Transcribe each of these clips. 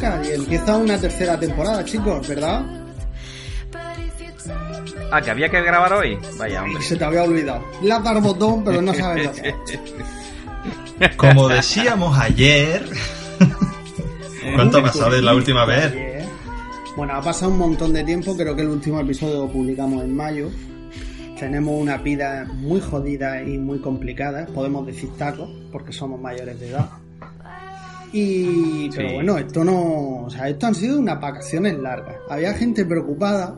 podcast y empieza una tercera temporada, chicos, ¿verdad? Ah, que había que grabar hoy. Vaya, hombre. Se te había olvidado. Le has dado botón, pero no sabes hacer. Como decíamos ayer. ¿Cuánto ha pasado de la última vez? Bueno, ha pasado un montón de tiempo, creo que el último episodio lo publicamos en mayo. Tenemos una vida muy jodida y muy complicada, podemos decir tacos, porque somos mayores de edad. Y, pero bueno, esto no, o sea, esto han sido unas vacaciones largas. Había gente preocupada,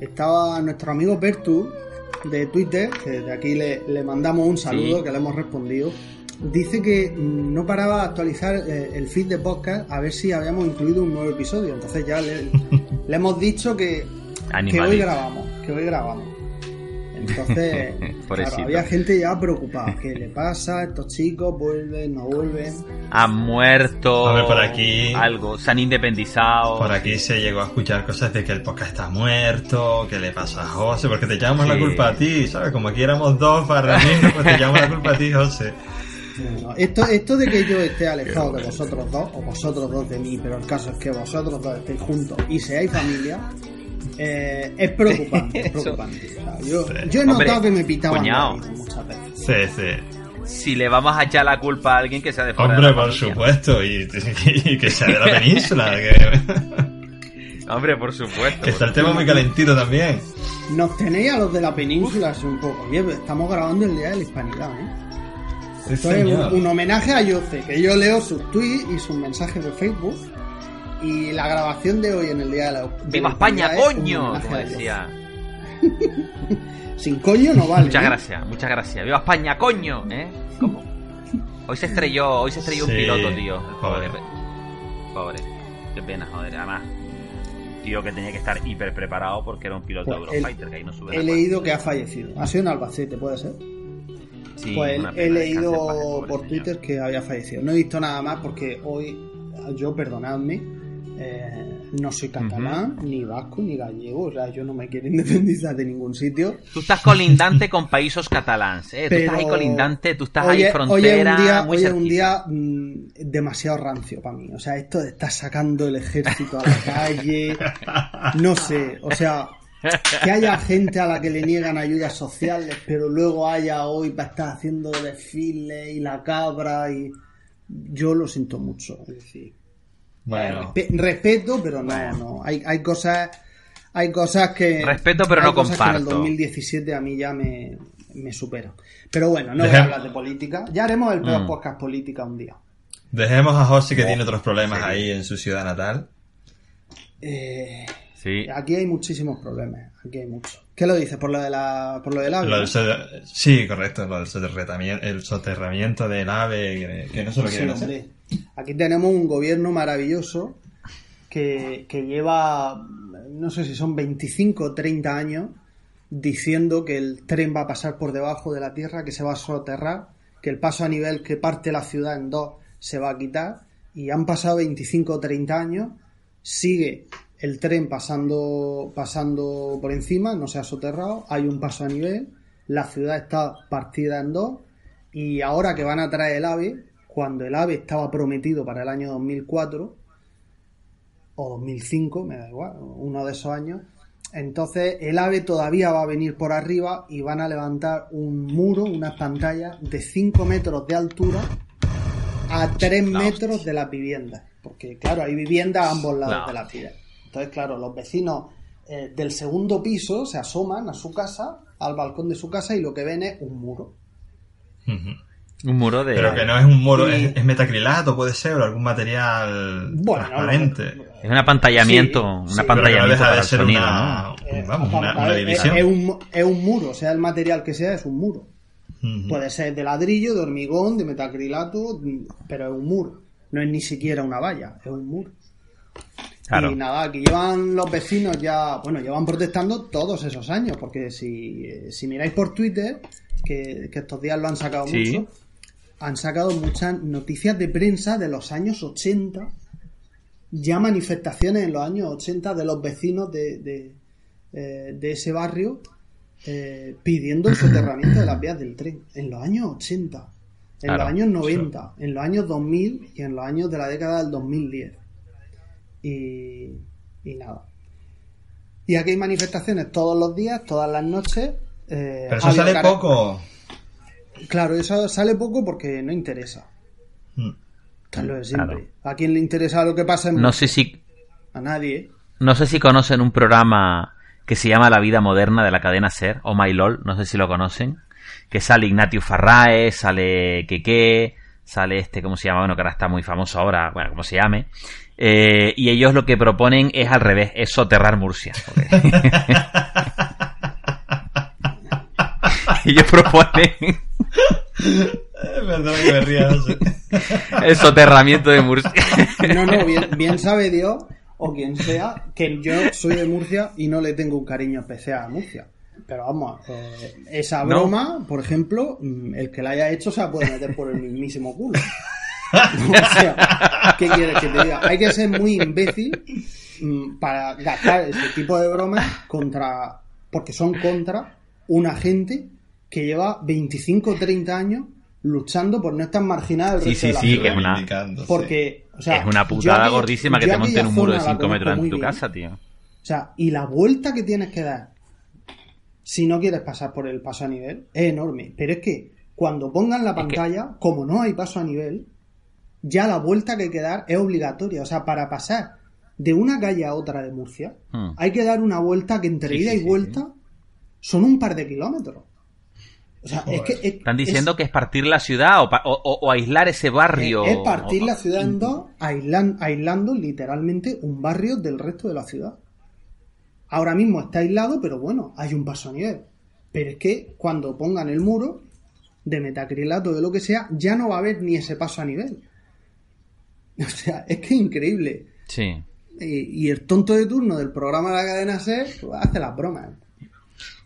estaba nuestro amigo Pertu de Twitter, que desde aquí le, le mandamos un saludo, Sí. que le hemos respondido. Dice que no paraba de actualizar eh, el feed de podcast a ver si habíamos incluido un nuevo episodio. Entonces ya le, le hemos dicho que, que hoy grabamos, que hoy grabamos. Entonces, claro, había gente ya preocupada. ¿Qué le pasa? ¿Estos chicos vuelven, no vuelven? Han muerto. A ver, por aquí- Algo. Se han independizado. Por aquí se llegó a escuchar cosas de que el podcast está muerto, que le pasa a José, porque te echamos la culpa a ti, ¿sabes? Como aquí éramos dos para reunirnos, pues te echamos la culpa a ti, José. No, esto, esto de que yo esté alejado de vosotros dos, o vosotros dos de mí, pero el caso es que vosotros dos estéis juntos y seáis familia, eh, es preocupante. es preocupante. Yo, Sí. yo he Hombre, notado que me pitaban muchas veces. Sí, sí. Si le vamos a echar la culpa a alguien que sea de fuera Hombre, de la por familia. supuesto, y, y que sea de la península, que, Hombre, por supuesto. que está el tema muy calentito también. Nos tenéis a los de la península así un poco. Oye, pues estamos grabando el Día de la Hispanidad, ¿eh? Sí, Esto es un, un homenaje a Yoce, que yo leo sus tweets y sus mensajes de Facebook. Y la grabación de hoy en el Día de la de ¡Viva la España, es un coño! Como decía. Sin coño no vale. Muchas ¿eh? gracias, muchas gracias. ¡Viva España, coño! ¿Eh? ¿Cómo? Hoy se estrelló, hoy se estrelló un piloto, tío. pobre. Pobre. Qué pena, joder. Además, un tío que tenía que estar hiper preparado porque era un piloto Pues, Eurofighter, que ahí no sube He leído que ha fallecido. Ha sido en Albacete, ¿puede ser? Sí, pues he leído paz, por señor. Twitter que había fallecido. No he visto nada más porque hoy, yo, perdonadme, eh, no soy catalán, ni vasco, ni gallego. O sea, yo no me quiero independizar de ningún sitio. Tú estás colindante con países catalans, ¿eh? Tú estás ahí colindante, tú estás ahí frontera, Hoy es un día, muy hoy es un día mm, demasiado rancio para mí. O sea, esto de estar sacando el ejército a la calle, no sé. O sea, que haya gente a la que le niegan ayudas sociales, pero luego haya hoy para estar haciendo desfiles y la cabra y yo lo siento mucho. Es decir, Bueno, Pe- respeto, pero no, Bueno. no. Hay, hay cosas, hay cosas que. Respeto, pero hay no cosas que en el comparto. 2017 a mí ya me, me superan. Pero bueno, no voy Dejem- a hablar de política. Ya haremos el peor Mm. podcast política un día. dejemos a José que tiene otros problemas ahí en su ciudad natal. Eh, Sí. aquí hay muchísimos problemas. Aquí hay muchos. ¿Qué lo dices? ¿Por lo, de la, por lo del ave? Lo no? del soter- Sí, correcto, lo del soterramiento, el soterramiento del ave, que, que no se lo Sí, quieren hacer. Aquí tenemos un gobierno maravilloso que, que lleva, no sé si son 25 o 30 años, diciendo que el tren va a pasar por debajo de la tierra, que se va a soterrar, que el paso a nivel que parte la ciudad en dos se va a quitar, y han pasado 25 o 30 años, sigue el tren pasando, pasando por encima, no se ha soterrado, hay un paso a nivel, la ciudad está partida en dos, y ahora que van a traer el AVE, cuando el AVE estaba prometido para el año 2004 o 2005, me da igual, uno de esos años, entonces el AVE todavía va a venir por arriba y van a levantar un muro, unas pantallas de 5 metros de altura a 3 La metros de las viviendas. Porque claro, hay viviendas a ambos lados La de la ciudad. Entonces, claro, los vecinos eh, del segundo piso se asoman a su casa, al balcón de su casa y lo que ven es un muro. Un muro de... Pero que no es un muro, es, es metacrilato, puede ser, o algún material Bueno, transparente. Es un apantallamiento, Sí, un sí. Pero que no apantallamiento deja para de el ser sonido, una, ¿no? Eh, vamos, una, a una ver, división. Es, es un, es un muro, sea el material que sea, es un muro. Puede ser de ladrillo, de hormigón, de metacrilato, pero es un muro. No es ni siquiera una valla, es un muro. Claro. Y nada, aquí llevan los vecinos ya, bueno, llevan protestando todos esos años, porque si, eh, si miráis por Twitter, que, que estos días lo han sacado Sí. mucho, han sacado muchas noticias de prensa de los años 80, ya manifestaciones en los años 80 de los vecinos de, de, eh, de ese barrio eh, pidiendo el soterramiento de las vías del tren, en los años 80. en los años 90, en los años 2000 y en los años de la década del 2010. Y, y nada. Y aquí hay manifestaciones todos los días, todas las noches. eh, Pero eso sale poco. Claro, eso sale poco porque no interesa. Mm. Lo de siempre. Claro. ¿A quién le interesa lo que pasa en No sé si A nadie. no sé si conocen un programa que se llama La vida moderna de la cadena Ser o My LOL, no sé si lo conocen, que sale Ignatius Farrae, sale Keke, sale este, ¿cómo se llama? Bueno, que ahora está muy famoso ahora, bueno, como se llame. Eh, y ellos lo que proponen es al revés, es soterrar Murcia. Ellos proponen Que me ría, el soterramiento de Murcia. No, no, bien, bien sabe Dios, o quien sea, que yo soy de Murcia y no le tengo un cariño especial a Murcia. Pero vamos, eh, esa No. broma, por ejemplo, mm, el que la haya hecho se la puede meter por el mismísimo culo. o sea, ¿qué quieres que te diga? Hay que ser muy imbécil mm, para gastar ese tipo de bromas contra. porque son contra una gente que lleva 25 o 30 años luchando por no estar marginada del Sí, resto sí, de la sí, ciudad. que es una-. Porque, o sea, es una putada aquella- gordísima que te monten un muro de zona la 5 metros en tu bien. casa, tío. O sea, y la vuelta que tienes que dar si no quieres pasar por el paso a nivel es enorme. Pero es que cuando pongan la Es que- pantalla, como no hay paso a nivel, ya la vuelta que hay que dar es obligatoria. O sea, para pasar de una calle a otra de Murcia, Hmm. hay que dar una vuelta que entre Sí, ida sí, y sí, vuelta son un par de kilómetros. O sea, es que. es- Están diciendo es- que es partir la ciudad o, aislar ese barrio. Es partir la ciudad en dos, aislan- aislando literalmente un barrio del resto de la ciudad. Ahora mismo está aislado, pero bueno, hay un paso a nivel. Pero es que cuando pongan el muro de metacrilato de lo que sea, ya no va a haber ni ese paso a nivel. O sea, es que es increíble. Sí. Y, y el tonto de turno del programa de la cadena SER pues, hace las bromas.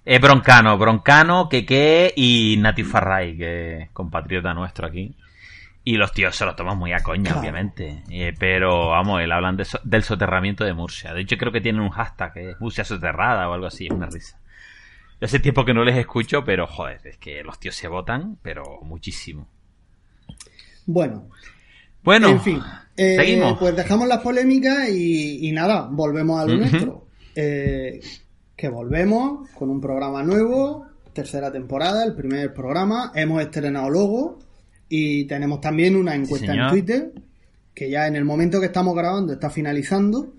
Es Broncano, Broncano, Keke y Nati Farray, que es compatriota nuestro aquí. Y los tíos se lo toman muy a coña, Claro. obviamente. Eh, pero, vamos, él hablan de so- del soterramiento de Murcia. De hecho, creo que tienen un hashtag que es Murcia soterrada o algo así, es una risa. Yo hace tiempo que no les escucho, pero, joder, es que los tíos se votan, pero muchísimo. Bueno, Bueno, en fin, eh, seguimos. pues dejamos las polémicas y, y nada, volvemos a lo nuestro. Eh, que volvemos con un programa nuevo, tercera temporada, el primer programa. Hemos estrenado logo y tenemos también una encuesta en. Twitter que ya en el momento que estamos grabando está finalizando.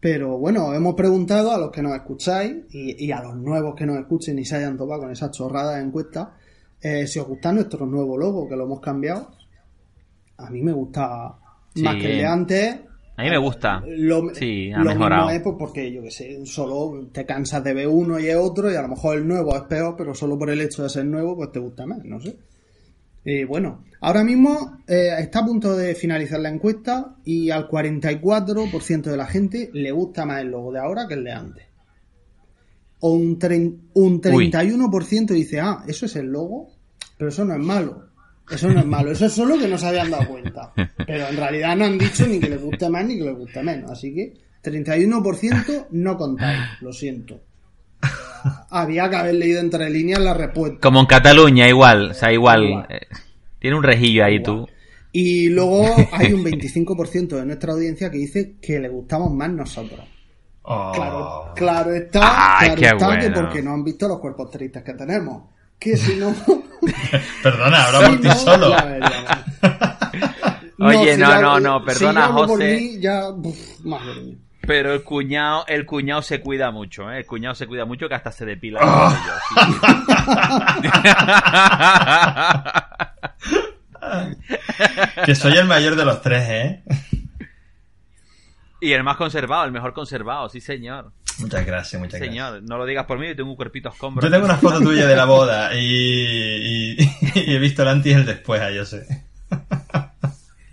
Pero bueno, hemos preguntado a los que nos escucháis y, y a los nuevos que nos escuchen y se hayan topado con esa chorrada de encuesta eh, si os gusta nuestro nuevo logo, que lo hemos cambiado. A mí me gusta Sí. más que el de antes. A mí me gusta. Lo, Sí, ha lo mejorado. mismo es pues, porque, yo que sé, solo te cansas de ver uno y otro, y a lo mejor el nuevo es peor, pero solo por el hecho de ser nuevo, pues te gusta más, no sé. Y bueno, ahora mismo eh, está a punto de finalizar la encuesta y al 44% de la gente le gusta más el logo de ahora que el de antes. O un, un 31% dice, ah, eso es el logo, pero eso no es malo. Eso no es malo, eso es solo que no se habían dado cuenta. Pero en realidad no han dicho ni que les guste más ni que les guste menos. Así que 31% no contáis, lo siento. Había que haber leído entre líneas la respuesta. Como en Cataluña, igual. O sea, igual. Igual. eh, tiene un rejillo ahí Igual. tú. Y luego hay un 25% de nuestra audiencia que dice que le gustamos más nosotros. Oh. Claro, claro está, Ay, claro está que porque no han visto los cuerpos tristes que tenemos. Que si no, Perdona, habla por si ti no, solo. ya veríamos. Oye, si no, ya- no, no, perdona, José. mí, ya, uf, madre mía. Pero el cuñado, el cuñado se cuida mucho, ¿eh? El cuñado se cuida mucho que hasta se depila. Que soy el mayor de los tres, ¿eh? y el más conservado, el mejor conservado, sí señor. Muchas gracias, muchas gracias. Señor, no lo digas por mí, yo tengo un cuerpito escombro. Yo tengo una foto tuya de la boda y, y- y he visto el antes y el después, ahí yo sé.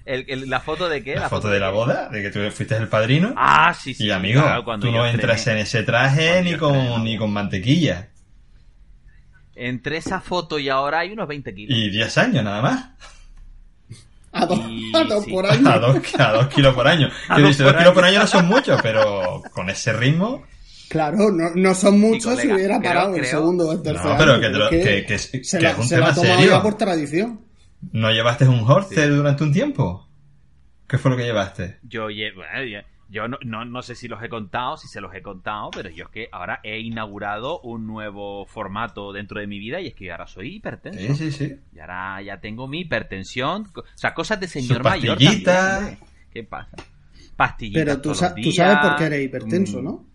El- el- ¿La foto de qué? La foto de la boda, de que tú fuiste el padrino. Ah, sí, sí. y amigo, claro, cuando tú yo no entras en ese traje ni yo con, ni con mantequilla. Entre esa foto y ahora hay unos 20 kilos. Y 10 años nada más. A dos, Y- a dos sí. por año. A dos, a dos kilos por año. Dos dice, por dos kilos por año no son muchos, pero con ese ritmo. Claro, no, no son muchos colega, si hubiera creo- parado el creo- segundo o el tercer No, pero que te lo- es que- que es- se que la, es un se tema ha tomado serio. ya por tradición. ¿No llevaste un Horse durante un tiempo? ¿Qué fue lo que llevaste? Yo llevo... Yo no, no, no, sé si los he contado, si se los he contado, pero yo es que ahora he inaugurado un nuevo formato dentro de mi vida y es que ahora soy hipertenso. Sí, sí, sí. Y ahora ya tengo mi hipertensión. O sea, cosas de señor mayor. ¿Qué pasa? Pastillitas. Pero tú, tú sabes por qué eres hipertenso, ¿no?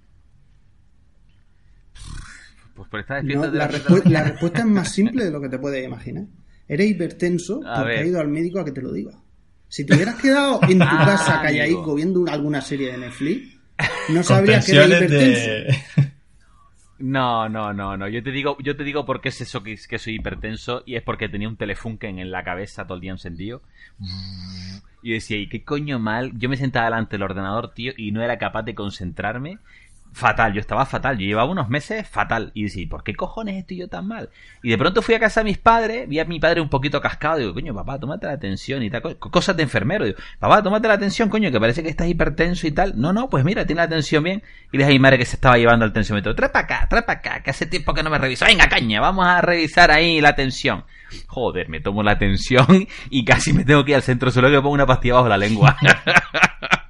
Pues por esta no, la, la, respuesta es más simple de lo que te puedes imaginar. Eres hipertenso porque has ido al médico a que te lo diga. Si te hubieras quedado en tu ah, casa calladito viendo alguna serie de Netflix, no sabrías que eres hipertenso. No, no, no, no. Yo te digo, yo te digo por qué es eso que, soy hipertenso y es porque tenía un telefunken en la cabeza todo el día encendido. Y decía, ¿y qué coño mal? Yo me sentaba delante del ordenador, tío, y no era capaz de concentrarme fatal, yo estaba fatal, yo llevaba unos meses fatal. Y decía, ¿por qué cojones estoy yo tan mal? Y de pronto fui a casa de mis padres, vi a mi padre un poquito cascado, digo, coño, papá, tómate la atención y tal, cosas de enfermero. Digo, papá, tómate la atención, coño, que parece que estás hipertenso y tal. No, no, pues mira, tiene la atención bien. Y le dije a mi madre que se estaba llevando el tensiómetro, trae para acá, trae para acá, que hace tiempo que no me revisa. Venga, caña, vamos a revisar ahí la tensión. Joder, me tomo la tensión y casi me tengo que ir al centro solo que pongo una pastilla bajo la lengua.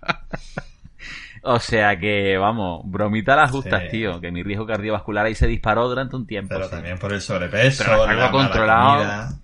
O sea que, vamos, bromita las justas, tío. Que mi riesgo cardiovascular ahí se disparó durante un tiempo. Pero también por el sobrepeso, Pero controlado.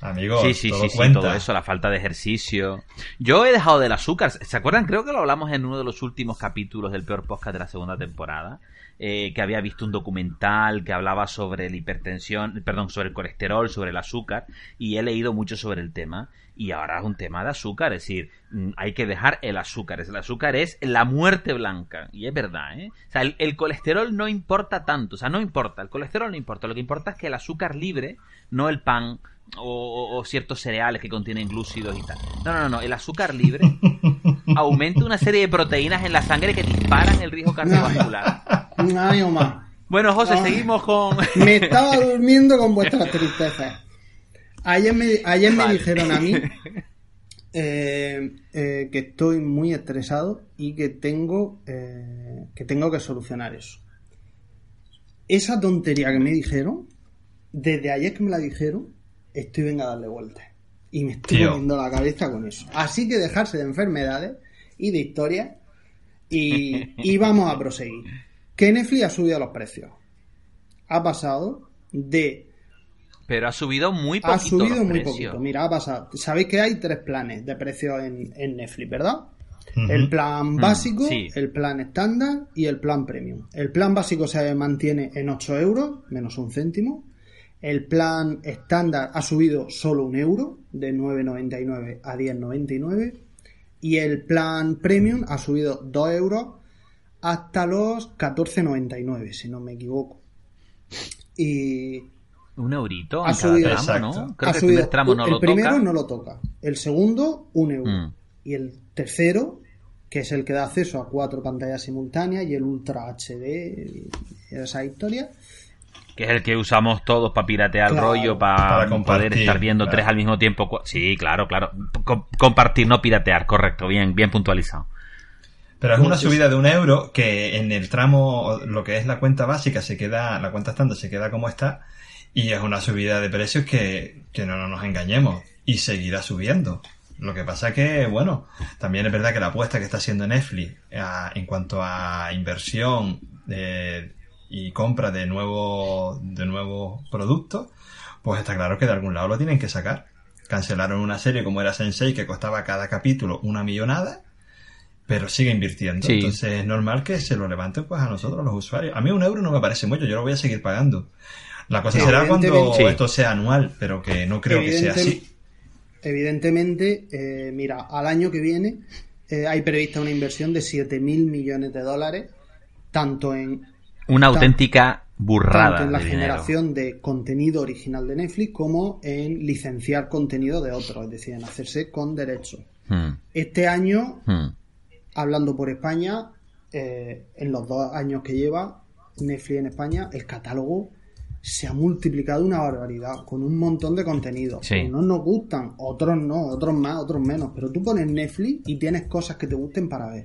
Amigo, sí, sí, sí, sí, todo eso, la falta de ejercicio. Yo he dejado del azúcar. ¿Se acuerdan? Creo que lo hablamos en uno de los últimos capítulos del peor podcast de la segunda temporada. Eh, que había visto un documental que hablaba sobre la hipertensión, perdón, sobre el colesterol, sobre el azúcar, y he leído mucho sobre el tema y ahora es un tema de azúcar, es decir, mm, hay que dejar el azúcar. El azúcar es la muerte blanca, y es verdad, ¿eh? O sea, el, colesterol no importa tanto, o sea, no importa, el colesterol no importa, lo que importa es que el azúcar libre, no el pan o, ciertos cereales que contienen glúcidos y tal. No, no, no, el azúcar libre aumenta una serie de proteínas en la sangre que disparan el riesgo cardiovascular. Ay, Omar. Bueno, José, seguimos con... Me estaba durmiendo con vuestras tristezas. Ayer me, ayer me dijeron a mí eh, eh, que estoy muy estresado y que tengo, eh, que tengo que solucionar eso. Esa tontería que me dijeron, desde ayer que me la dijeron, estoy venga a darle vuelta. Y me estoy poniendo la cabeza con eso. Así que dejarse de enfermedades y de historias y, y vamos a proseguir. Que Netflix ha subido los precios. Ha pasado de pero ha subido muy poquito. Ha subido muy poquito. Mira, ha pasado. Sabéis que hay tres planes de precio en, Netflix, ¿verdad? El plan mm, básico, el plan estándar y el plan premium. El plan básico se mantiene en 8 euros, menos un céntimo. El plan estándar ha subido solo un euro, de 9,99 a 10,99. Y el plan premium ha subido 2 euros hasta los 14,99, si no me equivoco. Y un eurito ha subido, ¿no? Creo que el tramo no el primero no lo toca. El segundo, un euro. Mm. Y el tercero, que es el que da acceso a cuatro pantallas simultáneas y el Ultra HD, esa historia. Que es el que usamos todos para piratear el rollo, para, poder estar viendo tres al mismo tiempo. Sí, claro, claro. compartir, no piratear, correcto, bien, bien puntualizado. Pero es una subida de un euro que en el tramo, lo que es la cuenta básica, se queda, la cuenta estándar se queda como está y es una subida de precios que, que no, nos engañemos. Y seguirá subiendo. Lo que pasa que, bueno, también es verdad que la apuesta que está haciendo Netflix en cuanto a inversión eh, y compra de nuevos de nuevos productos, pues está claro que de algún lado lo tienen que sacar. Cancelaron una serie como era Sensei que costaba cada capítulo una millonada, pero sigue invirtiendo. Entonces es normal que se lo levanten pues a nosotros los usuarios. A mí un euro no me parece mucho, yo lo voy a seguir pagando. La cosa será cuando esto sea anual, pero que no creo que sea así. Evidentemente, eh, mira, al año que viene eh, hay prevista una inversión de 7.000 millones de dólares, tanto en... Una auténtica burrada. Tanto en la generación de contenido original de Netflix como en licenciar contenido de otros, es decir, en hacerse con derechos. Hmm. Este año, hmm. hablando por España, eh, en los dos años que lleva Netflix en España, el catálogo se ha multiplicado una barbaridad con un montón de contenidos. Unos nos gustan, otros no, otros más, otros menos. Pero tú pones Netflix y tienes cosas que te gusten para ver.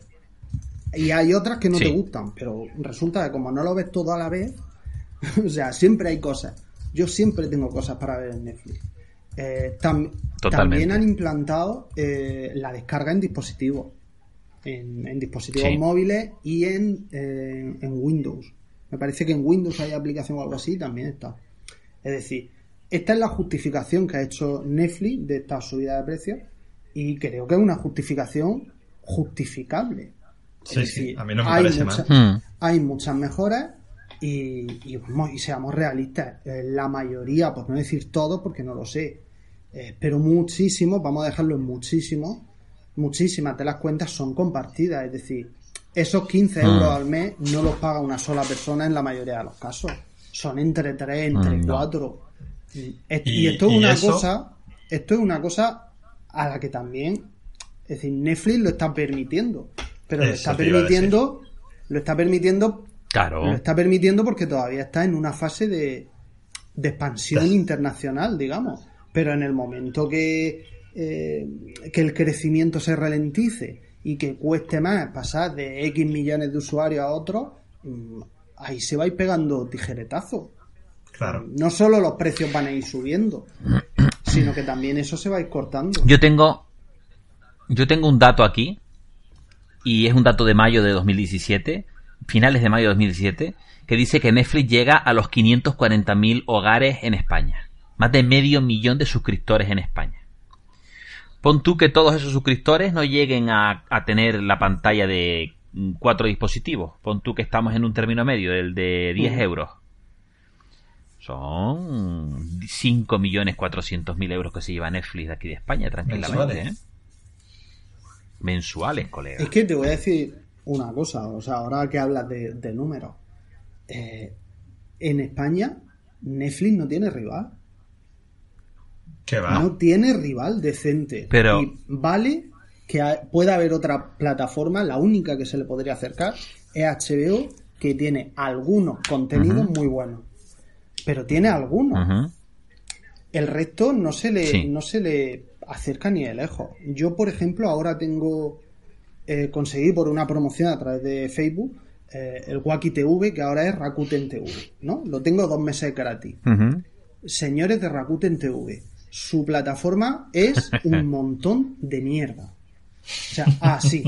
Y hay otras que no te gustan, pero resulta que como no lo ves todo a la vez, o sea, siempre hay cosas. Yo siempre tengo cosas para ver en Netflix. Eh, también han implantado eh, la descarga en dispositivos, en, dispositivos móviles y en, eh, en Windows. Me parece que en Windows hay aplicación o algo así, también está. Es decir, esta es la justificación que ha hecho Netflix de esta subida de precios y creo que es una justificación justificable. Sí, sí, a mí no me parece mal. Hmm. Hay muchas mejoras y, y, seamos realistas. Eh, la mayoría, por no decir todo, porque no lo sé, eh, pero muchísimo, vamos a dejarlo en muchísimo, muchísimas de las cuentas son compartidas. Es decir, esos 15 euros hmm. al mes no los paga una sola persona en la mayoría de los casos. Son entre 3, entre 4. Y, esto es una cosa, esto es una cosa a la que también, es decir, Netflix lo está permitiendo. Pero lo está permitiendo, lo está permitiendo, claro. lo está permitiendo porque todavía está en una fase de, de expansión internacional, digamos. Pero en el momento que, eh, que el crecimiento se ralentice y que cueste más pasar de X millones de usuarios a otros, mm, ahí se va a ir pegando tijeretazo. Claro. No solo los precios van a ir subiendo, sino que también eso se va a ir cortando. Yo tengo, yo tengo un dato aquí, y es un dato de mayo de 2017, finales de mayo de 2017, que dice que Netflix llega a los 540.000 hogares en España. Más de medio millón de suscriptores en España. Pon tú que todos esos suscriptores no lleguen a, tener la pantalla de cuatro dispositivos. Pon tú que estamos en un término medio, el de 10 euros. Son 5.400.000 euros que se lleva Netflix de aquí de España, tranquilamente. Mensuales, ¿eh? Mensuales, colega. Es que te voy a decir una cosa, o sea, ahora que hablas de, números. Eh, en España, Netflix no tiene rival. No tiene rival decente. Pero... Y vale que pueda haber otra plataforma, la única que se le podría acercar es HBO, que tiene algunos contenidos muy buenos. Pero tiene algunos. El resto no se le, no se le acerca ni de lejos. Yo, por ejemplo, ahora tengo eh, conseguí por una promoción a través de Facebook eh, el Wacky TV, que ahora es Rakuten TV, ¿no? Lo tengo dos meses gratis. Señores de Rakuten TV, su plataforma es un montón de mierda. O sea, así.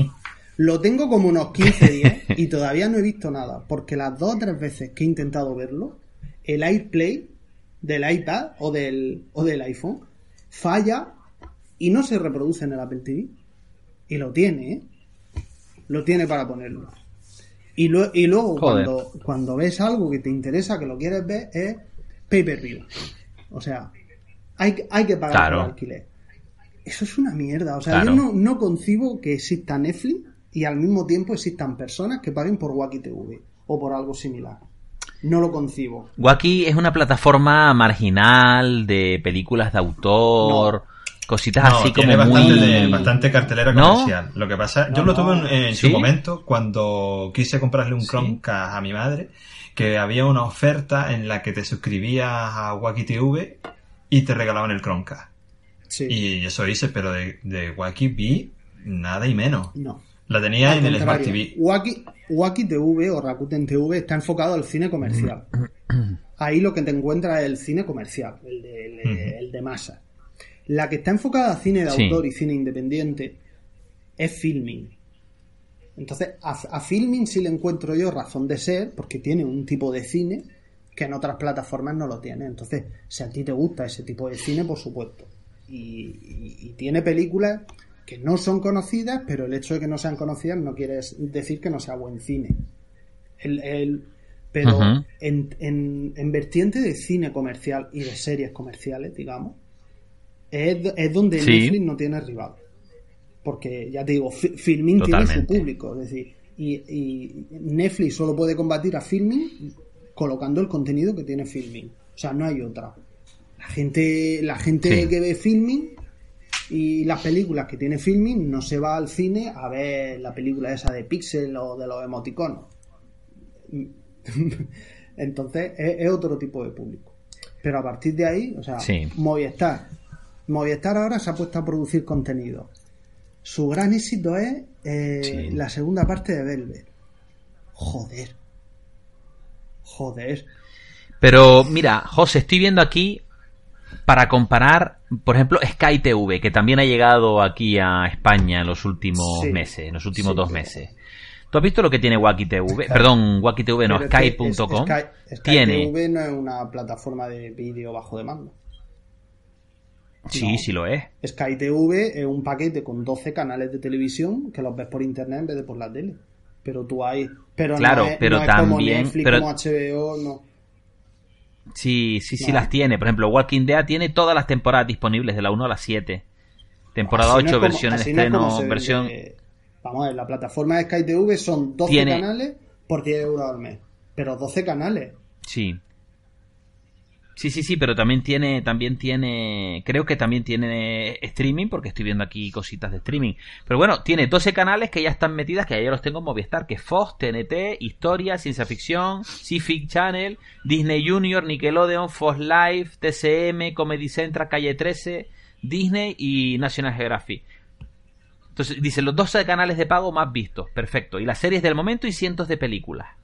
Lo tengo como unos 15 días y todavía no he visto nada, porque las dos o tres veces que he intentado verlo, el AirPlay del iPad o del, o del iPhone falla y no se reproduce en el Apple TV. Y lo tiene, ¿eh? Lo tiene para ponerlo. Y, y luego, cuando, cuando ves algo que te interesa, que lo quieres ver, es pay-per-view. O sea, hay, hay que pagar el alquiler. Eso es una mierda. O sea, yo no, no, concibo que exista Netflix y al mismo tiempo existan personas que paguen por Wacky TV o por algo similar. No lo concibo. Wacky es una plataforma marginal de películas de autor. Cositas así como bastante, bastante cartelera comercial. Lo que pasa, yo lo tuve en, su momento cuando quise comprarle un Chromecast a mi madre, que había una oferta en la que te suscribías a Wacky TV y te regalaban el Chromecast. Sí. Y eso hice, pero de, de Wacky vi nada y menos. No. La tenía en el Smart TV. Wacky, TV o Rakuten TV está enfocado al cine comercial. Ahí lo que te encuentras es el cine comercial, el de, el, de masa. La que está enfocada a cine de autor y cine independiente es filming. Entonces, a, a, filming sí le encuentro yo razón de ser, porque tiene un tipo de cine que en otras plataformas no lo tiene. Entonces, si a ti te gusta ese tipo de cine, por supuesto. Y, tiene películas que no son conocidas, pero el hecho de que no sean conocidas no quiere decir que no sea buen cine. El, pero en, en, vertiente de cine comercial y de series comerciales, digamos, es, donde Netflix no tiene rival. Porque, ya te digo, Filming tiene su público. Es decir, y, y Netflix solo puede combatir a Filming colocando el contenido que tiene filming. O sea, no hay otra. La gente, la gente que ve filming y las películas que tiene filming no se va al cine a ver la película esa de Pixel o de los emoticonos. Entonces es, otro tipo de público. Pero a partir de ahí, o sea, Movistar. Movistar ahora se ha puesto a producir contenido. Su gran éxito es eh, la segunda parte de Velvet. Joder. Joder. Pero mira, José, estoy viendo aquí para comparar, por ejemplo, Sky TV, que también ha llegado aquí a España en los últimos Sí. meses, en los últimos Sí, dos meses. ¿Tú has visto lo que tiene Wacky TV? Perdón, Wacky TV no, es es- Sky.com. Sky, Sky tiene, TV no es una plataforma de vídeo bajo demanda. sí, no. sí lo es. Sky TV es un paquete con 12 canales de televisión que los ves por internet en vez de por la tele. Pero tú hay. Pero Claro, no es, pero no es como también- Netflix, pero- como HBO, no. Sí, sí, sí No. las tiene. Por ejemplo, Walking Dead tiene todas las temporadas disponibles de la 1 a la 7. Temporada Así no 8, es como- versión estreno, como se vende- versión... Vamos a ver, la plataforma de Sky TV son 12 Tiene- canales por 10 euros al mes. Pero 12 canales. Sí. Sí, sí, sí, pero también tiene, también tiene, creo que también tiene streaming, porque estoy viendo aquí cositas de streaming. Pero bueno, tiene 12 canales que ya están metidas, que ya los tengo en Movistar, que es Fox, TNT, Historia, Ciencia Ficción, Sci-Fi Channel, Disney Junior, Nickelodeon, Fox Live, TCM, Comedy Central, Calle 13, Disney y National Geographic. Entonces, dice, los 12 canales de pago más vistos, perfecto. Y las series del momento y cientos de películas.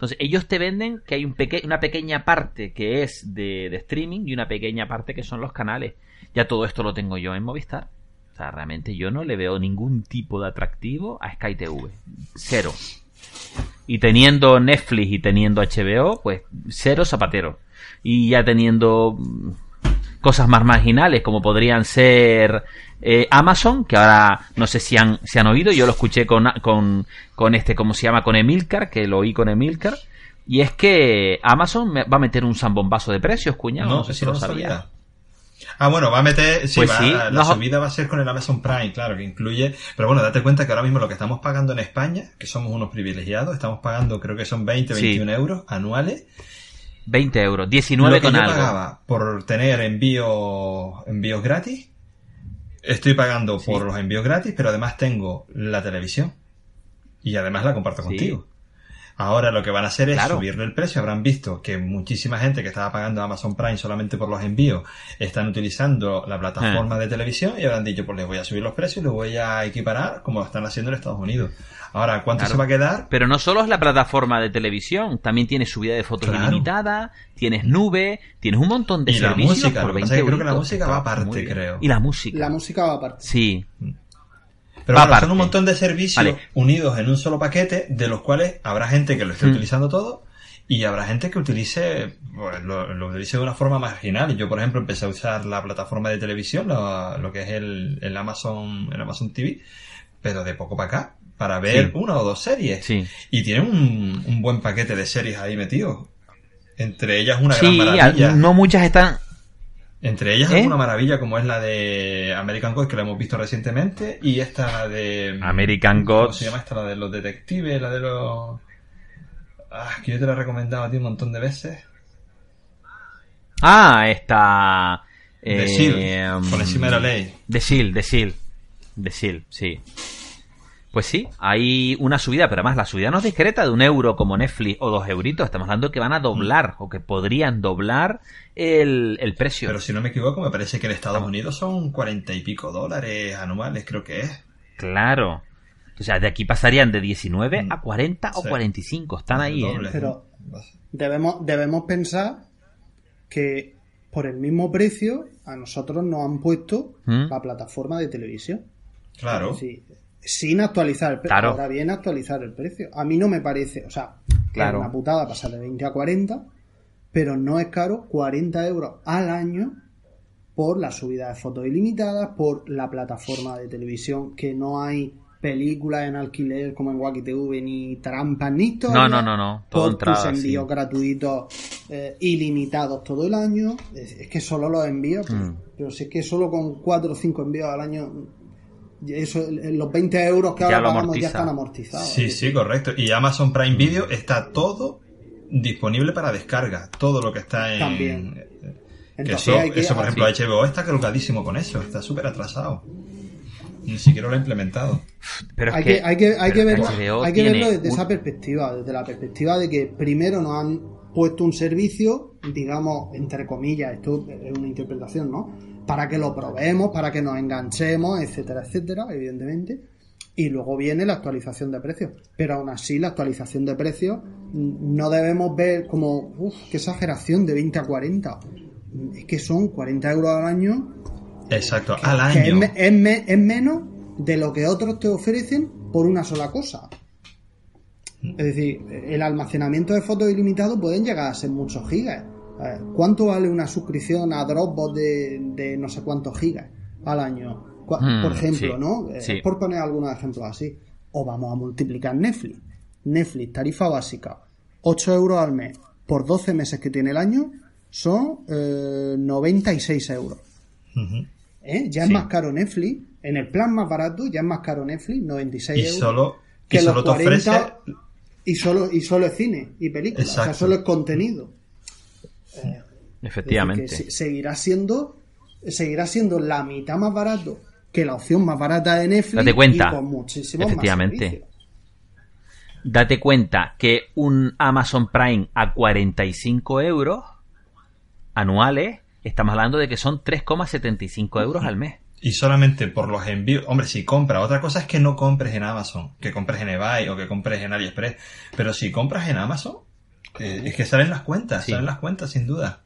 Entonces, ellos te venden que hay una pequeña parte que es de, de streaming y una pequeña parte que son los canales. Ya todo esto lo tengo yo en Movistar. O sea, realmente yo no le veo ningún tipo de atractivo a Sky TV. Cero. Y teniendo Netflix y teniendo HBO, pues cero zapatero. Y ya teniendo cosas más marginales como podrían ser eh, Amazon, que ahora no sé si han, si han oído, yo lo escuché con, con, con este, ¿cómo se llama? Con Emilcar, que lo oí con Emilcar. Y es que Amazon va a meter un zambombazo de precios, cuñado. No, sé si lo sabía. sabía. Ah, bueno, va a meter. Sí, Pues va- sí, la no- subida va a ser con el Amazon Prime, claro, que incluye. Pero bueno, date cuenta que ahora mismo lo que estamos pagando en España, que somos unos privilegiados, estamos pagando, creo que son 20, Sí. 21 euros anuales. 20 euros, Lo 19 que con yo algo. pagaba por tener envíos envíos gratis, estoy pagando Sí. por los envíos gratis, pero además tengo la televisión. Y además la comparto Sí. contigo. Ahora lo que van a hacer es Claro. subirle el precio. Habrán visto que muchísima gente que estaba pagando Amazon Prime solamente por los envíos están utilizando la plataforma Eh. de televisión y habrán dicho, pues les voy a subir los precios y los voy a equiparar como lo están haciendo en Estados Unidos. Ahora, ¿cuánto Claro. se va a quedar? Pero no solo es la plataforma de televisión, también tienes subida de fotos Claro. ilimitada, tienes nube, tienes un montón de Y la servicios música, por lo que 20 pasa es que creo que la música va aparte, creo. Y la música. La música va aparte. Sí. Pero Va bueno, aparte. son un montón de servicios Vale. unidos en un solo paquete, de los cuales habrá gente que lo esté Hmm. utilizando todo y habrá gente que utilice pues, lo, lo utilice de una forma marginal. Yo, por ejemplo, empecé a usar la plataforma de televisión, lo, lo que es el, el Amazon el Amazon TV, pero de poco para acá, para ver Sí. una o dos series. Sí. Y tiene un, un buen paquete de series ahí metido. Entre ellas una gran Sí, maravilla. no muchas están. Entre ellas ¿Eh? una maravilla como es la de American Gods que la hemos visto recientemente y esta la de American ¿Cómo Gods. se llama esta? La de los detectives, la de los ah, que yo te la he recomendado a ti un montón de veces. Ah, está. De eh, Shield, por encima de la ley. De Shield, de Shield. De Shield, sí. Pues sí, hay una subida, pero además la subida no es discreta de un euro como Netflix o dos euritos. Estamos hablando que van a doblar o que podrían doblar el, el precio. Pero si no me equivoco, me parece que en Estados Unidos son cuarenta y pico dólares anuales, creo que es. Claro. O sea, de aquí pasarían de 19 a 40 o Sí. 45. Están ahí, ¿eh? Pero debemos, debemos pensar que por el mismo precio a nosotros nos han puesto ¿Mm? la plataforma de televisión. Claro. Sí, sin actualizar el precio. Claro. Ahora bien, actualizar el precio. A mí no me parece, o sea, Claro. es una putada pasar de 20 a 40, pero no es caro 40 euros al año por la subida de fotos ilimitadas, por la plataforma de televisión, que no hay películas en alquiler como en Wacky TV, ni trampas, ni historias, No, no, no, no. Todo por entrada, tus envíos sí. gratuitos eh, ilimitados todo el año. Es, es que solo los envíos, Mm. pero si es que solo con 4 o 5 envíos al año, eso, los 20 euros que Ya ahora lo pagamos amortiza. ya están amortizados. Sí, sí, correcto. Y Amazon Prime Video está todo disponible para descarga. Todo lo que está en. También. Que eso, que- eso, por ejemplo. HBO está colgadísimo con eso. Está súper atrasado. Ni siquiera lo ha implementado. Pero es hay que, hay que, hay que verlo, hay que verlo desde un- esa perspectiva, desde la perspectiva de que primero nos han puesto un servicio, digamos, entre comillas, esto es una interpretación, ¿no? Para que lo probemos, para que nos enganchemos, etcétera, etcétera, evidentemente. Y luego viene la actualización de precios. Pero aún así, la actualización de precios mm, no debemos ver como, uff, qué exageración de 20 a 40. es que son 40 euros al año. Exacto, que- al año. es, es me- es menos de lo que otros te ofrecen por una sola cosa. Es decir, el almacenamiento de fotos ilimitado pueden llegar a ser muchos gigas. ¿Cuánto vale una suscripción a Dropbox de, de no sé cuántos gigas al año? Hmm, por ejemplo, sí, ¿no? Eh, sí. Por poner algunos ejemplos así. O vamos a multiplicar Netflix. Netflix, tarifa básica, 8 euros al mes. Por 12 meses que tiene el año, son eh, 96 euros. ¿Eh? Ya es más caro Netflix. En el plan más barato ya es más caro Netflix, 96 Y euros. solo, y que solo los te ofrece 40 y solo y solo es cine y película, o sea, solo es contenido. Es Efectivamente. se- seguirá siendo seguirá siendo la mitad más barato que la opción más barata de Netflix Date cuenta. y con muchísimos Efectivamente. más. Date cuenta que un Amazon Prime a 45 euros anuales, estamos hablando de que son 3,75 euros al mes. Y solamente por los envíos. Hombre, si compras, otra cosa es que no compres en Amazon, que compres en eBay o que compres en AliExpress. Pero si compras en Amazon, eh, es que salen las cuentas, Sí. salen las cuentas sin duda.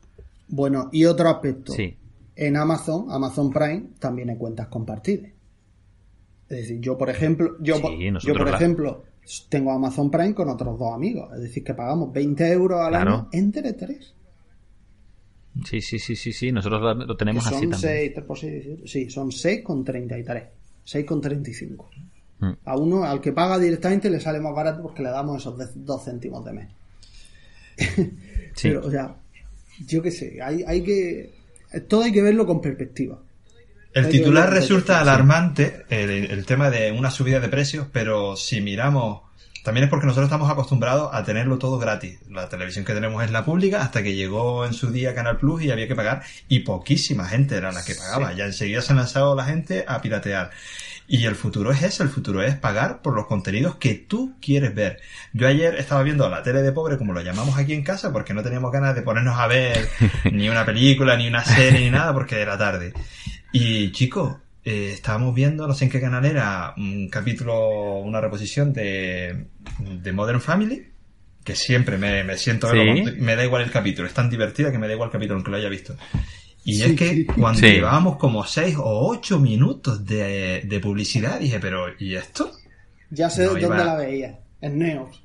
Bueno, y otro aspecto. Sí. En Amazon, Amazon Prime, también hay cuentas compartidas. Es decir, yo por ejemplo, yo, Sí, yo por la- ejemplo, tengo Amazon Prime con otros dos amigos. Es decir, que pagamos 20 euros al Claro. año entre tres. Sí, sí, sí, sí, sí. Nosotros lo, tenemos así son también. 6, 3 por 6, 18. Sí, son 6 con 33. 6 con 35. Mm. A uno, al que paga directamente, le sale más barato porque le damos esos 2 céntimos de mes. Sí. Pero, o sea, yo qué sé, hay, hay que. Todo hay que verlo con perspectiva. El titular resulta alarmante, el, el tema de una subida de precios, pero si miramos, también es porque nosotros estamos acostumbrados a tenerlo todo gratis. La televisión que tenemos es la pública, hasta que llegó en su día Canal Plus y había que pagar, y poquísima gente era la que pagaba. Ya enseguida se han lanzado la gente a piratear. Y el futuro es ese, el futuro es pagar por los contenidos que tú quieres ver. Yo ayer estaba viendo la tele de pobre, como lo llamamos aquí en casa, porque no teníamos ganas de ponernos a ver ni una película, ni una serie, ni nada, porque era tarde. Y chicos, eh, estábamos viendo, no sé en qué canal era, un capítulo, una reposición de, de Modern Family, que siempre me, me siento, Sí. verlo, me da igual el capítulo, es tan divertida que me da igual el capítulo aunque lo haya visto. Y Sí, es que cuando Sí. llevábamos como 6 o 8 minutos de, de publicidad, dije, pero ¿y esto? Ya sé No, dónde iba- la veía. En Neos.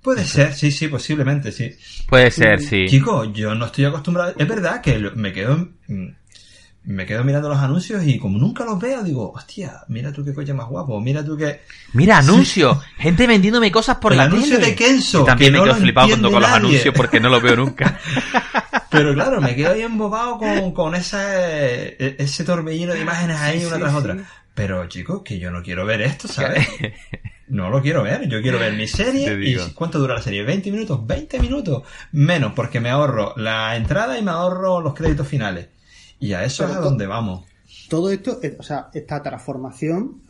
Puede ser, sí, sí, posiblemente, sí. Puede ser, sí. Chicos, yo no estoy acostumbrado. Es verdad que me quedo mm, me quedo mirando los anuncios y como nunca los veo, digo, hostia, mira tú qué coche más guapo, mira tú qué... Mira, anuncio. Gente vendiéndome cosas por El la anuncio tele. de Kenzo, Y también que me no quedo flipado cuando con los anuncios porque no los veo nunca. Pero claro, me quedo ahí embobado con, con ese, ese torbellino de imágenes ahí Sí, una sí, tras otra. Pero chicos, que yo no quiero ver esto, ¿sabes? No lo quiero ver, yo quiero ver mi serie. ¿Y cuánto dura la serie? ¿20 minutos? ¿20 minutos? Menos, porque me ahorro la entrada y me ahorro los créditos finales. Y a eso Pero es a donde vamos. Todo esto, eh, o sea, esta transformación,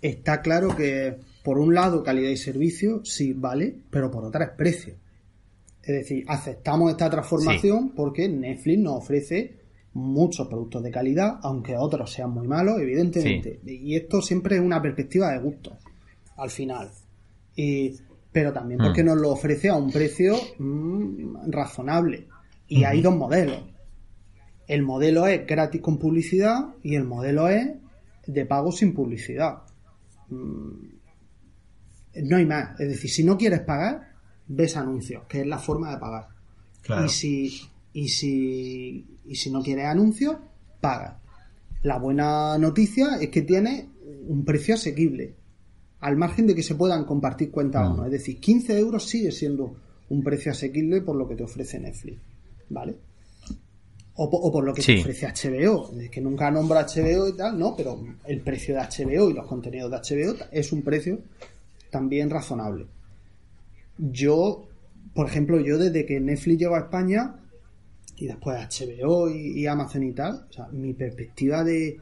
está claro que, por un lado, calidad y servicio, sí, vale, pero por otra es precio. Es decir, aceptamos esta transformación porque Netflix nos ofrece muchos productos de calidad, aunque otros sean muy malos, evidentemente. Y esto siempre es una perspectiva de gusto, al final. Y, pero también porque Mm. nos lo ofrece a un precio mm, razonable. Y hay dos modelos. El modelo es gratis con publicidad y el modelo es de pago sin publicidad. Mm, No hay más. Es decir, si no quieres pagar, ves anuncios, que es la forma de pagar. Claro. Y si, y si, y si no quieres anuncios, paga. La buena noticia es que tiene un precio asequible, al margen de que se puedan compartir cuentas o no. Es decir, 15 euros sigue siendo un precio asequible por lo que te ofrece Netflix. ¿Vale? O, po- o por lo que Sí. te ofrece HBO. Es que nunca nombra HBO y tal, no, pero el precio de HBO y los contenidos de HBO es un precio también razonable. Yo, por ejemplo, yo desde que Netflix llegó a España y después HBO y, y Amazon y tal, o sea, mi perspectiva de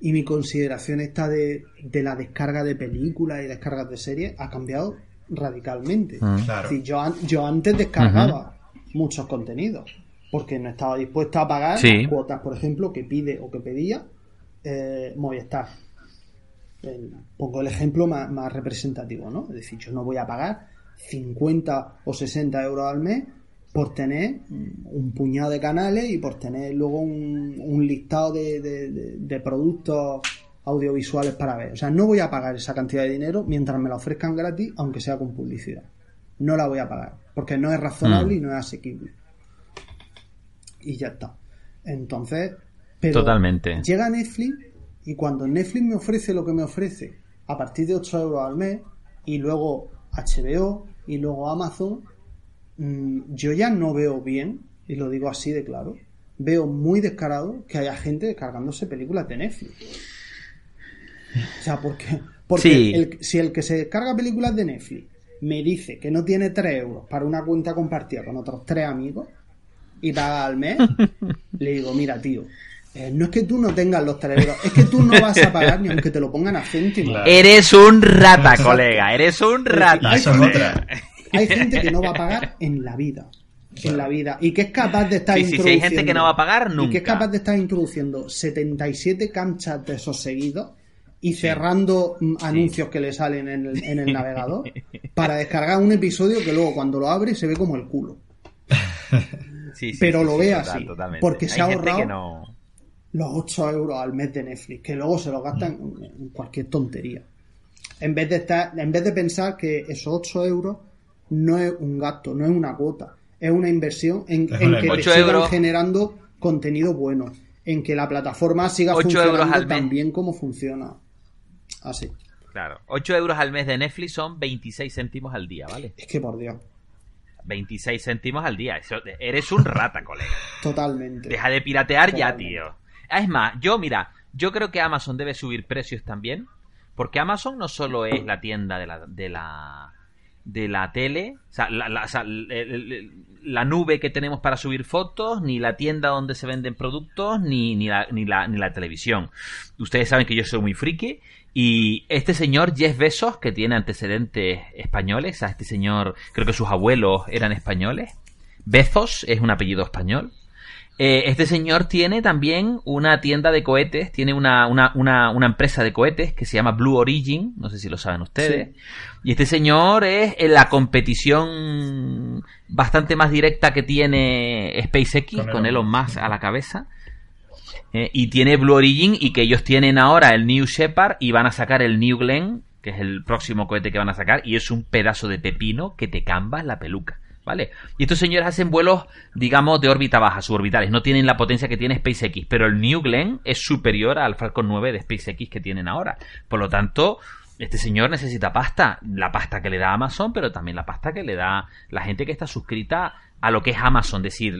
y mi consideración esta de, de la descarga de películas y descargas de series ha cambiado radicalmente. Mm. Claro. Es decir, yo, yo antes descargaba muchos contenidos porque no estaba dispuesto a pagar Sí. las cuotas, por ejemplo, que pide o que pedía eh, Movistar. El- pongo el ejemplo más, más representativo, ¿no? Es decir, yo no voy a pagar 50 o 60 euros al mes por tener un puñado de canales y por tener luego un, un listado de, de- de productos audiovisuales para ver. O sea, no voy a pagar esa cantidad de dinero mientras me la ofrezcan gratis, aunque sea con publicidad. No la voy a pagar, porque no es razonable Mm. y no es asequible. Y ya está. Entonces, pero Totalmente. llega Netflix y cuando Netflix me ofrece lo que me ofrece a partir de 8 euros al mes y luego HBO y luego Amazon, mm, yo ya no veo bien, y lo digo así de claro, veo muy descarado que haya gente descargándose películas de Netflix. O sea, porque, porque Sí. el- si el que se descarga películas de Netflix me dice que no tiene 3 euros para una cuenta compartida con otros tres amigos y paga al mes, le digo, mira, tío, eh, no es que tú no tengas los 3 euros, es que tú no vas a pagar ni aunque te lo pongan a céntimos. Claro. Eres un rata, colega. Eres un rata. Otra. Hay gente que no va a pagar en la vida. En la vida. Y que es capaz de estar Sí, sí, sí, hay introduciendo. gente que no va a pagar Y que es capaz de estar introduciendo 77 camchas de esos seguidos y cerrando mm, anuncios que le salen en el, en el navegador para descargar un episodio que luego cuando lo abre se ve como el culo. Sí, sí, Pero sí, lo sí, ve total, así, totalmente. porque Hay se ha ahorrado- no- Los 8 euros al mes de Netflix, que luego se los gastan en en cualquier tontería. En vez de estar, en vez de pensar que esos 8 euros no es un gasto, no es una cuota, es una inversión en, que te sigan 8 euros. generando contenido bueno, en que la plataforma siga 8 euros funcionando tan bien como funciona. Así. Claro. 8 euros al mes de Netflix son 26 céntimos al día, ¿vale? Es que por Dios, 26 céntimos al día. Eso- eres un rata, colega. totalmente. Deja de piratear ya, tío. Es más, yo, mira, yo creo que Amazon debe subir precios también. Porque Amazon no solo es la tienda de la, de la, de la tele, o sea, la, la- o sea, el- el- el- la nube que tenemos para subir fotos, ni la tienda donde se venden productos, ni, ni, la, ni, la, ni la televisión. Ustedes saben que yo soy muy friki. Y este señor Jeff Bezos, que tiene antecedentes españoles, sea, este señor, creo que sus abuelos eran españoles. Bezos es un apellido español. Eh, este señor tiene también una tienda de cohetes, tiene una, una, una, una empresa de cohetes que se llama Blue Origin, no sé si lo saben ustedes. Y este señor es en la competición bastante más directa que tiene SpaceX, Con con, Elon Elon Musk a la cabeza. Eh, y tiene Blue Origin y que ellos tienen ahora el New Shepard y van a sacar el New Glenn, que es el próximo cohete que van a sacar, y es un pedazo de pepino que te cambas la peluca. ¿Vale? Y estos señores hacen vuelos, digamos, de órbita baja, suborbitales. No tienen la potencia que tiene SpaceX, pero el New Glenn es superior al Falcon 9 de SpaceX que tienen ahora. Por lo tanto, este señor necesita pasta. La pasta que le da Amazon, pero también la pasta que le da la gente que está suscrita a lo que es Amazon. Decir,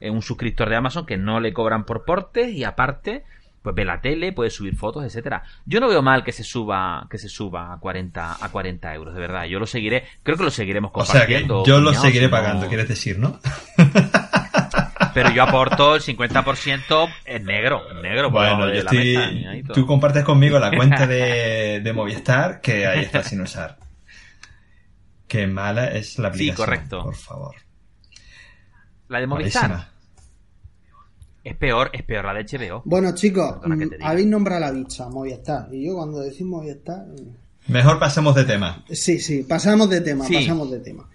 eh, un suscriptor de Amazon que no le cobran por portes y aparte pues ve la tele, puede subir fotos, etcétera. Yo no veo mal que se suba, que se suba a 40, a 40 euros, de verdad. Yo lo seguiré, creo que lo seguiremos O sea que compartiendo. yo lo seguiré pagando, quieres decir, ¿no? Pero yo aporto el 50% en negro, en negro. Bueno, yo estoy... Tú compartes conmigo la cuenta de, de Movistar, que ahí está sin usar. Qué mala es la aplicación. correcto. Por favor. La de Movistar Malísima. es peor, es peor la de HBO. Bueno, chicos, habéis nombrado a la bicha, Movistar. Y yo cuando decimos Movistar... mm, Mejor pasemos de tema. Sí, sí, pasamos de tema, Sí. pasamos de tema.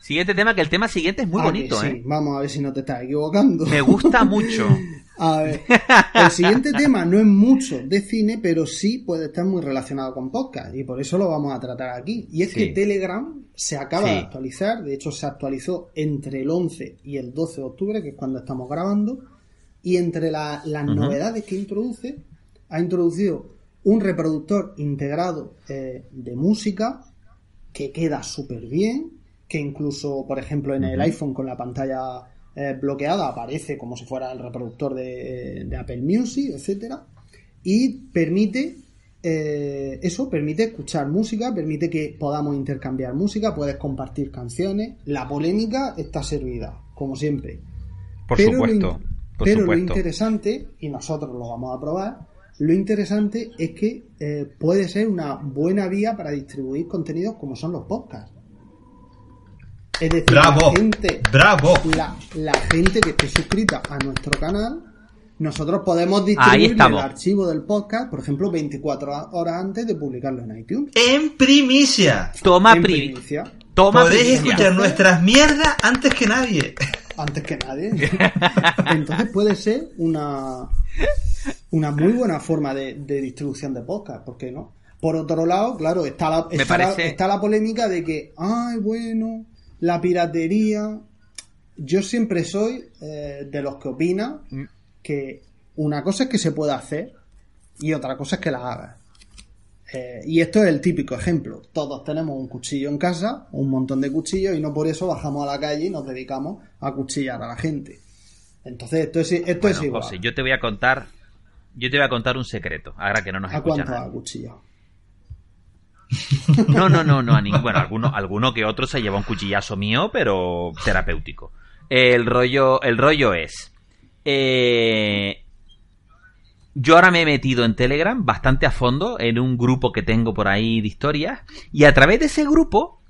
Siguiente tema, que el tema siguiente es muy Ah, bonito, sí. ¿eh? Vamos a ver si no te estás equivocando. Me gusta mucho. A ver, el siguiente tema no es mucho de cine, pero sí puede estar muy relacionado con podcast y por eso lo vamos a tratar aquí. Y es Sí. que Telegram se acaba Sí. de actualizar, de hecho se actualizó entre el 11 y el 12 de octubre, que es cuando estamos grabando, y entre la- las novedades que introduce, ha introducido un reproductor integrado eh, de música que queda súper bien, que incluso, por ejemplo, en el iPhone con la pantalla eh, bloqueada aparece como si fuera el reproductor de, de Apple Music, etcétera, y permite eh, eso, permite escuchar música, permite que podamos intercambiar música, puedes compartir canciones, la polémica está servida, como siempre. Por Pero lo supuesto. in- Por pero lo interesante, y nosotros lo vamos a probar, lo interesante es que eh, puede ser una buena vía para distribuir contenidos como son los podcasts. Es decir, ¡Bravo! la gente, ¡Bravo! la, la gente que esté suscrita a nuestro canal, nosotros podemos distribuir el archivo del podcast, por ejemplo, 24 horas antes de publicarlo en iTunes. ¡En primicia! Toma en pri- primicia. Toma Podéis primicia. escuchar nuestras mierdas antes que nadie. antes que nadie. Entonces puede ser una, una muy buena forma de, de distribución de podcast, ¿por qué no? Por otro lado, claro, está la, está la polémica de que, ay, bueno, la piratería. Yo siempre soy eh, de los que opinan Mm. que una cosa es que se pueda hacer y otra cosa es que la hagas. Eh, y esto es el típico ejemplo. Todos tenemos un cuchillo en casa, un montón de cuchillos, y no por eso bajamos a la calle y nos dedicamos a cuchillar a la gente. Entonces, esto es, esto es igual. José, yo te voy a contar, yo te voy a contar un secreto, ahora que no nos ¿A escucha cuánto nadie. ha cuchillado? No, no, no, no, a ningún, bueno, alguno, alguno que otro se lleva un cuchillazo mío, pero terapéutico. El rollo, el rollo es, eh, yo ahora me he metido en Telegram bastante a fondo en un grupo que tengo por ahí de historias y a través de ese grupo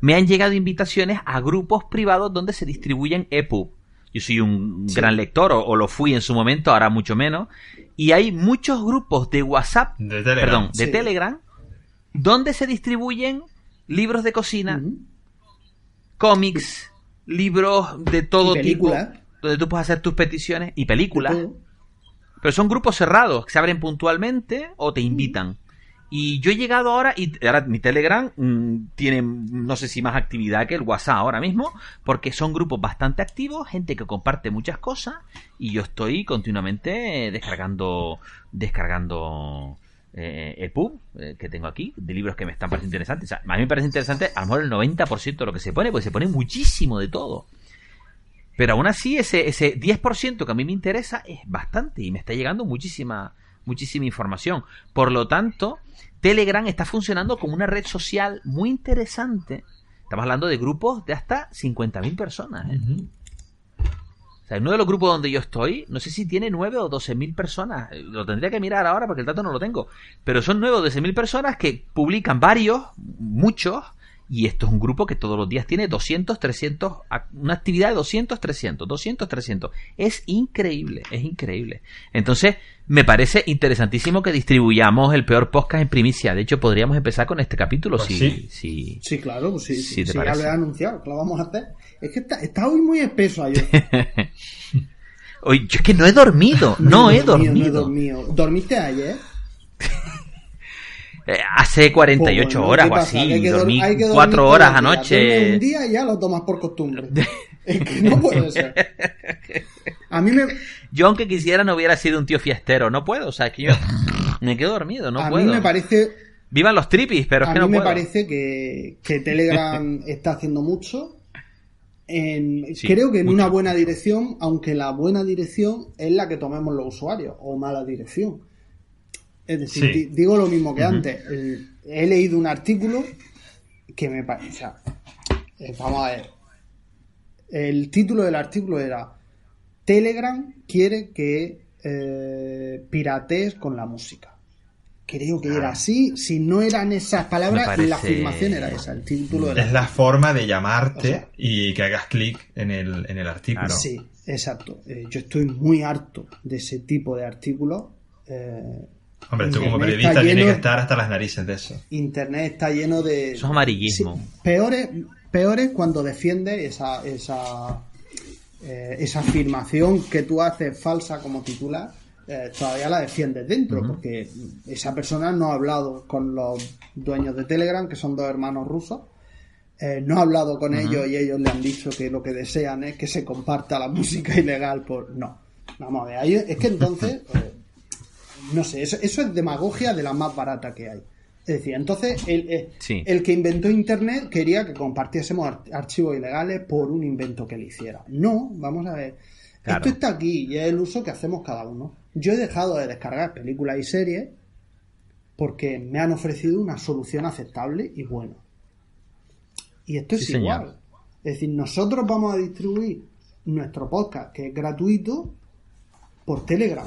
me han llegado invitaciones a grupos privados donde se distribuyen EPUB. Yo soy un gran lector, o, o lo fui en su momento, ahora mucho menos. Y hay muchos grupos de WhatsApp, De Telegram. perdón, de Sí. Telegram, donde se distribuyen libros de cocina, cómics, libros de todo tipo, donde tú puedes hacer tus peticiones y películas. Pero son grupos cerrados, que se abren puntualmente o te invitan. Y yo he llegado ahora, y ahora mi Telegram mm, tiene, no sé si más actividad que el WhatsApp ahora mismo, porque son grupos bastante activos, gente que comparte muchas cosas, y yo estoy continuamente descargando, descargando eh, EPUB eh, que tengo aquí, de libros que me están pareciendo interesantes. O sea, a mí me parece interesante a lo mejor el 90% de lo que se pone, porque se pone muchísimo de todo. Pero aún así, ese, ese 10% que a mí me interesa es bastante y me está llegando muchísima, muchísima información. Por lo tanto, Telegram está funcionando como una red social muy interesante. Estamos hablando de grupos de hasta 50.000 personas. ¿eh? Sea, en uno de los grupos donde yo estoy, no sé si tiene 9 o 12.000 personas. Eh, Lo tendría que mirar ahora porque el dato no lo tengo. Pero son 9 o 12.000 personas que publican varios, muchos, y esto es un grupo que todos los días tiene 200, 300, ac- una actividad de 200, 300, 200, 300. Es increíble, es increíble. Entonces, me parece interesantísimo que distribuyamos el peor podcast en primicia. De hecho, podríamos empezar con este capítulo Pues si, sí. si, Sí, claro, pues sí, Sí, sí, ¿te sí, ya lo he anunciado, que lo vamos a hacer. Es que está, está hoy muy espeso ayer. Oye, yo es que no he dormido, no, he dormido. No he dormido. ¿Dormiste ayer? Eh, hace 48 Pues bueno, horas ¿qué o así, hay que dor- dormí hay que dormir 4 todos horas anoche. Un día y ya lo tomas por costumbre. es que no puede ser. A mí me, Yo aunque quisiera no hubiera sido un tío fiestero, no puedo, o sea, es que yo me quedo dormido, no a puedo. mí me parece, Vivan los tripis, pero es a que mí no me puedo. parece que, que Telegram está haciendo mucho. En- Sí, creo que en mucho. una buena dirección, aunque la buena dirección es la que tomemos los usuarios, o mala dirección. Es decir, Sí. digo lo mismo que antes. El- he leído un artículo que me parece. O sea, eh, vamos a ver. El título del artículo era Telegram quiere que eh, piratees con la música. Creo que era así. Si no eran esas palabras, parece- la afirmación era esa. El título Es la forma de llamarte O sea- y que hagas clic en el, en el artículo. Sí, exacto. Eh, yo estoy muy harto de ese tipo de artículos. Eh, Hombre, tú como periodista tienes que estar hasta las narices de eso. Internet está lleno de. Eso es amarillismo. Sí, peores, peores cuando defiende esa, esa, eh, esa afirmación que tú haces falsa como titular. eh, todavía la defiendes dentro, porque esa persona no ha hablado con los dueños de Telegram, que son dos hermanos rusos. eh, no ha hablado con ellos y ellos le han dicho que lo que desean es que se comparta la música ilegal por. No. Vamos a ver. ahí- es que entonces. eh, no sé, eso, eso es demagogia de la más barata que hay. Es decir, entonces el, eh, Sí. el que inventó Internet quería que compartiésemos ar- archivos ilegales por un invento que le hiciera. No, vamos a ver. Claro. Esto está aquí y es el uso que hacemos cada uno. Yo he dejado de descargar películas y series porque me han ofrecido una solución aceptable y buena. Y esto es Sí, señor. igual. Es decir, nosotros vamos a distribuir nuestro podcast, que es gratuito, por Telegram.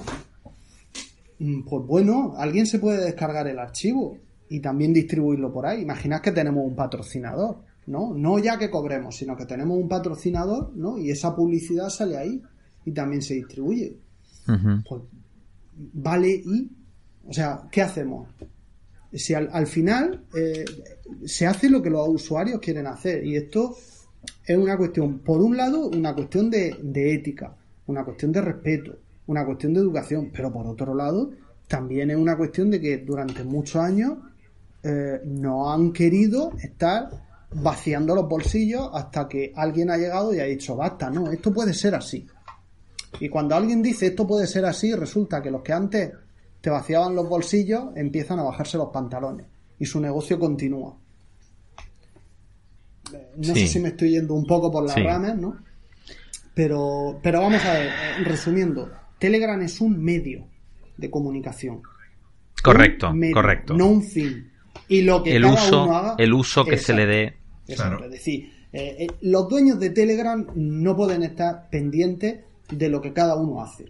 Mm, Pues bueno, alguien se puede descargar el archivo y también distribuirlo por ahí. Imaginad que tenemos un patrocinador, ¿no? No ya que cobremos, sino que tenemos un patrocinador, ¿no? Y esa publicidad sale ahí y también se distribuye. Pues vale y... O sea, ¿qué hacemos? si al, final eh, se hace lo que los usuarios quieren hacer y esto es una cuestión, por un lado, una cuestión de, ética, una cuestión de respeto, una cuestión de educación, pero por otro lado, también es una cuestión de que durante muchos años eh, no han querido estar vaciando los bolsillos hasta que alguien ha llegado y ha dicho, basta, no, esto puede ser así. Y cuando alguien dice esto puede ser así, resulta que los que antes te vaciaban los bolsillos empiezan a bajarse los pantalones y su negocio continúa. No sé si me estoy yendo un poco por las ramas, ¿no? Pero, pero vamos a ver, eh, resumiendo, Telegram es un medio de comunicación. Correcto, correcto. No un fin. Y lo que el uso, el uso que se le dé. Es decir, eh, eh, los dueños de Telegram no pueden estar pendientes de lo que cada uno hace.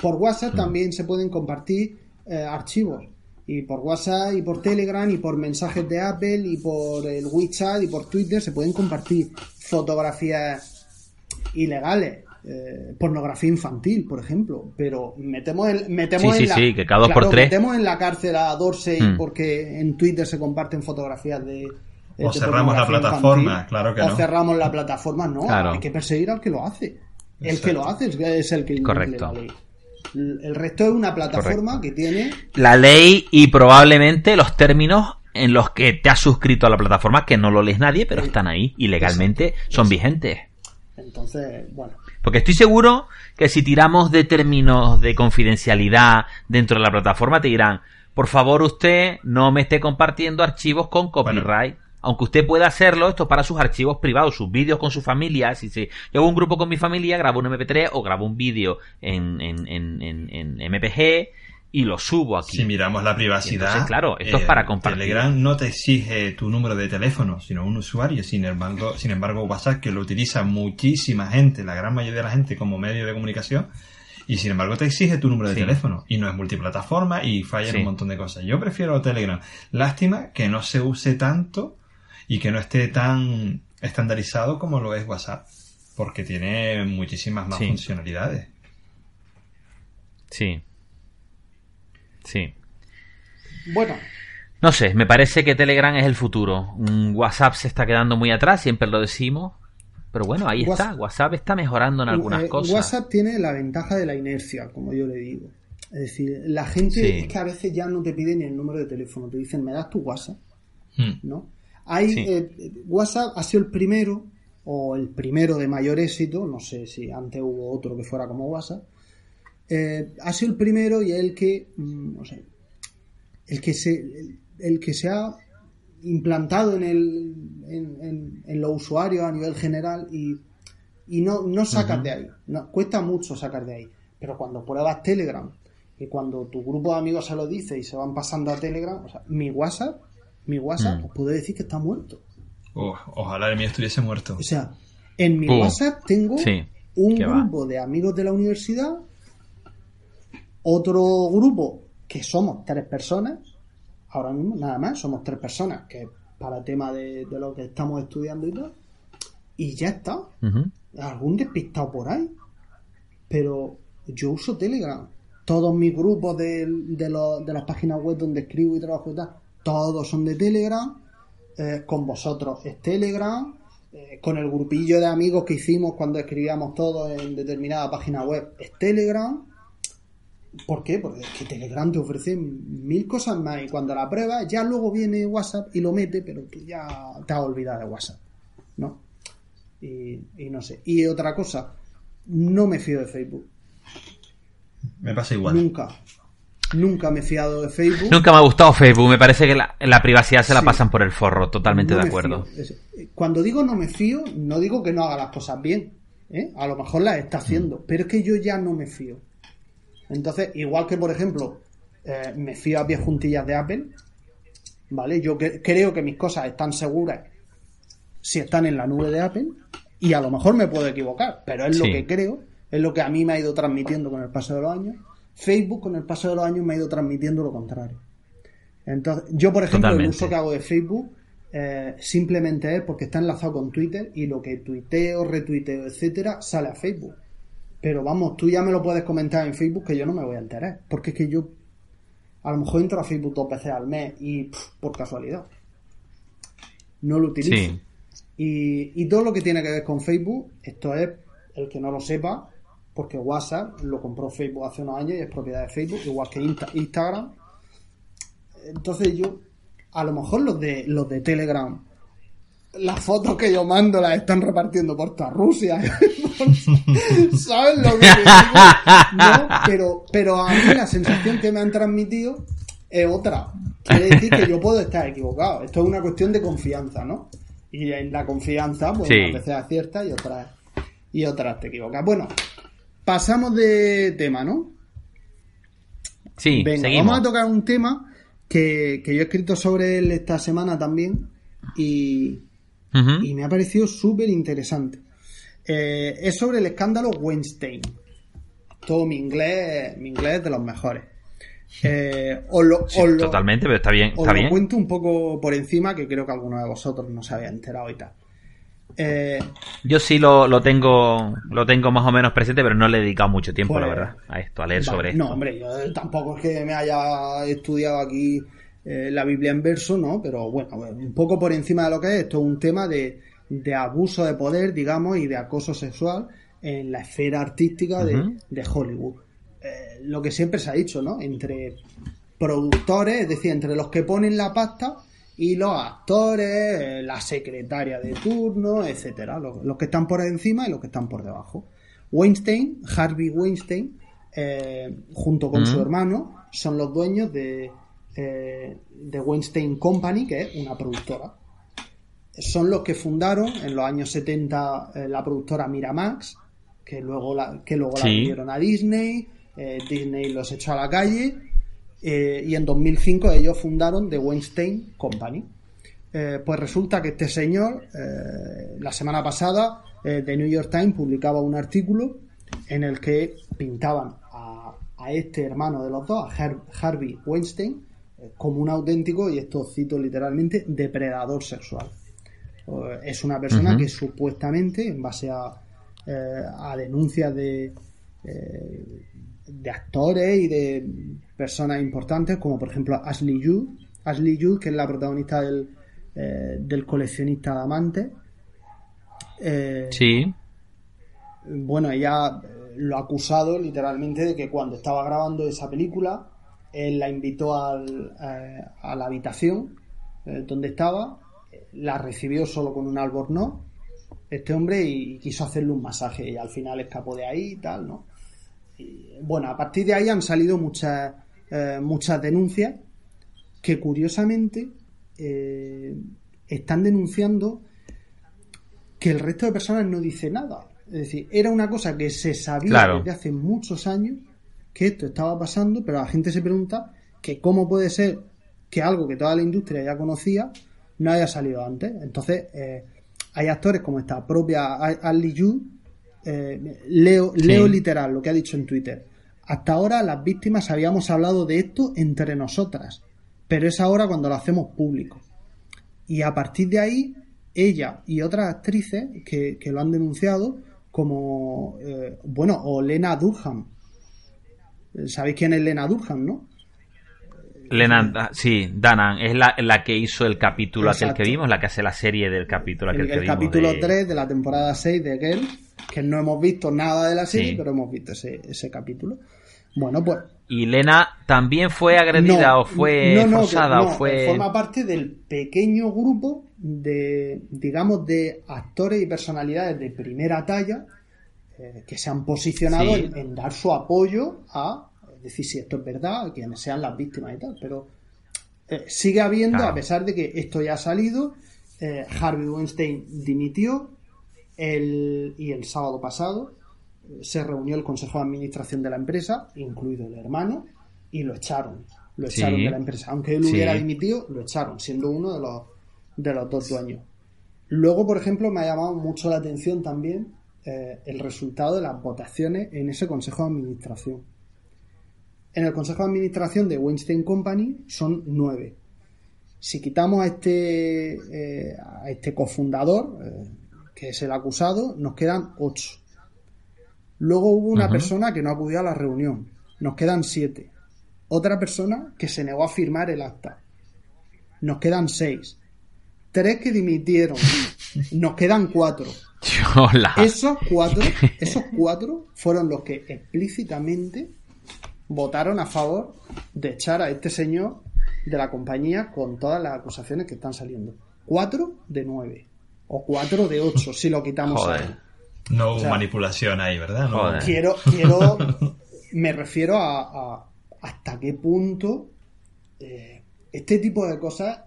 por WhatsApp mm. también se pueden compartir archivos y por WhatsApp y por Telegram y por mensajes de Apple y por el WeChat y por Twitter se pueden compartir fotografías ilegales. Eh, pornografía infantil, por ejemplo, pero metemos en, metemos en la, que cada por tres. metemos en la cárcel a Dorsey hmm. porque en Twitter se comparten fotografías de, o cerramos la plataforma, claro que o cerramos la plataforma, no, hay que perseguir al que lo hace. El que lo hace es el que Correcto. la ley. El resto es una plataforma que tiene... La ley y probablemente los términos en los que te has suscrito a la plataforma, que no lo lees nadie, pero están ahí y legalmente son vigentes. Entonces, bueno. Porque estoy seguro que si tiramos de términos de confidencialidad dentro de la plataforma, te dirán, por favor usted no me esté compartiendo archivos con copyright aunque usted pueda hacerlo, esto para sus archivos privados, sus vídeos con su familia. Si se, yo hago un grupo con mi familia, grabo un MP3 o grabo un vídeo en, en, en, en, MPG y lo subo aquí. Si miramos la privacidad, claro, esto es para compartir. Telegram no te exige tu número de teléfono, sino un usuario. Sin embargo, sin embargo, WhatsApp, que lo utiliza muchísima gente, la gran mayoría de la gente como medio de comunicación, y sin embargo te exige tu número de teléfono y no es multiplataforma y falla en un montón de cosas. Yo prefiero Telegram. Lástima que no se use tanto y que no esté tan estandarizado como lo es WhatsApp, porque tiene muchísimas más funcionalidades. Sí. Sí. Bueno. No sé, me parece que Telegram es el futuro. WhatsApp se está quedando muy atrás, siempre lo decimos. Pero bueno, ahí está. WhatsApp está mejorando en algunas eh, cosas. WhatsApp tiene la ventaja de la inercia, como yo le digo. Es decir, la gente es que a veces ya no te piden ni el número de teléfono, te dicen, me das tu WhatsApp. Hmm. ¿No? Hay, eh, WhatsApp ha sido el primero, o el primero de mayor éxito, no sé si antes hubo otro que fuera como WhatsApp, eh, ha sido el primero y el que, mm, el que se, el, que se ha implantado en, el, en, en, los usuarios a nivel general y, y no, no sacas de ahí. No, cuesta mucho sacar de ahí. Pero cuando pruebas Telegram y cuando tu grupo de amigos se lo dice y se van pasando a Telegram, o sea, mi WhatsApp mi WhatsApp, mm. os puedo decir que está muerto. ojalá el mío estuviese muerto. O sea, en mi WhatsApp tengo un grupo de amigos de la universidad, otro grupo que somos tres personas, ahora mismo nada más, somos tres personas, que para el tema de, lo que estamos estudiando y tal, y ya está. Algún despistado por ahí. Pero yo uso Telegram. Todos mis grupos de, de, de las páginas web donde escribo y trabajo y tal, todos son de Telegram, eh, con vosotros es Telegram, eh, con el grupillo de amigos que hicimos cuando escribíamos todo en determinada página web es Telegram. ¿Por qué? Porque es que Telegram te ofrece mil cosas más y cuando la pruebas ya luego viene WhatsApp y lo mete, pero tú ya te has olvidado de WhatsApp, ¿no? Y, y no sé. Y otra cosa, no me fío de Facebook. Me pasa igual. Nunca. Nunca me he fiado de Facebook. Nunca me ha gustado Facebook. Me parece que la, la privacidad se la pasan por el forro. Totalmente de acuerdo. Cuando digo no me fío, no digo que no haga las cosas bien. ¿eh? A lo mejor las está haciendo. Pero es que yo ya no me fío. Entonces, igual que por ejemplo, eh, me fío a pies juntillas de Apple. ¿Vale? Yo creo que mis cosas están seguras si están en la nube de Apple. Y a lo mejor me puedo equivocar. Pero es lo que creo. Es lo que a mí me ha ido transmitiendo con el paso de los años Facebook con el paso de los años me ha ido transmitiendo lo contrario. Entonces, yo, por ejemplo, el uso que hago de Facebook eh, simplemente es porque está enlazado con Twitter y lo que tuiteo, retuiteo, etcétera, sale a Facebook. Pero vamos, tú ya me lo puedes comentar en Facebook que yo no me voy a enterar. Porque es que yo. a lo mejor entro a Facebook dos veces al mes y por casualidad. No lo utilizo. Y, y todo lo que tiene que ver con Facebook, esto es, el que no lo sepa, porque WhatsApp lo compró Facebook hace unos años y es propiedad de Facebook, igual que Instagram. Entonces yo, a lo mejor los de los de Telegram, las fotos que yo mando las están repartiendo por toda Rusia. ¿Sabes lo que digo? No, pero, pero a mí la sensación que me han transmitido es otra. Quiere decir que yo puedo estar equivocado. Esto es una cuestión de confianza, ¿no? Y en la confianza, pues a veces acierta y otras, y otras te equivocas. Bueno, pasamos de tema, ¿no? Sí, Venga, vamos a tocar un tema que, yo he escrito sobre él esta semana también y, y me ha parecido súper interesante. Eh, es sobre el escándalo Weinstein. Todo mi inglés, mi inglés es de los mejores. Eh, totalmente, pero está bien. Está os bien. lo cuento un poco por encima, que creo que alguno de vosotros no se había enterado y tal. Eh, Yo sí lo, lo, tengo lo tengo más o menos presente, pero no le he dedicado mucho tiempo, la pues, verdad, a esto, a leer sobre esto. No, hombre, yo tampoco es que me haya estudiado aquí eh, la Biblia en verso, ¿no? Pero bueno, un poco por encima de lo que es, esto es un tema de, de abuso de poder, digamos, y de acoso sexual en la esfera artística de, de Hollywood. Eh, lo que siempre se ha dicho, ¿no? Entre productores, es decir, entre los que ponen la pasta y los actores, eh, la secretaria de turno, etcétera, los, que están por encima y los que están por debajo. Weinstein, Harvey Weinstein, eh, junto con su hermano, son los dueños de, eh, de Weinstein Company, que es una productora. Son los que fundaron en los años 70 la productora Miramax, que luego la, que luego la vendieron a Disney, Disney los echó a la calle eh, y en 2005 ellos fundaron The Weinstein Company. Eh, pues resulta que este señor, eh, la semana pasada, The New York Times publicaba un artículo en el que pintaban a, este hermano de los dos, a Harvey Weinstein, como un auténtico, y esto cito literalmente, depredador sexual. es una persona que supuestamente, en base a, a denuncias de, de actores y de personas importantes, como por ejemplo Ashley Judd, Ashley Judd, que es la protagonista del, eh, del coleccionista de amantes. Eh, sí. Bueno, ella eh, lo ha acusado literalmente de que cuando estaba grabando esa película, él la invitó al, a la habitación donde estaba, la recibió solo con un albornoz, este hombre, y quiso hacerle un masaje, y al final escapó de ahí y tal, ¿no? bueno, a partir de ahí han salido muchas, eh, muchas denuncias que curiosamente eh, están denunciando que el resto de personas no dice nada. Es decir, era una cosa que se sabía desde hace muchos años que esto estaba pasando, pero la gente se pregunta que cómo puede ser que algo que toda la industria ya conocía no haya salido antes. Entonces, eh, hay actores como esta propia Ali Yu eh, leo, leo literal lo que ha dicho en Twitter. Hasta ahora las víctimas habíamos hablado de esto entre nosotras, pero es ahora cuando lo hacemos público. Y a partir de ahí, ella y otras actrices que, lo han denunciado, como, eh, bueno, o Lena Durham. ¿Sabéis quién es Lena Durham, no? Lena, sí, Danan, es la, la, que hizo el capítulo aquel que vimos, la que hace la serie del capítulo aquel el, que el vimos. capítulo 3 de la temporada 6 de Girl, que no hemos visto nada de la serie, pero hemos visto ese, ese capítulo. Bueno, pues. ¿Y Lena también fue agredida o fue no, forzada o fue.? Forma parte del pequeño grupo de, digamos, de actores y personalidades de primera talla eh, que se han posicionado en dar su apoyo a decir si esto es verdad, quienes sean las víctimas y tal, pero eh, sigue habiendo, a pesar de que esto ya ha salido, eh, Harvey Weinstein dimitió el, y el sábado pasado se reunió el consejo de administración de la empresa, incluido el hermano, y lo echaron. Lo echaron de la empresa. Aunque él hubiera dimitido, lo echaron, siendo uno de los, de los dos dueños. Luego, por ejemplo, me ha llamado mucho la atención también el resultado de las votaciones en ese consejo de administración en el Consejo de Administración de Weinstein Company son nueve. Si quitamos a este, eh, a este cofundador, eh, que es el acusado, nos quedan ocho. Luego hubo una persona que no acudió a la reunión. Nos quedan siete. otra persona que se negó a firmar el acta. Nos quedan seis. Tres que dimitieron. Nos quedan cuatro. Esos cuatro, esos cuatro fueron los que explícitamente votaron a favor de echar a este señor de la compañía con todas las acusaciones que están saliendo. Cuatro de nueve. O cuatro de ocho, si lo quitamos Joder. No hubo manipulación ahí, ¿verdad? Quiero, quiero, me refiero a, hasta qué punto eh, este tipo de cosas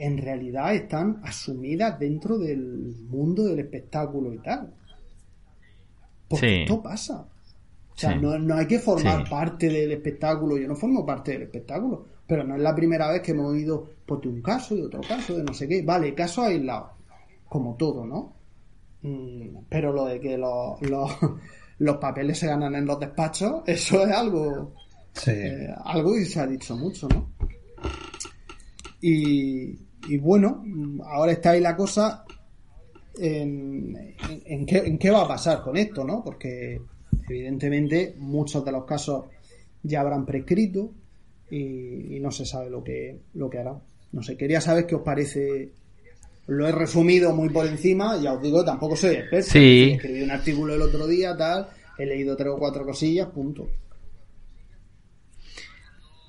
en realidad están asumidas dentro del mundo del espectáculo y tal. Porque esto pasa. O sea, no, hay que formar parte del espectáculo. Yo no formo parte del espectáculo. Pero no es la primera vez que hemos oído pues, de un caso, de otro caso, de no sé qué. Vale, caso aislado. Como todo, ¿no? Mm, pero lo de que los, los, papeles se ganan en los despachos, eso es algo, eh, algo que se ha dicho mucho, ¿no? Y, y bueno, ahora está ahí la cosa en, en, qué, en, qué, va a pasar con esto, ¿no? Porque evidentemente muchos de los casos ya habrán prescrito y, y no se sabe lo que, lo que hará. No sé, quería saber qué os parece lo he resumido muy por encima, ya os digo, tampoco soy experto. Sí. Escribí un artículo el otro día, tal, he leído tres o cuatro cosillas, punto.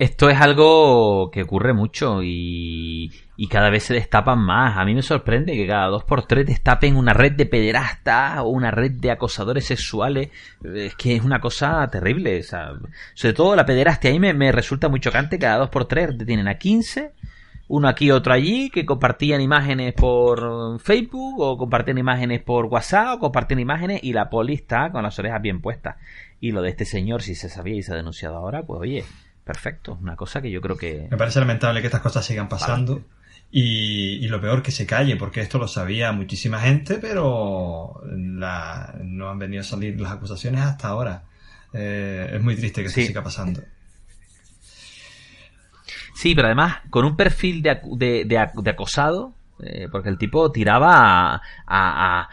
Esto es algo que ocurre mucho y, y, cada vez se destapan más. A mí me sorprende que cada dos por tres destapen una red de pederastas o una red de acosadores sexuales. Es que es una cosa terrible. sobre todo la pederastia a mí me, me resulta muy chocante. Cada dos por tres tienen a 15 uno aquí, otro allí, que compartían imágenes por Facebook o compartían imágenes por WhatsApp o compartían imágenes y la poli está con las orejas bien puestas. Y lo de este señor, si se sabía y se ha denunciado ahora, pues oye, perfecto, una cosa que yo creo que... Me parece lamentable que estas cosas sigan pasando. Y, lo peor que se calle, porque esto lo sabía muchísima gente, pero no han venido a salir las acusaciones hasta ahora. Eh, es muy triste que se siga pasando. Sí, pero además con un perfil de, de, de, acosado, eh, porque el tipo tiraba a, a, a,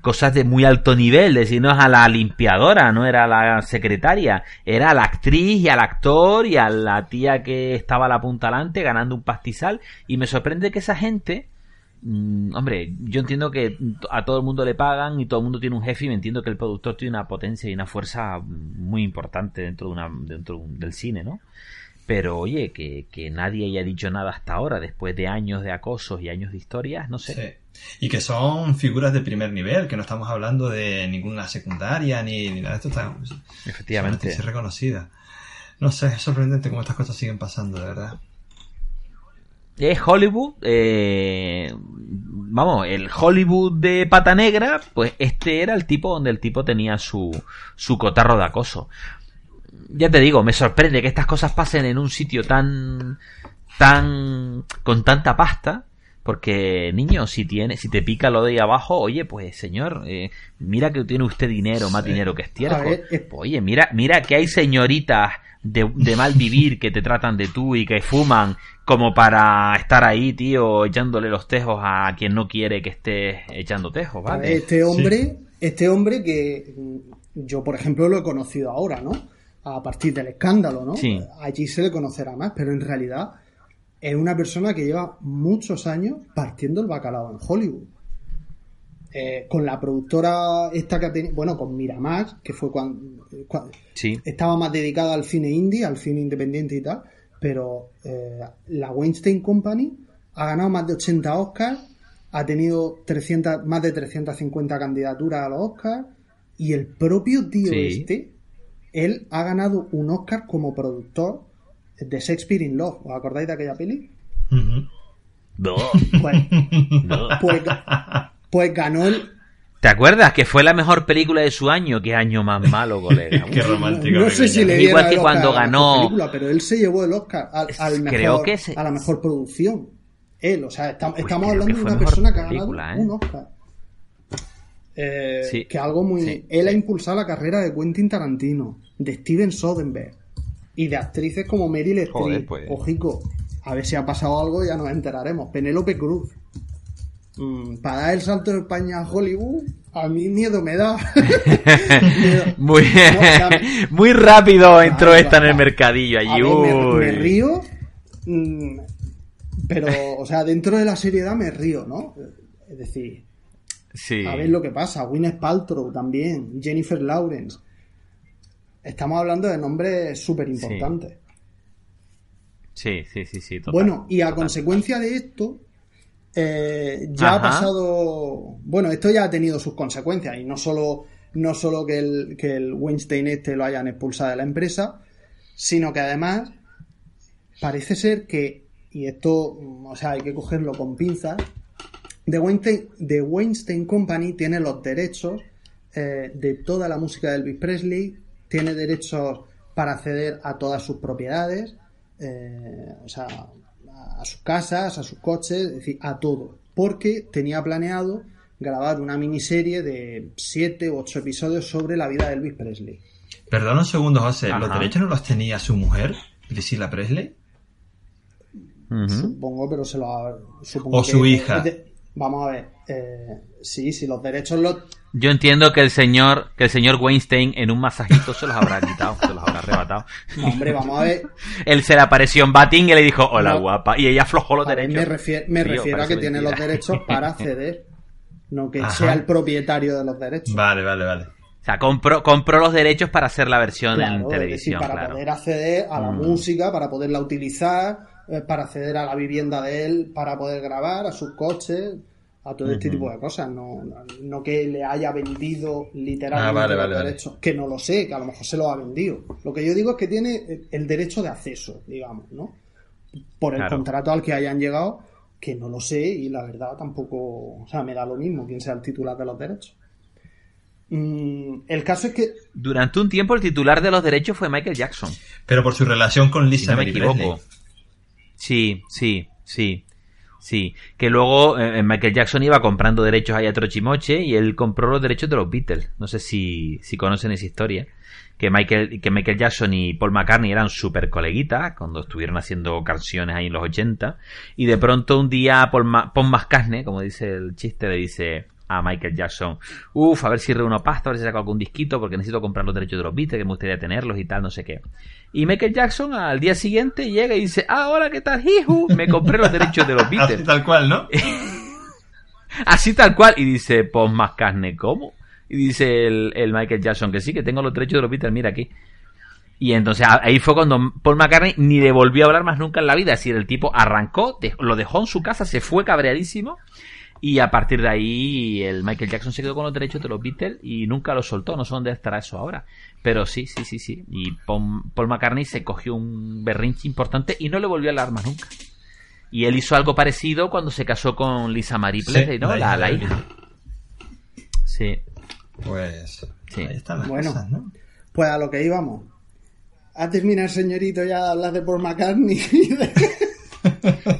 cosas de muy alto nivel, es no a la limpiadora, no era la secretaria, era a la actriz y al actor y a la tía que estaba a la punta delante ganando un pastizal. Y me sorprende que esa gente, mm, hombre, yo entiendo que a todo el mundo le pagan y todo el mundo tiene un jefe y me entiendo que el productor tiene una potencia y una fuerza muy importante dentro de una, dentro del cine, ¿no? Pero oye, que, nadie haya dicho nada hasta ahora, después de años de acosos y años de historias, no sé. Sí. Y que son figuras de primer nivel, que no estamos hablando de ninguna secundaria ni, nada de esto. Está, Efectivamente. Es reconocida. No sé, es sorprendente cómo estas cosas siguen pasando, de verdad. Es Hollywood, eh, vamos, el Hollywood de pata negra, pues este era el tipo donde el tipo tenía su, su cotarro de acoso ya te digo, me sorprende que estas cosas pasen en un sitio tan, tan, con tanta pasta, porque niño, si tiene, si te pica lo de ahí abajo, oye, pues señor, eh, mira que tiene usted dinero, más dinero que estiércol. Pues, oye, mira, mira que hay señoritas de, de, mal vivir que te tratan de tú y que fuman como para estar ahí, tío, echándole los tejos a quien no quiere que estés echando tejos, ¿vale? Este hombre, este hombre que yo, por ejemplo, lo he conocido ahora, ¿no? a partir del escándalo, ¿no? Allí se le conocerá más, pero en realidad es una persona que lleva muchos años partiendo el bacalao en Hollywood. Eh, con la productora esta que tenido, bueno, con Miramax, que fue cuando, estaba más dedicada al cine indie, al cine independiente y tal, pero eh, la Weinstein Company ha ganado más de 80 Oscars, ha tenido 300, más de 350 candidaturas a los Oscars, y el propio tío este él ha ganado un Oscar como productor de Shakespeare in Love. ¿Os acordáis de aquella peli? No. Pues, pues, pues, ganó el. ¿Te acuerdas que fue la mejor película de su año? Qué año más malo, colega. Qué romántico. No, sé si le Igual que cuando ganó. pero él se llevó el Oscar al, mejor, a la mejor producción. Él, o sea, estamos hablando de una persona que ha ganado ¿eh? un Oscar. Eh, que algo muy. él ha impulsado la carrera de Quentin Tarantino, de Steven Soderbergh y de actrices como Meryl Streep. Pues. Ojico, a ver si ha pasado algo, ya nos enteraremos. Penélope Cruz. Mm, para dar el salto de España a Hollywood, a mí miedo me da. muy, muy rápido entró esta en el mercadillo allí. me, río, mm, pero, o sea, dentro de la seriedad me río, ¿no? Es decir, sí. a ver lo que pasa. Gwyneth Paltrow también, Jennifer Lawrence. Estamos hablando de nombres súper importantes. Sí. sí, sí, sí, bueno, y a consecuencia de esto, eh, ya ha pasado. Bueno, esto ya ha tenido sus consecuencias y no solo, no solo que, el, que el Weinstein este lo hayan expulsado de la empresa, sino que además parece ser que, y esto, o sea, hay que cogerlo con pinzas, The Weinstein, The Weinstein Company tiene los derechos eh, de toda la música de Elvis Presley, tiene derechos para acceder a todas sus propiedades, eh, o sea, a sus casas, a sus coches, es decir, a todo. Porque tenía planeado grabar una miniserie de siete u ocho episodios sobre la vida de Elvis Presley. Perdón un segundo, José. ¿Los derechos no los tenía su mujer, Priscilla Presley? Supongo, pero se lo ha... o su hija. Vamos a ver. Eh, sí, sí, los derechos los... Yo entiendo que el señor, que el señor Weinstein en un masajito se los habrá quitado, se los habrá arrebatado. No, hombre, vamos a ver. Él se le apareció en Bating y le dijo, hola guapa, y ella aflojó los derechos. me, refiero, a que tiene los derechos para acceder, no que sea el propietario de los derechos. Vale, vale, vale. O sea, compró, compró los derechos para hacer la versión en televisión. para poder acceder a la mm. música, para poderla utilizar, eh, para acceder a la vivienda de él, para poder grabar, a sus coches, a todo este tipo de cosas. No, no, que le haya vendido literalmente ah, los derechos, que no lo sé, que a lo mejor se lo ha vendido. Lo que yo digo es que tiene el derecho de acceso, digamos, ¿no? Por el contrato al que hayan llegado, que no lo sé y la verdad tampoco, o sea, me da lo mismo quién sea el titular de los derechos. Mm, el caso es que. Durante un tiempo el titular de los derechos fue Michael Jackson. Pero por su relación con Lisa si me equivoco. Sí, sí, sí. Sí, que luego eh, Michael Jackson iba comprando derechos ahí a Trochimoche y él compró los derechos de los Beatles. No sé si, si conocen esa historia. Que Michael, que Michael Jackson y Paul McCartney eran súper coleguitas cuando estuvieron haciendo canciones ahí en los 80. Y de pronto un día Paul, Paul McCartney, como dice el chiste, le dice, a Michael Jackson. Uf, a ver si reúno pasta, a ver si saco algún disquito, porque necesito comprar los derechos de los Beatles, que me gustaría tenerlos y tal, no sé qué. Y Michael Jackson al día siguiente llega y dice, ah, hola, ¿qué tal, hijo? Me compré los derechos de los Beatles. Así tal cual, ¿no? Así tal cual. Y dice, pues más carne, ¿cómo? Y dice el, el, Michael Jackson que sí, que tengo los derechos de los Beatles, mira aquí. Y entonces ahí fue cuando Paul McCartney ni le volvió a hablar más nunca en la vida. Es decir, el tipo arrancó, lo dejó en su casa, se fue cabreadísimo y a partir de ahí, el Michael Jackson se quedó con los derechos de los Beatles y nunca los soltó. No sé dónde estará eso ahora. Pero sí, sí, sí, sí. Y Paul, McCartney se cogió un berrinche importante y no le volvió a más nunca. Y él hizo algo parecido cuando se casó con Lisa Marie Presley, ¿no? La, la, hija. Sí. Pues. Sí. Ahí están las bueno, cosas, ¿no? Pues a lo que íbamos. A terminar, señorito, ya de hablar de Paul McCartney.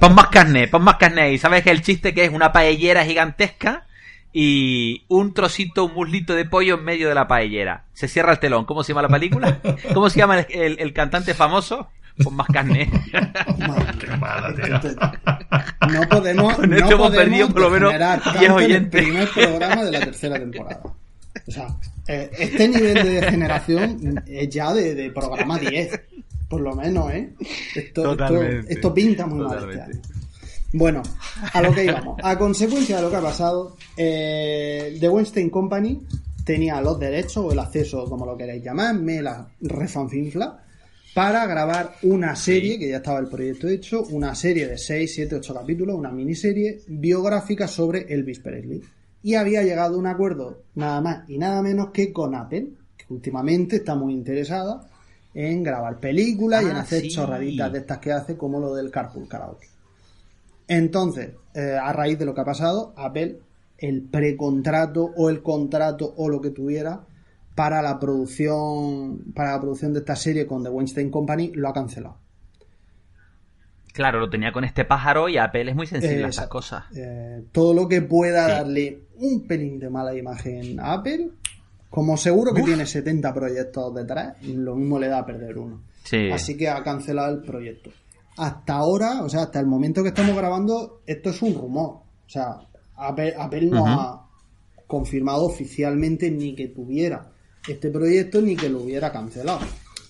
Pon más carne, pon más carne. Y sabes que el chiste que es una paellera gigantesca y un trocito, un muslito de pollo en medio de la paellera. Se cierra el telón. ¿Cómo se llama la película? ¿Cómo se llama el, cantante famoso? Pon más carne. Qué mala, tío. No podemos. Con no hemos perdido por lo menos 10 oyentes. el primer programa de la tercera temporada. O sea, eh, este nivel de generación es ya de, de programa 10. Por lo menos, ¿eh? Esto, esto, pinta muy mal este Bueno, a lo que íbamos. A consecuencia de lo que ha pasado, eh, The Weinstein Company tenía los derechos o el acceso, como lo queréis llamar, me la refanfinfla, para grabar una serie, que ya estaba el proyecto hecho, una serie de 6, 7, 8 capítulos, una miniserie biográfica sobre Elvis Presley. Y había llegado a un acuerdo nada más y nada menos que con Apple, que últimamente está muy interesada en grabar películas y en ah, hacer chorraditas de estas que hace, como lo del Carpool Karaoke. Entonces, eh, a raíz de lo que ha pasado, Apple, el precontrato o el contrato o lo que tuviera para la producción para la producción de esta serie con The Weinstein Company lo ha cancelado. Claro, lo tenía con este pájaro y Apple es muy sensible a esas cosas. Eh, todo lo que pueda darle un pelín de mala imagen a Apple, como seguro que tiene 70 proyectos detrás, lo mismo le da a perder uno. Así que ha cancelado el proyecto. Hasta ahora, o sea, hasta el momento que estamos grabando, esto es un rumor. O sea, Apple, no, ha, confirmado oficialmente ni que tuviera este proyecto ni que lo hubiera cancelado.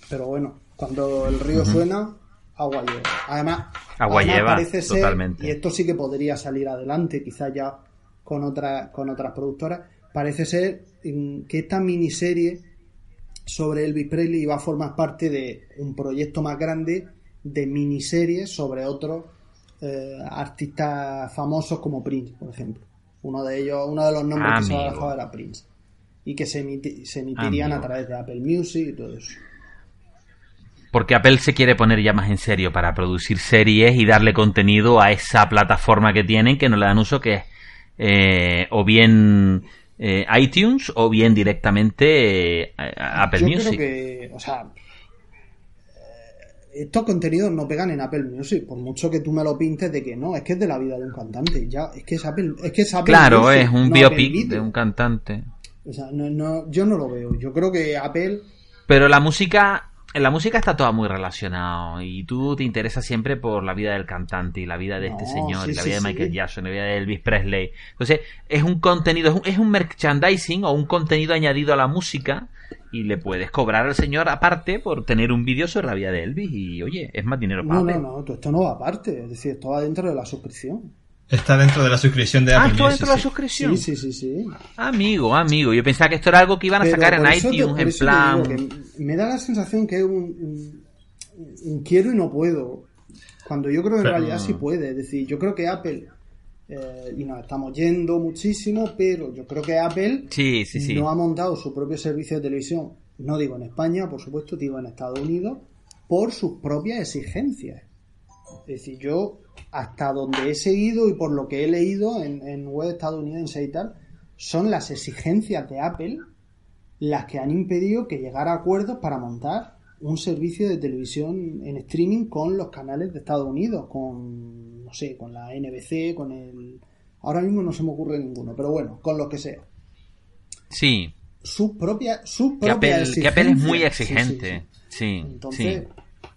Pero bueno, cuando el río suena, agua lleva. Además, agua además lleva, parece ser, totalmente. y esto sí que podría salir adelante, quizás ya con otras con otras productoras, parece ser mm, que esta miniserie sobre Elvis Presley iba a formar parte de un proyecto más grande de miniseries sobre otros eh, artistas famosos como Prince, por ejemplo. Uno de ellos, uno de los nombres que se ha Amigo. dejado era Prince. Y que se, emiti- se emitirían a través de Apple Music y todo eso. Porque Apple se quiere poner ya más en serio para producir series y darle contenido a esa plataforma que tienen que no le dan uso, que es eh, o bien eh, iTunes o bien directamente eh, a- Apple Yo Music. creo que, o sea, eh, estos contenidos no pegan en Apple Music, por mucho que tú me lo pintes de que no, es que es de la vida de un cantante, ya, es que es Apple, es que es Apple Claro, Music, es un no biopic de un cantante. O sea, no, no, yo no lo veo, yo creo que Apple, Pero la música, la música está toda muy relacionado y tú te interesas siempre por la vida del cantante y la vida de este No, señor sí, y la sí, vida de sí. Michael Jackson y la vida de Elvis Presley. Entonces, es un contenido, es un, es un merchandising o un contenido añadido a la música y le puedes cobrar al señor aparte por tener un vídeo sobre la vida de Elvis y oye, es más dinero para no, no, no, esto no va aparte, es decir, esto va dentro de la suscripción. Está dentro de la suscripción de Ah, Apple esto Music, dentro de la sí. suscripción. Sí, sí, sí, sí. Amigo, Amigo, yo pensaba que esto era algo que iban a Pero sacar en eso te- iTunes en plan... me da la sensación que es un, un- un quiero y no puedo. Cuando yo creo que en Pero- realidad sí puede. Es decir, yo creo que Apple, eh, y nos estamos yendo muchísimo, pero yo creo que Apple Sí, sí, sí. no ha montado su propio servicio de televisión, no digo en España, por supuesto, digo en Estados Unidos, por sus propias exigencias. Es decir, yo hasta donde he seguido y por lo que he leído en, en web estadounidense y tal, son las exigencias de Apple las que han impedido que llegara a acuerdos para montar un servicio de televisión en streaming con los canales de Estados Unidos, con, no sé, con la NBC, con el... Ahora mismo no se me ocurre ninguno, pero bueno, con los que sea. Sí, Sus propias sus que propias Apple, que Apple es muy exigencias. Sí, sí, exigente. sí. Sí, Entonces.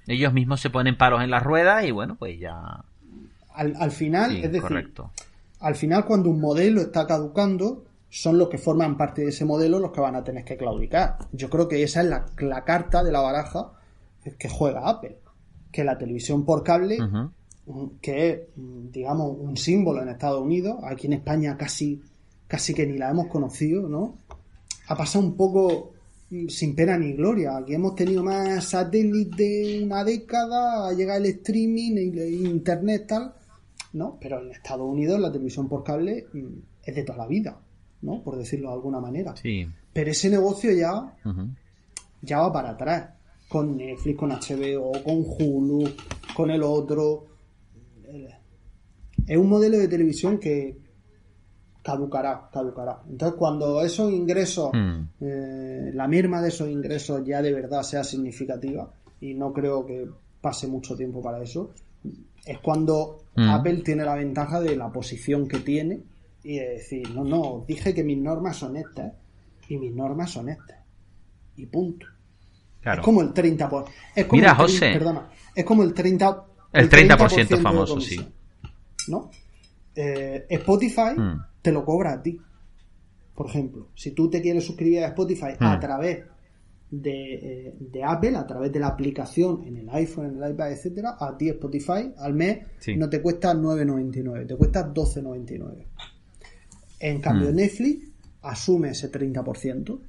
Ellos mismos se ponen palos en las ruedas y bueno, pues ya. Al, al final, Sí, es decir, correcto. al final cuando un modelo está caducando, son los que forman parte de ese modelo los que van a tener que claudicar. Yo creo que esa es la, la carta de la baraja que juega Apple. Que la televisión por cable, mm, que es, mm, digamos, un símbolo en Estados Unidos, aquí en España casi, casi que ni la hemos conocido, ¿no? Ha pasado un poco mm, sin pena ni gloria. Aquí hemos tenido más satélite una década, llega el streaming, el internet, tal. ¿No? Pero en Estados Unidos la televisión por cable mm, es de toda la vida, ¿no? Por decirlo de alguna manera. Sí. Pero ese negocio ya, ya va para atrás. Con Netflix, con HBO, con Hulu, con el otro. Es un modelo de televisión que caducará, caducará. Entonces, cuando esos ingresos, Mm. eh, la merma de esos ingresos ya de verdad sea significativa, y no creo que pase mucho tiempo para eso, es cuando Mm. Apple tiene la ventaja de la posición que tiene y de decir, no, no, dije que mis normas son estas y mis normas son estas. Y punto. Claro. Es como el 30%. Por, es como Mira, el 30 José. Perdona. Es como el 30%. El 30% de famoso, sí. ¿No? Eh, Spotify Mm. te lo cobra a ti. Por ejemplo, si tú te quieres suscribir a Spotify a Mm. través de, eh, de Apple, a través de la aplicación en el iPhone, en el iPad, etcétera, a ti Spotify al mes Sí. no te cuesta 9.99, te cuesta 12.99. En cambio, Mm. Netflix asume ese 30%.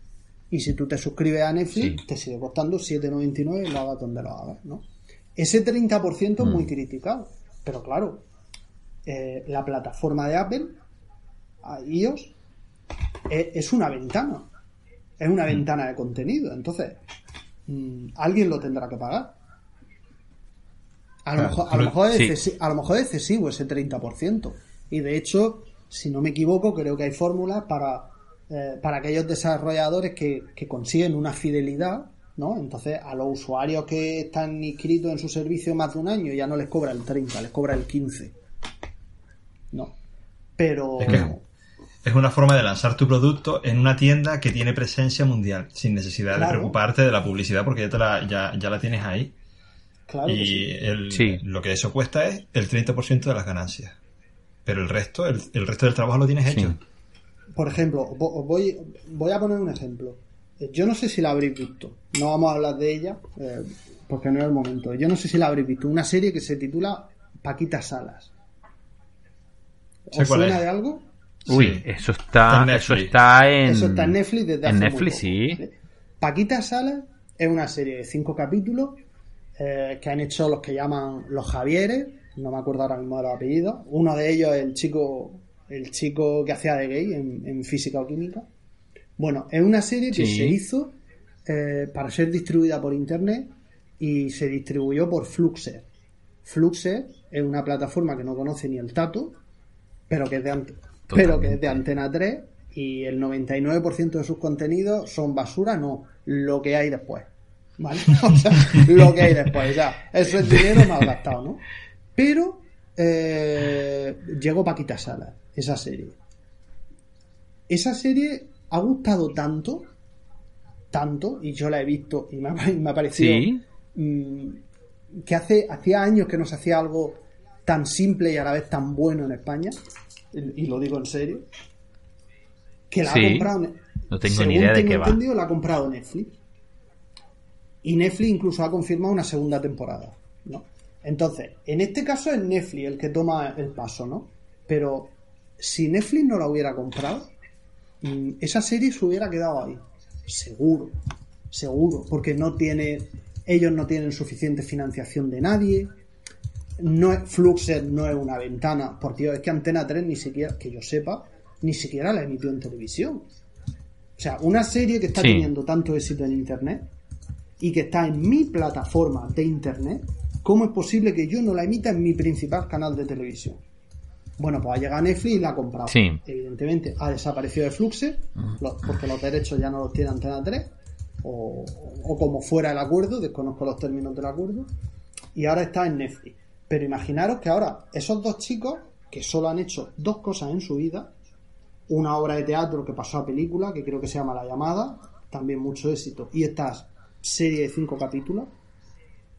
Y si tú te suscribes a Netflix, Sí. te sigue costando 7,99 lo hagas donde lo hagas, ¿no? Ese 30% es Mm. muy criticado. Pero claro, eh, la plataforma de Apple, a iOS, es, es una ventana. Es una ventana de contenido. Entonces, mm, alguien lo tendrá que pagar. A lo, mejor, a, lo mejor es sí. excesi- a lo mejor es excesivo ese 30%. Y de hecho, si no me equivoco, creo que hay fórmulas para, eh, para aquellos desarrolladores que, que consiguen una fidelidad, ¿no? Entonces, a los usuarios que están inscritos en su servicio más de un año ya no les cobra el 30, les cobra el 15. No. Pero... Es que es una forma de lanzar tu producto en una tienda que tiene presencia mundial, sin necesidad Claro. de preocuparte de la publicidad porque ya, te la, ya, ya la tienes ahí. claro que y sí. el- Sí. lo que eso cuesta es el 30% de las ganancias. Pero el resto, el, el resto del trabajo lo tienes Sí. hecho. por ejemplo, voy, voy a poner un ejemplo. Eh, yo no sé si la habréis visto. No vamos a hablar de ella eh, porque no es el momento. Yo no sé si la habréis visto. Una serie que se titula Paquita Salas. ¿Os suena de algo? Uy, eso está, eso está en. Eso está en Netflix desde En Netflix, sí. Paquita Salas es una serie de cinco capítulos eh, que han hecho los que llaman los Javieres. No me acuerdo ahora mismo de los apellidos. Uno de ellos es el chico, el chico que hacía de gay en, física o química. Bueno, es una serie que se hizo eh, para ser distribuida por internet y se distribuyó por Fluxer. Fluxer es una plataforma que no conoce ni el Tato, pero que es de, pero que es de Antena 3 y el 99% de sus contenidos son basura, no, lo que hay después. ¿Vale? O sea, lo que hay después, ya. Eso es dinero mal gastado, ¿no? Pero eh, llegó Paquita Sala, esa serie. Esa serie ha gustado tanto, tanto, y yo la he visto y me ha, parecido mm, que hace hacía años que no se hacía algo tan simple y a la vez tan bueno en España, y, lo digo en serio, que la ha comprado. No tengo ni idea de qué va. La ha comprado Netflix. Y Netflix incluso ha confirmado una segunda temporada. ¿no? Entonces, en este caso es Netflix el que toma el paso, ¿no? Pero si Netflix no la hubiera comprado, mm, esa serie se hubiera quedado ahí. Seguro, seguro, porque no tiene, ellos no tienen suficiente financiación de nadie. No es, Fluxer no es una ventana, porque es que Antena 3 ni siquiera, que yo sepa, ni siquiera la emitió en televisión. O sea, una serie que está teniendo tanto éxito en internet y que está en mi plataforma de internet, ¿cómo es posible que yo no la emita en mi principal canal de televisión? Bueno, pues ha llegado Netflix y la ha comprado. Evidentemente ha desaparecido de Fluxe, porque los derechos ya no los tiene Antena 3, o, como fuera el acuerdo, desconozco los términos del acuerdo, y ahora está en Netflix. Pero imaginaros que ahora esos dos chicos, que solo han hecho dos cosas en su vida, una obra de teatro que pasó a película, que creo que se llama La llamada, también mucho éxito, y estas serie de cinco capítulos,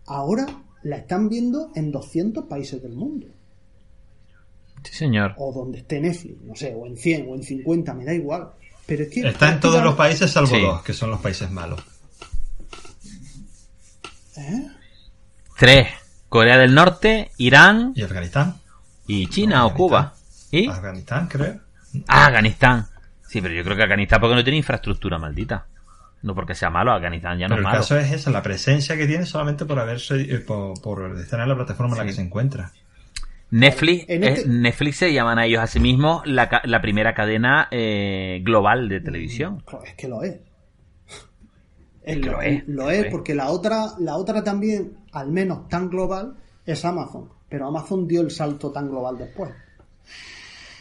ahora la están viendo en 200 países del mundo. Sí, señor. O donde esté Netflix, no sé, o en 100 o en 50, me da igual. Pero es que Está en todos los países salvo dos, que son los países malos. ¿Eh? Tres. Corea del Norte, Irán. Y Afganistán. Y China o Cuba. ¿Y? Afganistán, creo. Ah, Afganistán. Sí, pero yo creo que Afganistán porque no tiene infraestructura maldita. No porque sea malo, Afganistán ya no es malo. El caso es esa, la presencia que tiene solamente por haberse eh, por, estar en la plataforma en la que se encuentra. Netflix, este- Netflix se llaman a ellos a sí mismos la, la primera cadena eh, global de televisión. Es que lo es. Lo, es, lo es, porque la otra, la otra también, al menos tan global, es Amazon. Pero Amazon dio el salto tan global después.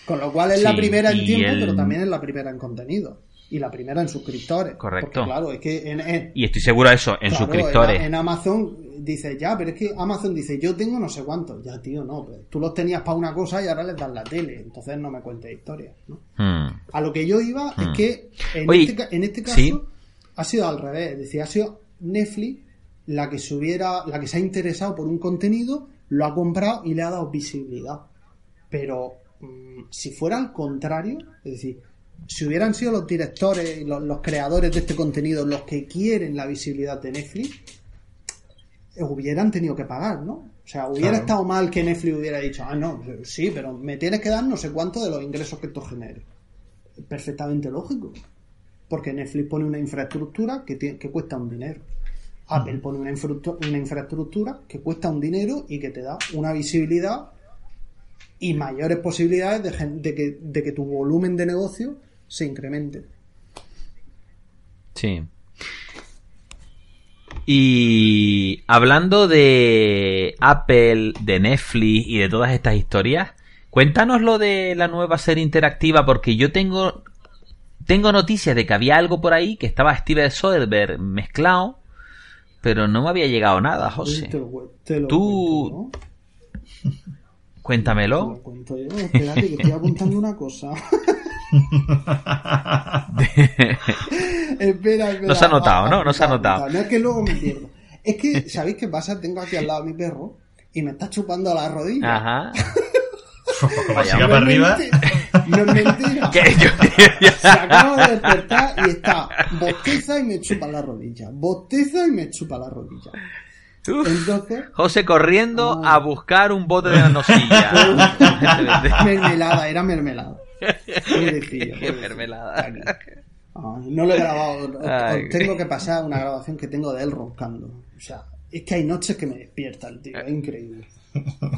Con lo cual es la primera en tiempo, pero también es la primera en contenido y la primera en suscriptores. Correcto. claro, es que en, y estoy seguro de eso, en suscriptores. En, Amazon dice, ya, pero es que Amazon dice, yo tengo no sé cuántos. Ya, tío, no, pues, tú los tenías para una cosa y ahora les das la tele. Entonces no me cuentes historias. Hmm. A lo que yo iba es hmm. que en, este, en este caso ha sido al revés. Es decir, ha sido Netflix la que se hubiera, la que se ha interesado por un contenido, lo ha comprado y le ha dado visibilidad. Pero mm, si fuera al contrario, es decir, si hubieran sido los directores y los, creadores de este contenido los que quieren la visibilidad de Netflix, eh, hubieran tenido que pagar, ¿no? O sea, hubiera estado mal que Netflix hubiera dicho, ah, no, sí, pero me tienes que dar no sé cuánto de los ingresos que esto genere. Perfectamente lógico. Porque Netflix pone una infraestructura que, cuesta un dinero. Apple pone una, una infraestructura que cuesta un dinero y que te da una visibilidad y mayores posibilidades de, que, de que tu volumen de negocio se incremente. Sí. Y hablando de Apple, de Netflix y de todas estas historias, cuéntanos lo de la nueva serie interactiva porque yo tengo tengo noticias de que había algo por ahí que estaba Steven Soderbergh mezclado, pero no me había llegado nada, José. Tú Cuéntamelo. Espérate, que estoy apuntando una cosa. espera, espera. No se ha notado, ¿no? No se ha notado. No es que luego me pierdo. Es que, ¿sabéis qué pasa? Tengo aquí al lado a mi perro y me está chupando la rodilla. Ajá. Como siga para arriba. No es mentira. Que yo- Se acaba de despertar y está bosteza y me chupa la rodilla. Bosteza y me chupa la rodilla. Uf. Entonces, José corriendo Ah. a buscar un bote de nanosilla. mermelada, era mermelada. Qué mermelada. Ay, no lo he grabado. Os- os tengo que pasar una grabación que tengo de él roncando. O sea, es que hay noches que me despierta el tío. Es increíble.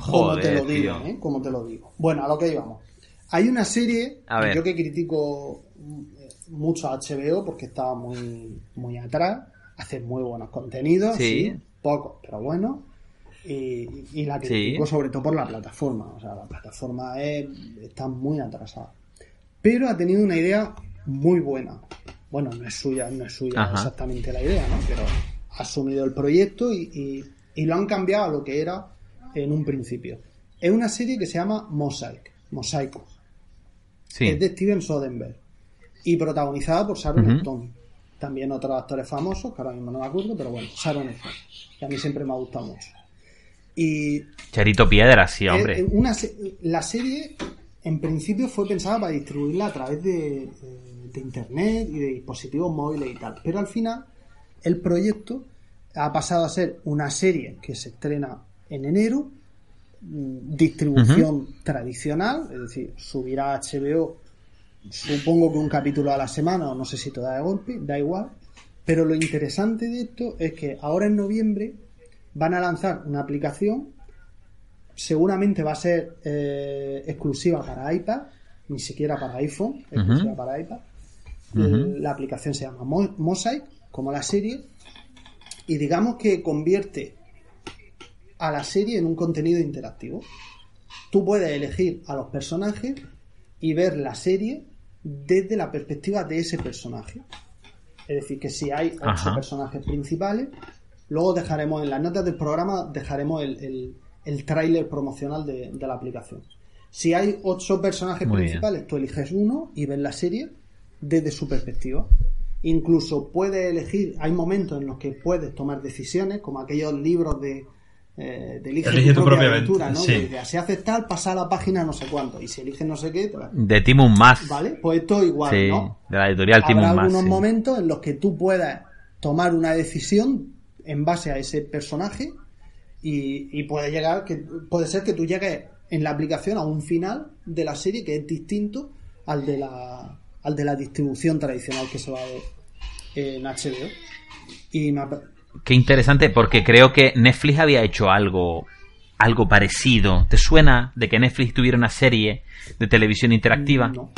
Como te lo digo, tío. ¿eh? Como te lo digo. Bueno, a lo que íbamos. Hay una serie, ver. yo que critico mm, mucho a HBO porque estaba muy, muy atrás, hace muy buenos contenidos, Sí. sí, pocos, pero bueno. Y, y la critico Sí. sobre todo por la plataforma. O sea, la plataforma es- está muy atrasada. Pero ha tenido una idea muy buena. Bueno, no es suya, no es suya Ajá. exactamente la idea, ¿no? Pero ha asumido el proyecto y, y- y lo han cambiado a lo que era en un principio. Es una serie que se llama Mosaic, Mosaico. Sí. Es de Steven Soderbergh y protagonizada por Sharon Ujú. Stone. También otros actores famosos, que ahora mismo no me acuerdo, pero bueno, Sharon Stone, que a mí siempre me ha gustado mucho. Y Charito Piedra, sí, eh, hombre. eh, una la serie, en principio, fue pensada para distribuirla a través de, de internet y de dispositivos móviles y tal. Pero al final, el proyecto ha pasado a ser una serie que se estrena en enero, mm, distribución tradicional, es decir, subirá a HBO, supongo que un capítulo a la semana, o no sé si todo de golpe, da igual. Pero lo interesante de esto es que ahora en noviembre van a lanzar una aplicación seguramente va a ser eh, exclusiva para iPad, ni siquiera para iPhone, exclusiva para iPad. Ujú. La aplicación se llama Mo- Mosaic, como la serie, y digamos que convierte a la serie en un contenido interactivo. Tú puedes elegir a los personajes y ver la serie desde la perspectiva de ese personaje. Es decir, que si hay ocho Ajá. personajes principales, luego dejaremos en las notas del programa dejaremos el, el, el tráiler promocional de, de la aplicación. Si hay ocho personajes Muy bien. principales, tú eliges uno y ves la serie desde su perspectiva. Incluso puedes elegir, hay momentos en los que puedes tomar decisiones, como aquellos libros de, eh, de elige, Elige tu, tu propia, propia aventura, ¿no? sí. De- de si haces tal, pasa a la página no sé cuánto. Y si eliges no sé qué, te va- De Timon Más. ¿vale? Pues esto igual, Sí, ¿no? de la editorial Habrá Timon Más. algunos sí. momentos en los que tú puedas tomar una decisión en base a ese personaje y, y puede llegar que puede ser que tú llegues en la aplicación a un final de la serie que es distinto al de la al de la distribución tradicional que se va a ver en HBO y me ha- Qué interesante, porque creo que Netflix había hecho algo, algo parecido. ¿Te suena de que Netflix tuviera una serie de televisión interactiva? no,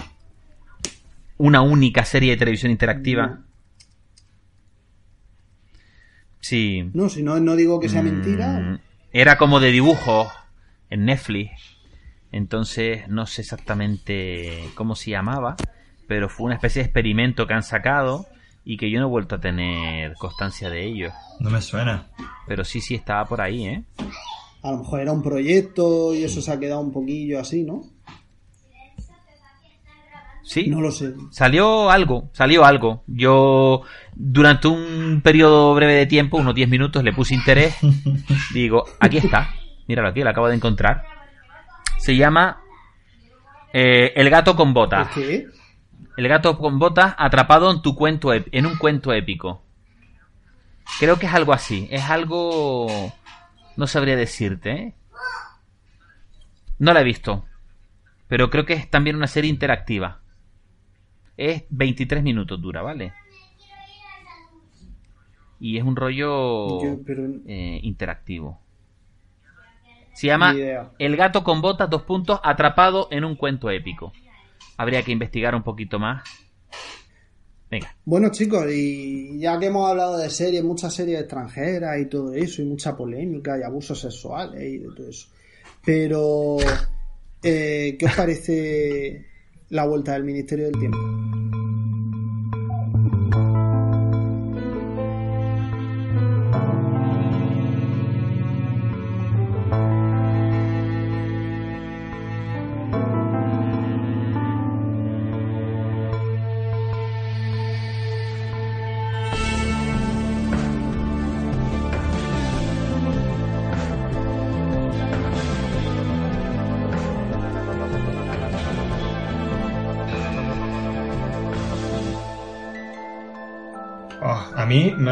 Una única serie de televisión interactiva. No. Sí. no si no no digo que sea Mm, mentira Era como de dibujo en Netflix. Entonces no sé exactamente cómo se llamaba, pero fue una especie de experimento que han sacado y que yo no he vuelto a tener constancia de ello. No me suena. Pero sí, sí estaba por ahí, ¿eh? a lo mejor era un proyecto y eso se ha quedado un poquillo así no Sí. no lo sé Salió algo, salió algo. Yo durante un periodo breve de tiempo, unos 10 minutos, le puse interés. Digo, aquí está. Míralo aquí, lo acabo de encontrar. Se llama eh, El gato con botas. ¿Es que El gato con botas atrapado en tu cuento en un cuento épico. Creo que es algo así. Es algo no sabría decirte. ¿eh? No la he visto, pero creo que es también una serie interactiva. Es 23 minutos dura, ¿vale? Y es un rollo Yo- pero- eh, interactivo. Se llama. El gato con botas, dos puntos, atrapado en un cuento épico. Habría que investigar un poquito más. Venga. Bueno, chicos, y ya que hemos hablado de series, muchas series extranjeras y todo eso, y mucha polémica y abusos sexuales y de todo eso. Pero, eh, ¿qué os parece la vuelta del Ministerio del Tiempo?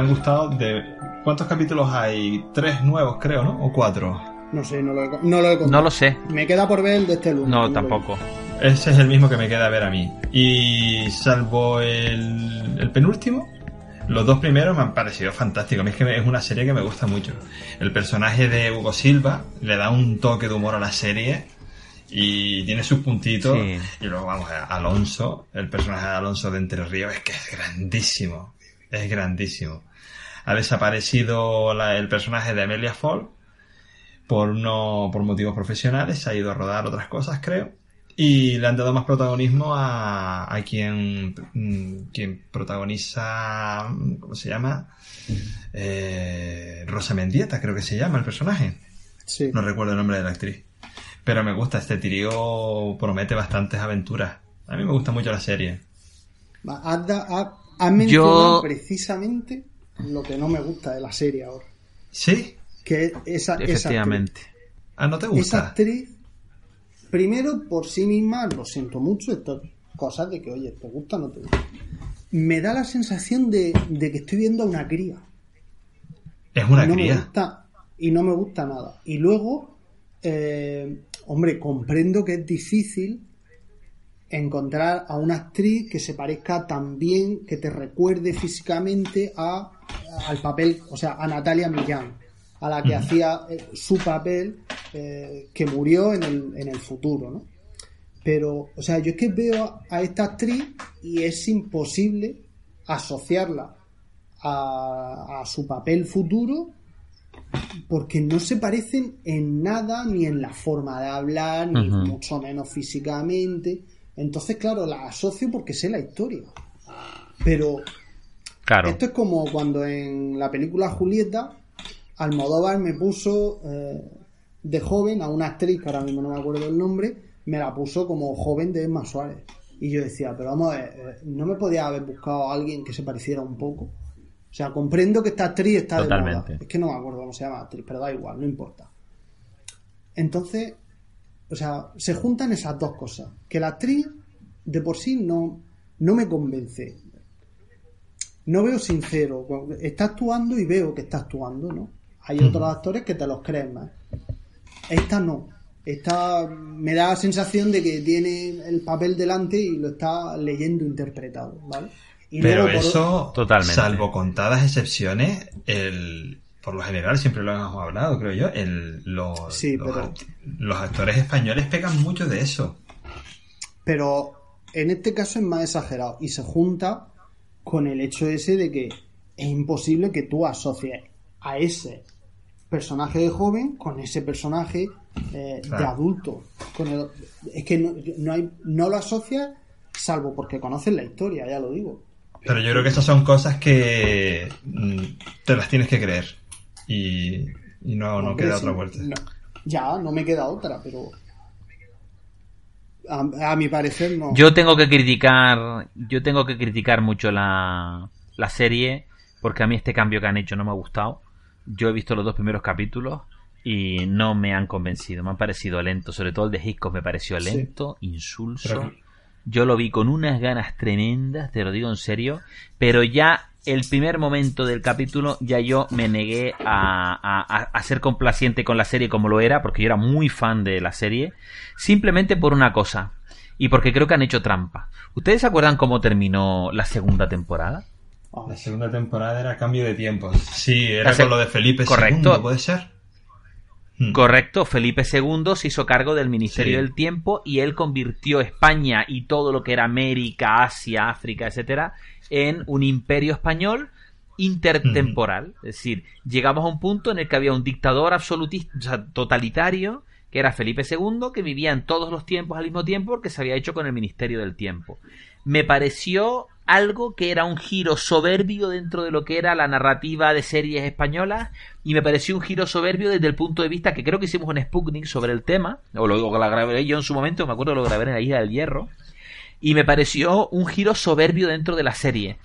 Han gustado de... ¿Cuántos capítulos hay? Tres nuevos, creo, ¿no? ¿O cuatro? No sé, no lo he, no lo he contado. No lo sé. Me queda por ver el de este lunes. No, tampoco. Ese es el mismo que me queda ver a mí. Y salvo el, el penúltimo, los dos primeros me han parecido fantásticos. A mí es que es una serie que me gusta mucho. El personaje de Hugo Silva le da un toque de humor a la serie y tiene sus puntitos. Sí. Y luego vamos a Alonso, el personaje de Alonso de Entre Ríos es que es grandísimo. Es grandísimo. Ha desaparecido la- el personaje de Amelia Fall por no por motivos profesionales, se ha ido a rodar otras cosas, creo. Y le han dado más protagonismo a, a quien, mm, quien protagoniza, mm, ¿cómo se llama? Eh, Rosa Mendieta, creo que se llama el personaje. Sí. No recuerdo el nombre de la actriz. Pero me gusta, este trío promete bastantes aventuras. A mí me gusta mucho la serie. Da- has mencionado Yo- precisamente lo que no me gusta de la serie ahora. ¿Sí? Que es esa, esa Efectivamente. Ah, ¿no te actriz. Esa gusta? actriz, primero por sí misma, lo siento mucho, estas cosas de que, oye, ¿te gusta o no te gusta? Me da la sensación de, de que estoy viendo a una cría. Es una no me cría. gusta y no me gusta nada. Y luego, eh, hombre, comprendo que es difícil encontrar a una actriz que se parezca tan bien, que te recuerde físicamente a, al papel, o sea, a Natalia Millán, a la que hacía eh, su papel eh, que murió en el, en el futuro, ¿no? Pero, o sea, yo es que veo a esta actriz y es imposible asociarla a, a su papel futuro porque no se parecen en nada ni en la forma de hablar ni mucho menos físicamente entonces claro la asocio porque sé la historia pero Claro. esto es como cuando en la película Julieta Almodóvar me puso eh, de joven a una actriz que ahora mismo no me acuerdo el nombre me la puso como joven de Emma Suárez y yo decía pero vamos a ver eh, no me podía haber buscado a alguien que se pareciera un poco o sea, comprendo que esta actriz está de moda. Es que no me acuerdo cómo se llama la actriz, pero da igual, no importa. Entonces, o sea, se juntan esas dos cosas. Que la actriz de por sí no, no me convence. No veo sincero. Está actuando y veo que está actuando, ¿no? Hay otros actores que te los crees más. Esta no. Esta me da la sensación de que tiene el papel delante y lo está leyendo interpretado, ¿vale? Y Pero luego, por- eso, Totalmente. salvo contadas excepciones, el, por lo general, siempre lo hemos hablado, creo yo, el, los, Sí, los, pero- los actores españoles pegan mucho de eso. Pero en este caso es más exagerado y se junta con el hecho ese de que es imposible que tú asocies a ese personaje de joven con ese personaje eh, de adulto. Con el- es que no, no, hay, no lo asocias salvo porque conoces la historia, ya lo digo. Pero yo creo que esas son cosas que mm, te las tienes que creer. Y, y no, no queda sí, otra vuelta. no. ya, no me queda otra, pero a, a mi parecer no. Yo tengo que criticar, yo tengo que criticar mucho la, la serie porque a mí este cambio que han hecho no me ha gustado. Yo he visto los dos primeros capítulos y no me han convencido, me han parecido lento, sobre todo el de Hitchcock me pareció Sí. lento, insulso. Pero- Yo lo vi con unas ganas tremendas, te lo digo en serio, pero ya el primer momento del capítulo ya yo me negué a, a- a- a ser complaciente con la serie como lo era, porque yo era muy fan de la serie, simplemente por una cosa, y porque creo que han hecho trampa. ¿Ustedes se acuerdan cómo terminó la segunda temporada? Ay, La segunda temporada era cambio de tiempos. Sí, era con lo de Felipe Correcto. II, ¿puede ser? Hmm. Correcto, Felipe II se hizo cargo del Ministerio Sí. del Tiempo y él convirtió España y todo lo que era América, Asia, África, etcétera, en un imperio español intertemporal. Es decir, llegamos a un punto en el que había un dictador absolutista, o sea, totalitario, que era Felipe II, que vivía en todos los tiempos al mismo tiempo porque se había hecho con el Ministerio del Tiempo. Me pareció algo que era un giro soberbio dentro de lo que era la narrativa de series españolas y me pareció un giro soberbio desde el punto de vista que creo que hicimos un Sputnik sobre el tema, o lo, o la grabé yo en su momento, me acuerdo lo grabé en la Isla del Hierro, y me pareció un giro soberbio dentro de la serie.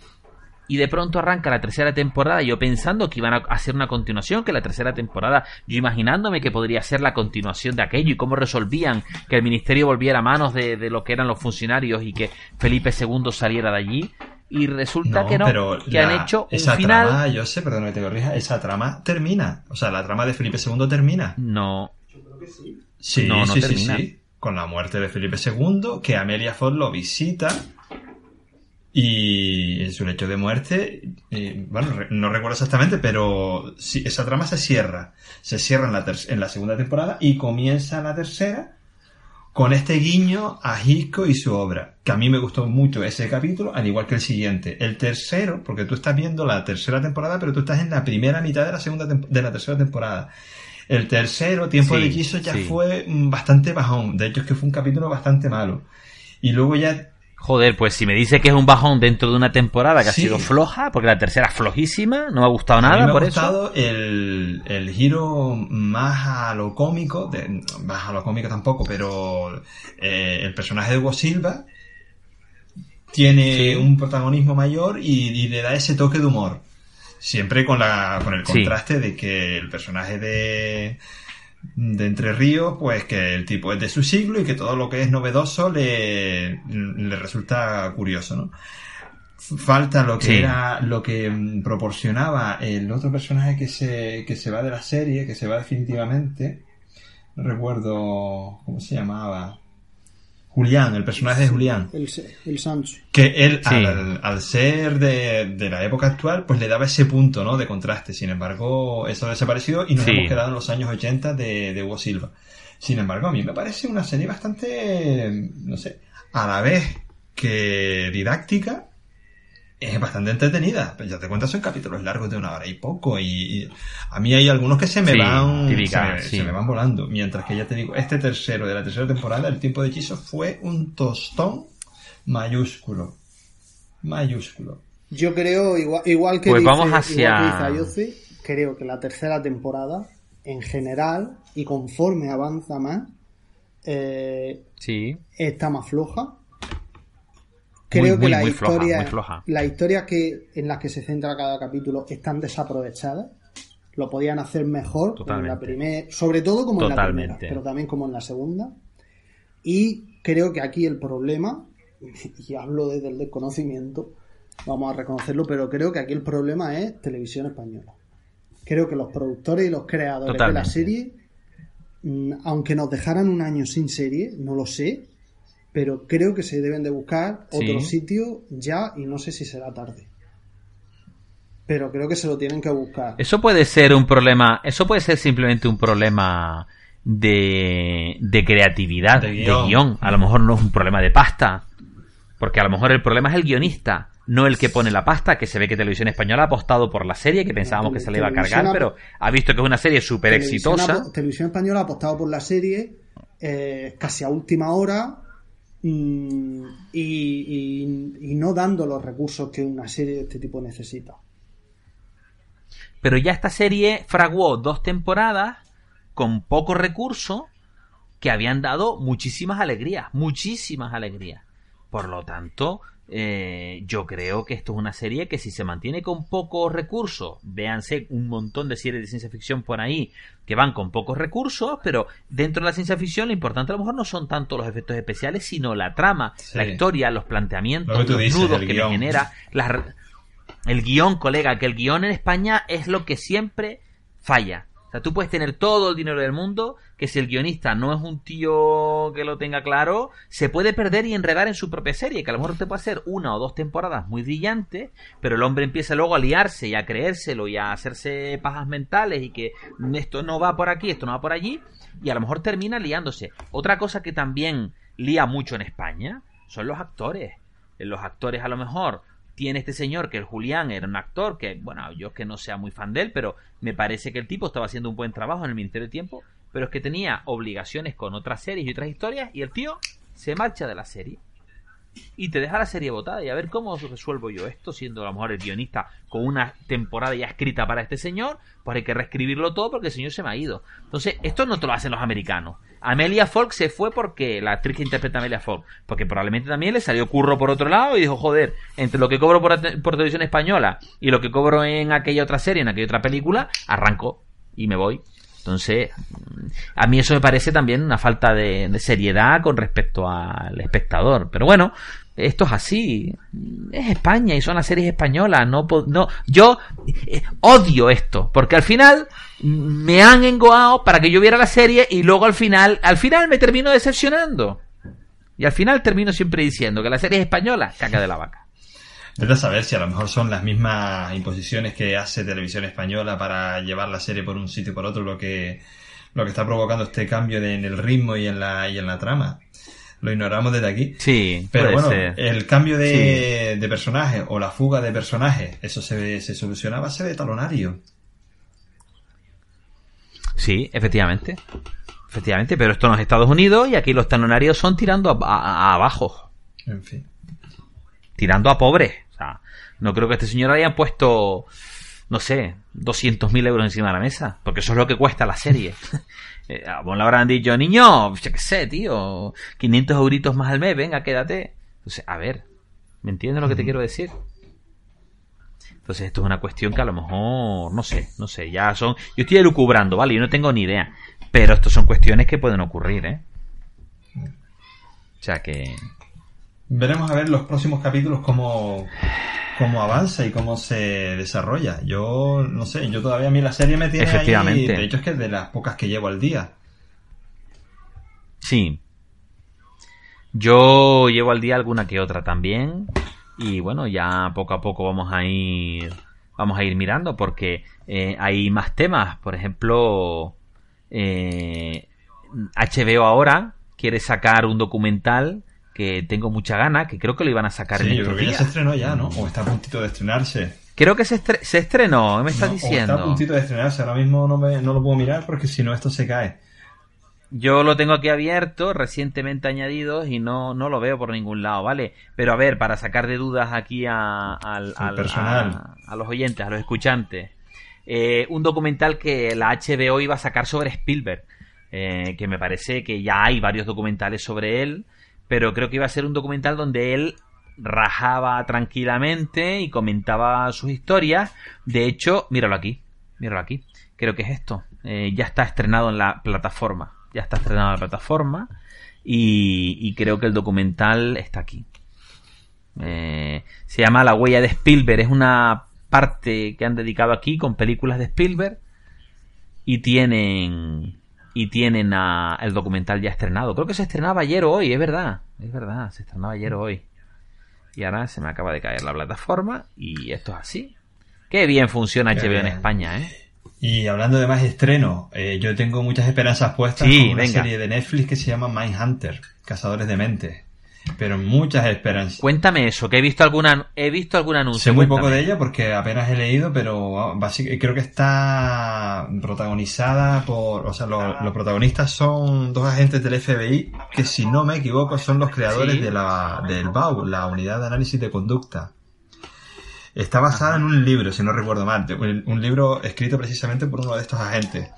Y de pronto arranca la tercera temporada, yo pensando que iban a hacer una continuación, que la tercera temporada, yo imaginándome que podría ser la continuación de aquello y cómo resolvían que el ministerio volviera a manos de, de lo que eran los funcionarios y que Felipe II saliera de allí. y resulta que no, pero que han hecho un esa final. trama, yo sé, perdón que te corrija, esa trama termina. O sea, la trama de Felipe II termina. No, Sí, No, no sí, sí, termina. sí. Con la muerte de Felipe II, que Amelia Fox lo visita y en su lecho de muerte, eh, bueno, re- no recuerdo exactamente, pero sí, esa trama se cierra. Se cierra en la, ter- en la segunda temporada y comienza la tercera con este guiño a Hitchcock y su obra, que a mí me gustó mucho ese capítulo, al igual que el siguiente. El tercero, porque tú estás viendo la tercera temporada, pero tú estás en la primera mitad de la segunda de la tercera temporada. El tercero, Tiempo Sí, de Quiso, ya sí. fue mm, bastante bajón. De hecho, es que fue un capítulo bastante malo. Y luego ya joder, pues si me dice que es un bajón dentro de una temporada que Sí. ha sido floja, porque la tercera es flojísima, no me ha gustado a mí nada me ha por eso. gustado el, el giro más a lo cómico, de, más a lo cómico tampoco, pero eh, el personaje de Hugo Silva tiene Sí. un protagonismo mayor y, y le da ese toque de humor. Siempre con, la, con el Sí. contraste de que el personaje de, de Entre Ríos, pues que el tipo es de su siglo y que todo lo que es novedoso le, le resulta curioso, ¿no? Falta lo que Sí. era, lo que mm, proporcionaba el otro personaje que se, que se va de la serie, que se va definitivamente. No recuerdo cómo se llamaba. Julián, el personaje de Julián. El, el Sancho. Que él, Sí. al, al ser de, de la época actual, pues le daba ese punto, ¿no? De contraste. Sin embargo, eso ha desaparecido y nos Sí. hemos quedado en los años 80 de, de Hugo Silva. Sin embargo, a mí me parece una serie bastante, no sé, a la vez que didáctica, es bastante entretenida. Pero ya te cuentas, son capítulos largos de una hora y poco. Y, y a mí hay algunos que se me Sí, van, típica, se, me- sí. se me van volando. Mientras que ya te digo, este tercero de la tercera temporada, el tiempo de hechizo, fue un tostón mayúsculo. Mayúsculo. Yo creo, igual, igual que Pues dice, vamos hacia- igual que dice Ayoce, creo que la tercera temporada, en general, y conforme avanza más, eh, Sí. está más floja. Creo muy, que las muy floja, floja. las historias que, en las que se centra cada capítulo están desaprovechadas. Lo podían hacer mejor, como en la primer, sobre todo como en la primera, pero también como en la segunda. Y creo que aquí el problema, y hablo desde el desconocimiento, vamos a reconocerlo, pero creo que aquí el problema es televisión española. Creo que los productores y los creadores de la serie, mm, aunque nos dejaran un año sin serie, no lo sé, pero creo que se deben de buscar Sí. otro sitio ya y no sé si será tarde. Pero creo que se lo tienen que buscar. Eso puede ser un problema, eso puede ser simplemente un problema de, de creatividad, De de guion. A lo mejor no es un problema de pasta, porque a lo mejor el problema es el guionista, no el que pone la pasta, que se ve que Televisión Española ha apostado por la serie, que pensábamos que se le iba a cargar, pero ha visto que es una serie súper exitosa. Televisión Española ha apostado por la serie eh, casi a última hora y, y- no dando los recursos que una serie de este tipo necesita. Pero ya esta serie fraguó dos temporadas con pocos recursos que habían dado muchísimas alegrías, muchísimas alegrías. Por lo tanto, eh, yo creo que esto es una serie que si se mantiene con pocos recursos, véanse un montón de series de ciencia ficción por ahí que van con pocos recursos, pero dentro de la ciencia ficción lo importante a lo mejor no son tanto los efectos especiales, sino la trama, Sí. la historia, los planteamientos, Lo los dices, nudos que le genera, re- el guion, colega, que el guion en España es lo que siempre falla. O sea, tú puedes tener todo el dinero del mundo, que si el guionista no es un tío que lo tenga claro, se puede perder y enredar en su propia serie, que a lo mejor te puede hacer una o dos temporadas muy brillantes, pero el hombre empieza luego a liarse y a creérselo y a hacerse pajas mentales y que esto no va por aquí, esto no va por allí, y a lo mejor termina liándose. Otra cosa que también lía mucho en España son los actores. Los actores a lo mejor tiene este señor que el Julián era un actor que, bueno, yo es que no sea muy fan de él, pero me parece que el tipo estaba haciendo un buen trabajo en el Ministerio de Tiempo, pero es que tenía obligaciones con otras series y otras historias y el tío se marcha de la serie y te deja la serie botada. Y a ver cómo resuelvo yo esto siendo a lo mejor el guionista con una temporada ya escrita para este señor pues hay que reescribirlo todo porque el señor se me ha ido. Entonces esto no te lo hacen los americanos. Amelia Folk se fue porque la actriz que interpreta a Amelia Folk porque probablemente también le salió curro por otro lado y dijo joder entre lo que cobro por, por televisión española y lo que cobro en aquella otra serie en aquella otra película arranco y me voy entonces, a mí eso me parece también una falta de, seriedad con respecto al espectador. Pero bueno, esto es así. Es España y son las series españolas. No, no, yo eh, odio esto, porque al final me han engoado para que yo viera la serie y luego al final, al final me termino decepcionando. Y al final termino siempre diciendo que la serie es española, caca de la vaca. Vete a saber si a lo mejor son las mismas imposiciones que hace Televisión Española para llevar la serie por un sitio y por otro lo que, lo que está provocando este cambio en el ritmo y en la, y en la trama. Lo ignoramos desde aquí. Sí, pero bueno, el cambio de, de personaje o la fuga de personaje, eso se, se solucionaba, se ve talonario. Sí, efectivamente. Efectivamente, pero esto en los Estados Unidos y aquí los talonarios son tirando a, abajo. En fin. Tirando a pobres. No creo que este señor haya puesto, no sé, 200.000 euros encima de la mesa, porque eso es lo que cuesta la serie. eh, bueno, le habrán dicho, niño, yo qué sé, tío, 500 euritos más al mes, venga, quédate. Entonces, a ver, ¿me entiendes lo que te quiero decir? Entonces esto es una cuestión que a lo mejor, no sé, no sé, ya son... Yo estoy elucubrando, ¿vale? Yo no tengo ni idea. Pero esto son cuestiones que pueden ocurrir, ¿eh? O sea que... Veremos a ver los próximos capítulos cómo, cómo avanza y cómo se desarrolla. Yo no sé, yo todavía a mí la serie me tiene Efectivamente. ahí. De hecho es que es de las pocas que llevo al día. Sí. Yo llevo al día alguna que otra también. Y bueno, ya poco a poco vamos a ir. Vamos a ir mirando. Porque eh, hay más temas. Por ejemplo. Eh, HBO ahora quiere sacar un documental que tengo mucha gana, que creo que lo iban a sacar Sí, en yo creo que ya se estrenó ya, ¿no? O está a puntito de estrenarse. Creo que se, estre- se estrenó, me estás No, o diciendo. está a puntito de estrenarse. Ahora mismo no, me- no lo puedo mirar porque si no esto se cae. Yo lo tengo aquí abierto, recientemente añadido, y no, no lo veo por ningún lado, ¿vale? Pero a ver, para sacar de dudas aquí a, al, Al al- personal. a- a los oyentes, a los escuchantes. Eh, un documental que la HBO iba a sacar sobre Spielberg, eh, que me parece que ya hay varios documentales sobre él, pero creo que iba a ser un documental donde él rajaba tranquilamente y comentaba sus historias. De hecho, míralo aquí, míralo aquí. Creo que es esto. Eh, ya está estrenado en la plataforma. Ya está estrenado en la plataforma. Y, creo que el documental está aquí. Eh, se llama La huella de Spielberg. Es una parte que han dedicado aquí con películas de Spielberg. Y tienen. Y tienen a- el documental ya estrenado. Creo que se estrenaba ayer o hoy, es verdad. Es verdad, se estrenaba ayer o hoy. Y ahora se me acaba de caer la plataforma. Y esto es así. Qué bien funciona Qué HBO en. España, ¿eh? Y hablando de más estrenos, eh, yo tengo muchas esperanzas puestas Sí, con una venga. serie de Netflix que se llama Mindhunter, Cazadores de Mentes. Pero muchas esperanzas. Cuéntame eso, que he visto alguna, he visto algún anuncio. Sé muy poco de ella porque apenas he leído, pero ah, creo que está protagonizada por, o sea, lo- los protagonistas son dos agentes del FBI que si no me equivoco son los creadores Sí. de la, del BAU, la unidad de análisis de conducta. Está basada en un libro, si no recuerdo mal, un libro escrito precisamente por uno de estos agentes.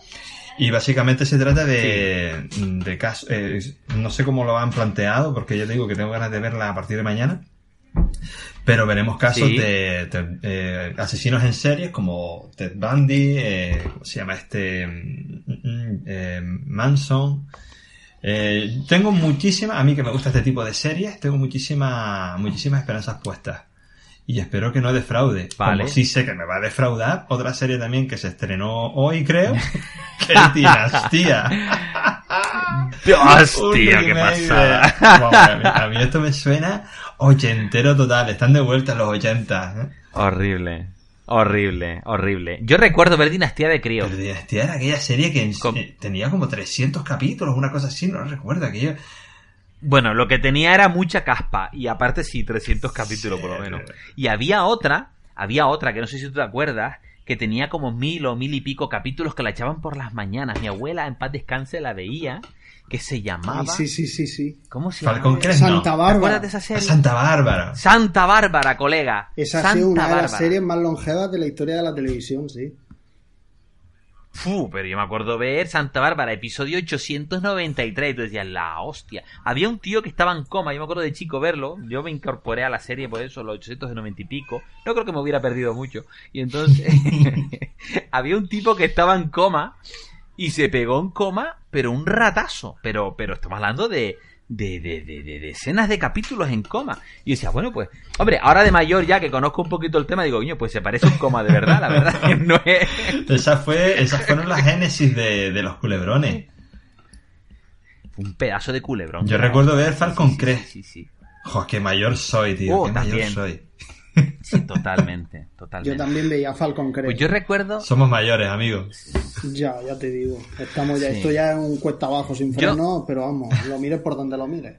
Y básicamente se trata de, de casos, eh, no sé cómo lo han planteado, porque ya te digo que tengo ganas de verla a partir de mañana. Pero veremos casos Sí. de, de, eh, asesinos en series como Ted Bundy, eh, ¿cómo se llama este? Mm, mm, eh, Manson. Tengo muchísimas, a mí que me gusta este tipo de series, tengo muchísimas, muchísimas esperanzas puestas. Y espero que no defraude. Vale. Como sí sé que me va a defraudar, otra serie también que se estrenó hoy, creo, que es Dinastía. Hostia, qué pasada. A, mí, a mí esto me suena ochentero total. Están de vuelta los 80. ¿eh? Horrible, horrible, horrible. Yo recuerdo ver Dinastía de Crío. Pero Dinastía era aquella serie que Com- eh, tenía como 300 capítulos, una cosa así, no lo recuerdo. Aquello. Bueno, lo que tenía era mucha caspa. Y aparte sí, 300 capítulos por lo menos. Y había otra, había otra, que no sé si tú te acuerdas, que tenía como mil o mil y pico capítulos que la echaban por las mañanas. Mi abuela, en paz descanse, la veía, que se llamaba... Sí, sí, sí, sí. ¿Cómo se Falcon llama? Crest, Santa no. ¿Te Bárbara. de esa serie? Santa Bárbara. Santa Bárbara, colega. Esa ha sido una de las series más longevas de la historia de la televisión, sí. Fu, pero yo me acuerdo ver Santa Bárbara, episodio 893, y tú decías, la hostia. Había un tío que estaba en coma, yo me acuerdo de chico verlo, yo me incorporé a la serie por eso, los 890 y pico, no creo que me hubiera perdido mucho. Y entonces, había un tipo que estaba en coma, y se pegó en coma, pero un ratazo. Pero, pero estamos hablando de, de, de, de, de decenas de capítulos en coma. Y decía, bueno, pues, hombre, ahora de mayor ya que conozco un poquito el tema, digo, coño, pues se parece un coma de verdad, la verdad que no es. Esa fue, esas fueron las génesis de, de los culebrones. Un pedazo de culebrón. Yo recuerdo ver Falcon Crest. Sí, sí, sí. Jo, qué mayor soy, tío. Oh, qué mayor soy. Sí, totalmente, totalmente. Yo también veía Falcon Crest. Pues yo recuerdo. Somos mayores, amigos. Ya, ya te digo. Estamos ya, Sí. esto ya es un cuesta abajo sin Yo- freno, pero vamos, lo mires por donde lo mires.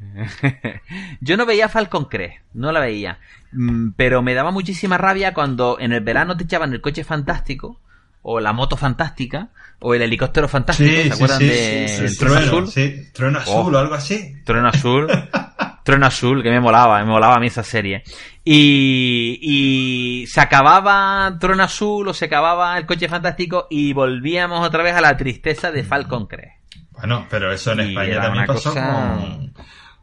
Yo no veía Falcon Crest, no la veía. Mm, Pero me daba muchísima rabia cuando en el verano te echaban el coche fantástico, o la moto fantástica, o el helicóptero fantástico. Sí, ¿Se sí, acuerdan sí, de sí, sí, el trueno, azul? sí, trueno azul Oh. o algo así. Trueno azul. Trueno azul, que me molaba, me molaba a mí esa serie. Y, y se acababa Trueno azul o se acababa el coche fantástico y volvíamos otra vez a la tristeza de Falcon Crest. Bueno, pero eso en Y España también pasó cosa- con,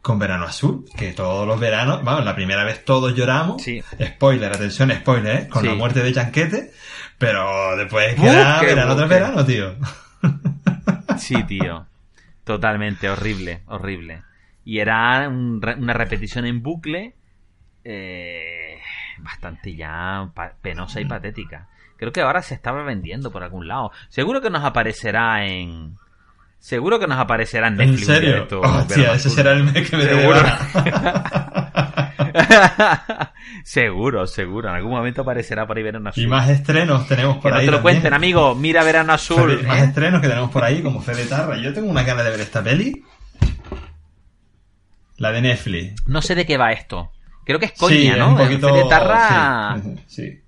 con Verano Azul, que todos los veranos, vamos, la primera vez todos lloramos. Sí. Spoiler, atención, spoiler, ¿eh? Con Sí. la muerte de Chanquete, pero después queda verano tras verano, tío. Sí, tío. Totalmente, horrible, horrible. Y era un una repetición en bucle eh, bastante ya penosa y patética. Creo que ahora se estaba vendiendo por algún lado. Seguro que nos aparecerá en... Seguro que nos aparecerá en ¿En Netflix. de serio? estos, Hostia, Verano ese será el mes que me Seguro. seguro, seguro. En algún momento aparecerá por ahí Verano Azul. Y más estrenos tenemos que por no ahí. te lo cuenten, amigo. Mira Verano Azul. Fede- Más ¿eh? estrenos que tenemos por ahí, como Fede Tarra. Yo tengo una gana de ver esta peli. La de Netflix. No sé de qué va esto. Creo que es coña, sí, ¿no? un poquito... Tarra... Sí, sí.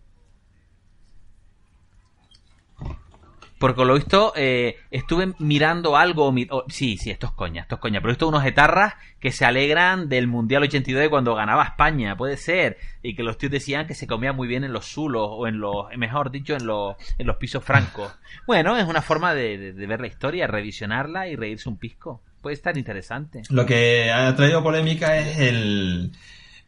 Porque lo he visto, eh, estuve mirando algo. mi- oh, sí, sí, esto es coña, esto es coña. Pero he visto unos etarras que se alegran del Mundial 82 de cuando ganaba España, puede ser. Y que los tíos decían que se comía muy bien en los zulos, o en los, mejor dicho, en los, en los pisos francos. Bueno, es una forma de, de- de ver la historia, revisionarla y reírse un pisco. Puede estar interesante. Lo que ha traído polémica es el,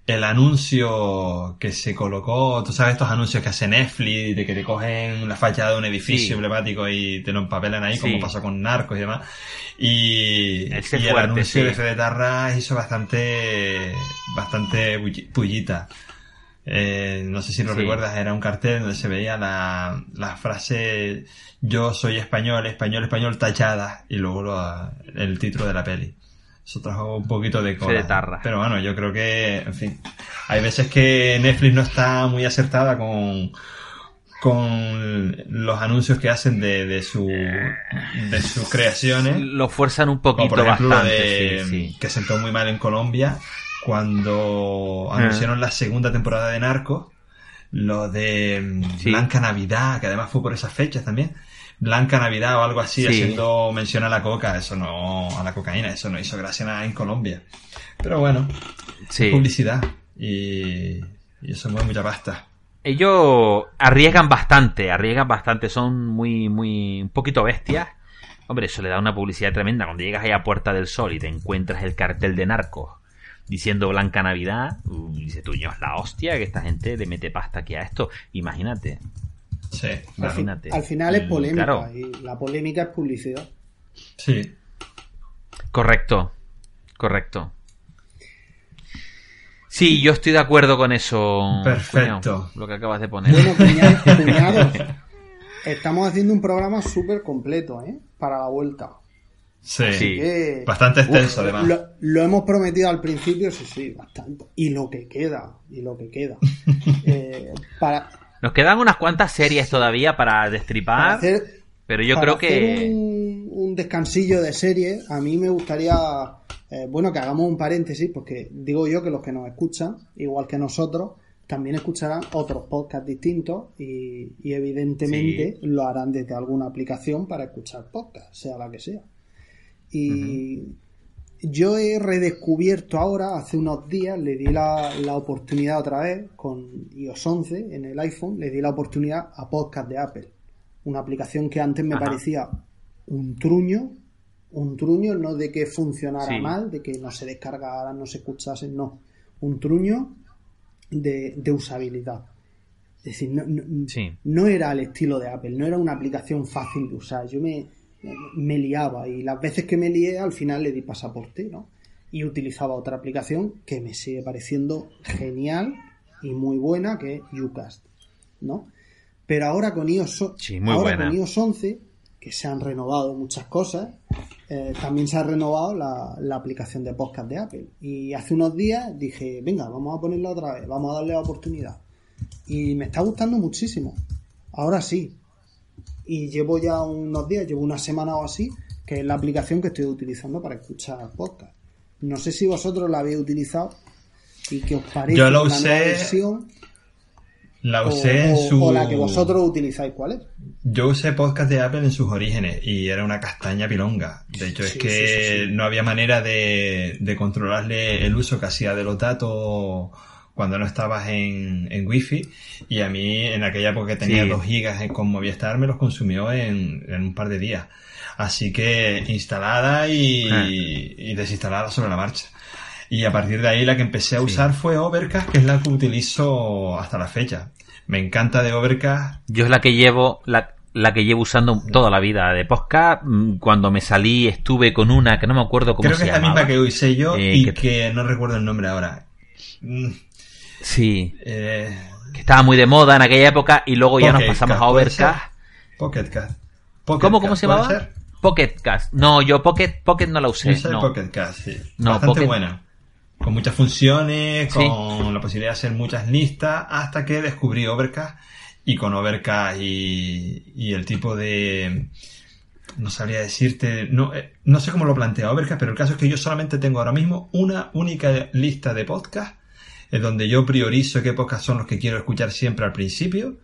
el anuncio que se colocó, tú sabes estos anuncios que hace Netflix, de que te cogen la fachada de un edificio Sí. emblemático y te lo empapelan ahí, Sí. como pasó con Narcos y demás. Y, el anuncio sí. de Fede Tarra hizo bastante, bastante pullita. Eh, no sé si lo recuerdas, era un cartel donde se veía la, la frase yo soy español, español, español tachada y luego lo- el título de la peli. Eso trajo un poquito de cola. de tarra. Pero bueno, yo creo que, en fin, hay veces que Netflix no está muy acertada con, con los anuncios que hacen de, de su de sus creaciones. Lo fuerzan un Como poquito por ejemplo lo bastante, de sí, sí. que sentó muy mal en Colombia cuando Ah. anunciaron la segunda temporada de Narcos. Lo de mm, Sí. Blanca Navidad, que además fue por esas fechas también. Blanca Navidad o algo así, Sí. haciendo mención a la coca, eso no, a la cocaína, eso no hizo gracia nada en Colombia. Pero bueno, Sí. publicidad. Y, y eso mueve mucha pasta. Ellos arriesgan bastante, arriesgan bastante, son muy, muy, un poquito bestias. Hombre, eso le da una publicidad tremenda. Cuando llegas ahí a Puerta del Sol y te encuentras el cartel de narcos diciendo Blanca Navidad, dice tú, "Ño, es la hostia que esta gente le mete pasta aquí a esto. Imagínate, Sí, Al, Imagínate. al final es Mm, polémica claro. y la polémica es publicidad. Sí. Correcto, correcto. Sí, yo estoy de acuerdo con eso. Perfecto. cuñado, lo que acabas de poner. Bueno, cuña- cuñados, estamos haciendo un programa súper completo, ¿eh? Para la vuelta. Sí. Sí. Que- Bastante extenso, Uf, además. Lo, lo hemos prometido al principio, sí, sí, bastante. Y lo que queda, y lo que queda. Eh, para, Nos quedan unas cuantas series todavía para para destripar, hacer, pero yo para creo que... un, un descansillo de serie, a mí me gustaría, eh, bueno, que hagamos un paréntesis, porque digo yo que los que nos escuchan, igual que nosotros, también escucharán otros podcasts distintos y, y evidentemente lo harán desde alguna aplicación para escuchar podcasts, sea la que sea. Y yo he redescubierto ahora, hace unos días, le di la, la oportunidad otra vez con iOS 11 en el iPhone, le di la oportunidad a Podcast de Apple. Una aplicación que antes me Ajá. parecía un truño, un truño, no de que funcionara Sí. mal, de que no se descargara, no se escuchase, no. Un truño de, de usabilidad. Es decir, no, no- Sí. no era al estilo de Apple, no era una aplicación fácil de usar. Yo me, me liaba y las veces que me lié al final le di pasaporte, ¿no? Y utilizaba otra aplicación que me sigue pareciendo genial y muy buena, que es Ucast, ¿no? Pero ahora con iOS, ahora con iOS 11, que se han renovado muchas cosas, eh, también se ha renovado la, la, aplicación de podcast de Apple. Y hace unos días dije, venga, vamos a ponerla otra vez, vamos a darle la oportunidad. Y me está gustando muchísimo. Ahora sí. Y llevo ya unos días, llevo una semana o así, que es la aplicación que estoy utilizando para escuchar podcast. No sé si vosotros la habéis utilizado y que os parece Yo lo usé. La usé en su. O la que vosotros utilizáis, ¿cuál es? Yo usé podcast de Apple en sus orígenes y era una castaña pilonga. De hecho, es que no había manera de, de controlarle el uso que hacía de los datos cuando no estabas en, en Wi-Fi y a mí en aquella época que tenía 2 gigas con Movistar me los consumió en, en, un par de días. Así que instalada y, ah. y, desinstalada sobre la marcha. Y a partir de ahí la que empecé a usar fue Overcast, que es la que utilizo hasta la fecha. Me encanta de Overcast. Yo es la que llevo, la, la que llevo usando toda la vida de podcast. Mm, cuando me salí estuve con una que no me acuerdo cómo Creo se llama. Creo que es la misma que usé yo eh, y que... no recuerdo el nombre ahora. Sí. Eh, que estaba muy de moda en aquella época y luego ya nos pasamos a Overcast. Pocketcast. ¿Cómo, ¿Cómo se llamaba? Pocketcast. No, yo Pocket, Pocket no la usé. Yo no. Pocketcast, sí. No, Bastante buena. Con muchas funciones, con la posibilidad de hacer muchas listas, hasta que descubrí Overcast y con Overcast y, y el tipo de no sabría decirte, no, eh, no sé cómo lo plantea Overcast, pero el caso es que yo solamente tengo ahora mismo una única lista de podcast es donde yo priorizo qué podcasts son los que quiero escuchar siempre al principio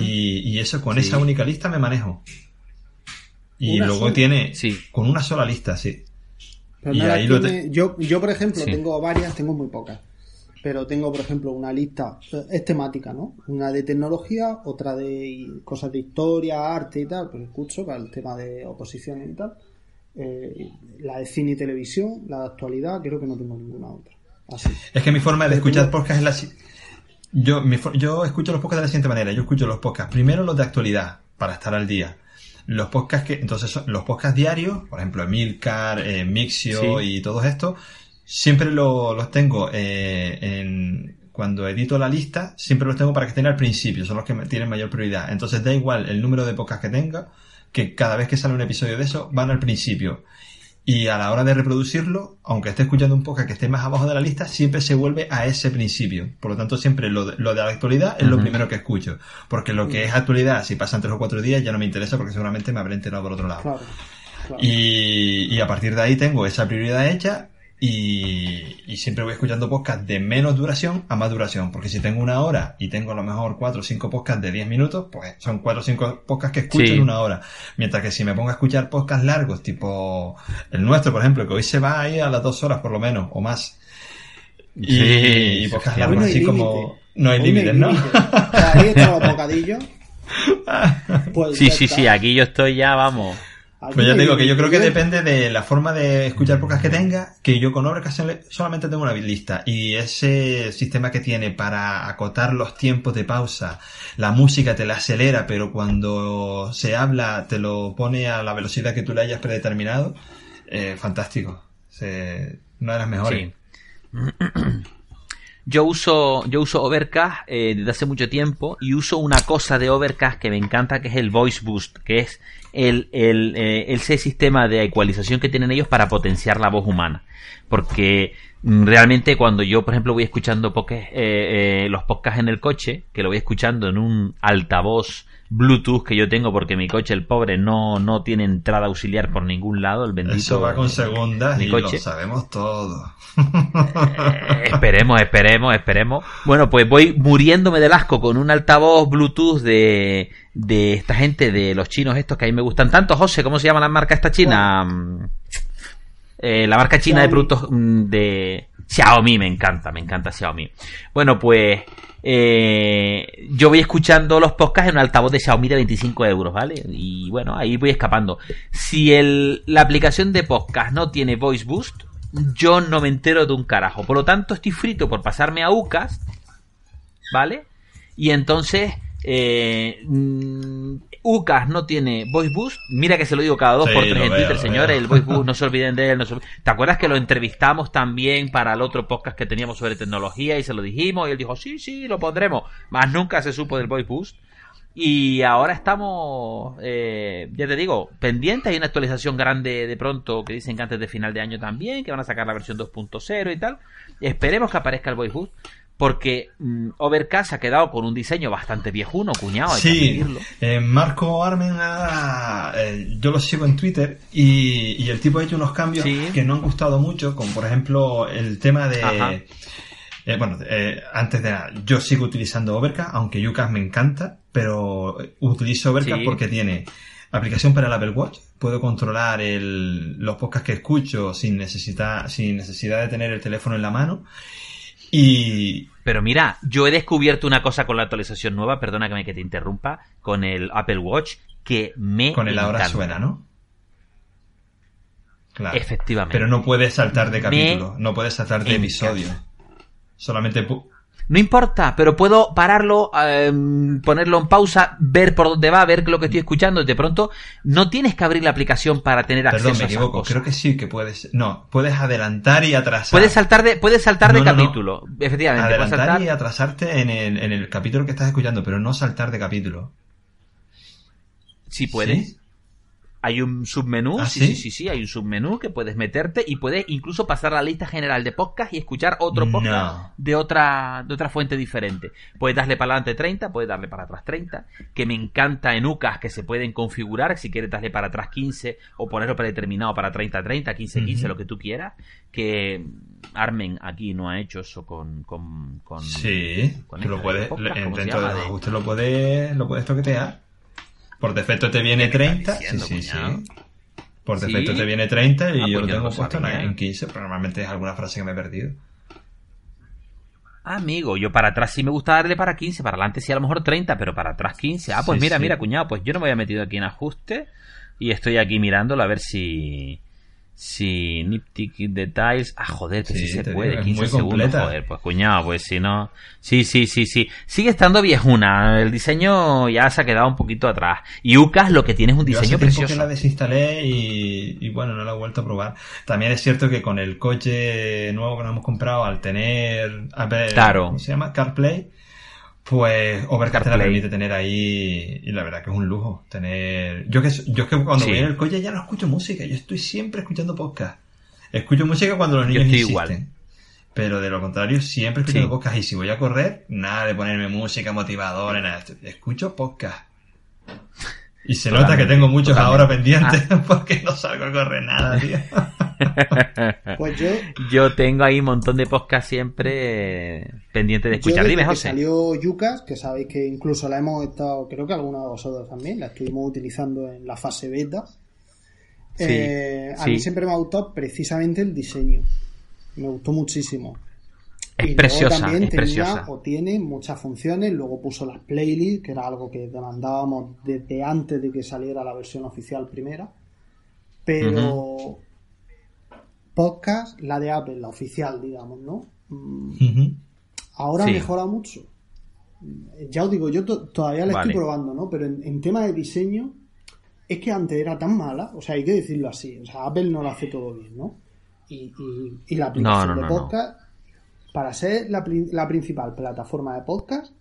y, eso con esa única lista me manejo. Y luego tiene sí. con una sola lista, sí. y ahí lo yo, yo, por ejemplo, tengo varias, tengo muy pocas. Pero tengo, por ejemplo, una lista, es temática, ¿no? Una de tecnología, otra de cosas de historia, arte y tal, pues escucho para el tema de oposiciones y tal. Eh, la de cine y televisión, la de actualidad, creo que no tengo ninguna otra. Es que mi forma de escuchar podcast es la... Yo, yo escucho los podcasts de la siguiente manera. Yo escucho los podcasts, primero los de actualidad, para estar al día. Los podcasts que, entonces, los podcasts diarios, por ejemplo, Milcar, eh, Mixio y todo esto, siempre los tengo eh, en, cuando edito la lista, siempre los tengo para que estén al principio, son los que tienen mayor prioridad. Entonces da igual el número de podcasts que tenga, que cada vez que sale un episodio de eso, van al principio y a la hora de reproducirlo, aunque esté escuchando un podcast que esté más abajo de la lista, siempre se vuelve a ese principio. Por lo tanto, siempre lo de, lo de la actualidad es lo primero que escucho. Porque lo que es actualidad, si pasan tres o cuatro días, ya no me interesa porque seguramente me habré enterado por otro lado. Y, y a partir de ahí tengo esa prioridad hecha y, siempre voy escuchando podcasts de menos duración a más duración, porque si tengo una hora y tengo a lo mejor cuatro o cinco podcasts de 10 minutos, pues son cuatro o cinco podcasts que escucho en una hora. Mientras que si me pongo a escuchar podcasts largos, tipo el nuestro, por ejemplo, que hoy se va ahí a las dos horas por lo menos, o más. Y, podcasts largos así como... No hay límites, ¿no? Ahí está bocadillo. Pues sí, sí, sí, aquí yo estoy ya, vamos. Pues ya te digo que yo creo que depende de la forma de escuchar pocas que tenga, que yo con Overcast solamente tengo una lista y ese sistema que tiene para acotar los tiempos de pausa, la música te la acelera, pero cuando se habla te lo pone a la velocidad que tú le hayas predeterminado, eh, fantástico. una de las mejores. Yo uso, yo uso Overcast eh, desde hace mucho tiempo y uso una cosa de Overcast que me encanta que es el Voice Boost, que es el, el, eh, ese sistema de ecualización que tienen ellos para potenciar la voz humana. Porque mm, realmente cuando yo, por ejemplo, voy escuchando eh, eh, los podcasts en el coche, que lo voy escuchando en un altavoz Bluetooth que yo tengo porque mi coche, el pobre, no, no tiene entrada auxiliar por ningún lado, el bendito. Eso va con segundas y lo sabemos todo. Eh, esperemos, esperemos, esperemos. Bueno, pues voy muriéndome del asco con un altavoz Bluetooth de, de esta gente, de los chinos estos que a mí me gustan tanto. José, ¿cómo se llama la marca esta china? Eh, la marca china de productos mm, de Xiaomi, me encanta, me encanta Xiaomi. Bueno, pues eh, yo voy escuchando los podcasts en un altavoz de Xiaomi de 25 euros, ¿vale? Y bueno, ahí voy escapando. Si el, la aplicación de podcast no tiene Voice Boost, yo no me entero de un carajo. Por lo tanto, estoy frito por pasarme a UCAS, ¿vale? Y entonces, eh, mm, UCAS no tiene Voice Boost. Mira que se lo digo cada dos Sí, por tres en Twitter, señores. El Voice Boost, no se olviden de él. no se. ¿Te acuerdas que lo entrevistamos también para el otro podcast que teníamos sobre tecnología y se lo dijimos? Y él dijo, sí, sí, lo pondremos. Más nunca se supo del Voice Boost. Y ahora estamos, eh, ya te digo, pendientes. Hay una actualización grande de pronto que dicen que antes de final de año también, que van a sacar la versión 2.0 y tal. Esperemos que aparezca el Voice Boost. Porque mm, Overcast ha quedado con un diseño bastante viejuno, cuñado, hay que Sí, admitirlo. eh, Marco Armen ha- eh, yo lo sigo en Twitter y, y el tipo ha hecho unos cambios Sí. que no han gustado mucho, como por ejemplo el tema de... Eh, bueno, eh, antes de nada, yo sigo utilizando Overcast, aunque Ucas me encanta, pero utilizo Overcast Sí. porque tiene aplicación para el Apple Watch, puedo controlar el- los podcasts que escucho sin necesidad, sin necesidad de tener el teléfono en la mano y, Pero mira, yo he descubierto una cosa con la actualización nueva, perdóname que te interrumpa, con el Apple Watch, que me con el ahora suena, ¿no? Claro. Efectivamente. Pero no puedes saltar de Me capítulo, no puedes saltar de encanta. episodio. Solamente pu- No importa, pero puedo pararlo, eh, ponerlo en pausa, ver por dónde va, ver lo que estoy escuchando. De pronto, no tienes que abrir la aplicación para tener acceso Perdón, me equivoco. Creo que sí que puedes. No, puedes adelantar y atrasar. Puedes saltar de, puedes saltar No, de no, no. capítulo. Efectivamente, Adelantar saltar. y atrasarte en el, en el capítulo que estás escuchando, pero no saltar de capítulo. Sí puedes. ¿Sí? Hay un submenú, ¿Ah, sí, sí? sí, sí, hay un submenú que puedes meterte y puedes incluso pasar la lista general de podcast y escuchar otro podcast No. de otra de otra fuente diferente. Puedes darle para adelante 30, puedes darle para atrás 30, que me encanta en UCAS que se pueden configurar, si quieres darle para atrás 15 o ponerlo predeterminado para 30 30, 15 15, Ujú. lo que tú quieras, que Armen aquí no ha hecho eso con con, con Sí, con tú lo de puedes, podcast, ajustes lo puedes, lo puedes toquetear. Por defecto te viene ¿Qué me estás 30. diciendo, sí, sí, sí. Por defecto te viene 30 y Ah, yo pues lo no tengo puesto en, sabía. en 15, pero normalmente es alguna frase que me he perdido. Amigo, yo para atrás sí me gusta darle para 15, para adelante sí a lo mejor 30, pero para atrás 15. Ah, pues mira, mira, cuñado, pues yo no me había metido aquí en ajuste y estoy aquí mirándolo a ver si si Niptic Details, ah, joder, que sí, Sí, se puede, digo, es 15 muy segundos, joder, pues cuñado, pues si no, sí, sí, sí, sí, sigue estando viejuna, el diseño ya se ha quedado un poquito atrás y UCAS lo que tiene es un Yo hace diseño tiempo precioso. que la desinstalé y, y bueno, no la he vuelto a probar. También es cierto que con el coche nuevo que nos hemos comprado, al tener Claro. ¿cómo se llama? CarPlay, pues Overcast te la permite tener ahí y la verdad que es un lujo tener... Yo que, yo que cuando Sí. voy en el coche ya no escucho música, yo estoy siempre escuchando podcast. Escucho música cuando los Yo niños estoy insisten. igual. Pero de lo contrario, siempre escuchando Sí. podcast. Y si voy a correr, nada de ponerme música motivadora, nada. Escucho podcast. Y se nota que tengo muchos totalmente. ahora pendientes porque no salgo a correr nada, tío. Pues yo, Yo tengo ahí un montón de podcast siempre eh, pendiente de yo escuchar. desde Dime, que José. salió Yucas, que sabéis que incluso la hemos estado, creo que algunos de vosotros también, la estuvimos utilizando en la fase beta. Sí, Eh, a mí siempre me ha gustado precisamente el diseño. Me gustó muchísimo. Es Y luego preciosa, también es tenía preciosa. o tiene muchas funciones. Luego puso las playlists, que era algo que demandábamos desde antes de que saliera la versión oficial primera. Pero podcast, la de Apple, la oficial, digamos, ¿no? Mm. Ahora Sí. mejora mucho. Ya os digo, yo to- todavía la Vale. estoy probando, ¿no? Pero en, en tema de diseño, es que antes era tan mala, o sea, hay que decirlo así. O sea, Apple no lo hace todo bien, ¿no? Y, y- y la aplicación No, no, de no, no. podcast, para ser la, pri- la principal plataforma de podcast,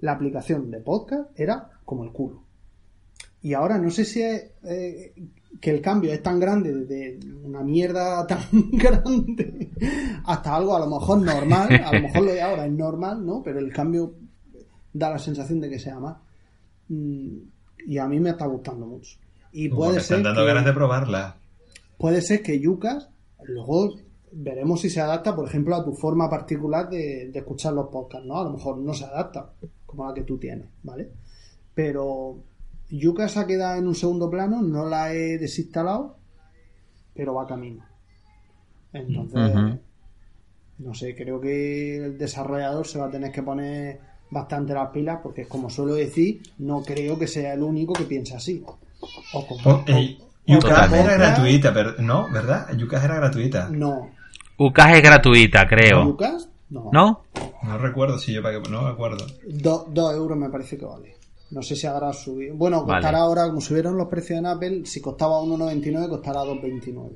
la aplicación de podcast era como el culo. Y ahora no sé si es eh, que el cambio es tan grande, de una mierda tan grande, hasta algo a lo mejor normal, a lo mejor lo de ahora es normal, ¿no? Pero el cambio da la sensación de que sea más. Mm, Y a mí me está gustando mucho. Y Como puede me están ser, dando que, ganas de probarla. puede ser que Yucas, luego veremos si se adapta, por ejemplo, a tu forma particular de, de escuchar los podcasts, ¿no? A lo mejor no se adapta, como la que tú tienes, ¿vale? Pero Yucas ha quedado en un segundo plano, no la he desinstalado, pero va camino. Entonces, no sé, creo que el desarrollador se va a tener que poner bastante las pilas, porque como suelo decir, no creo que sea el único que piense así. O con- Oh, eh, o- Yucas Totalmente. era gratuita, pero no, ¿verdad? Yucas era gratuita. No. UCAS es gratuita, creo. ¿Yucas? No. ¿No? No recuerdo si yo pagué, no me acuerdo. Do- dos euros me parece que vale. No sé si habrá subido. Bueno, Vale. costará ahora, como subieron los precios en Apple, si costaba 1,99, costará 2,29.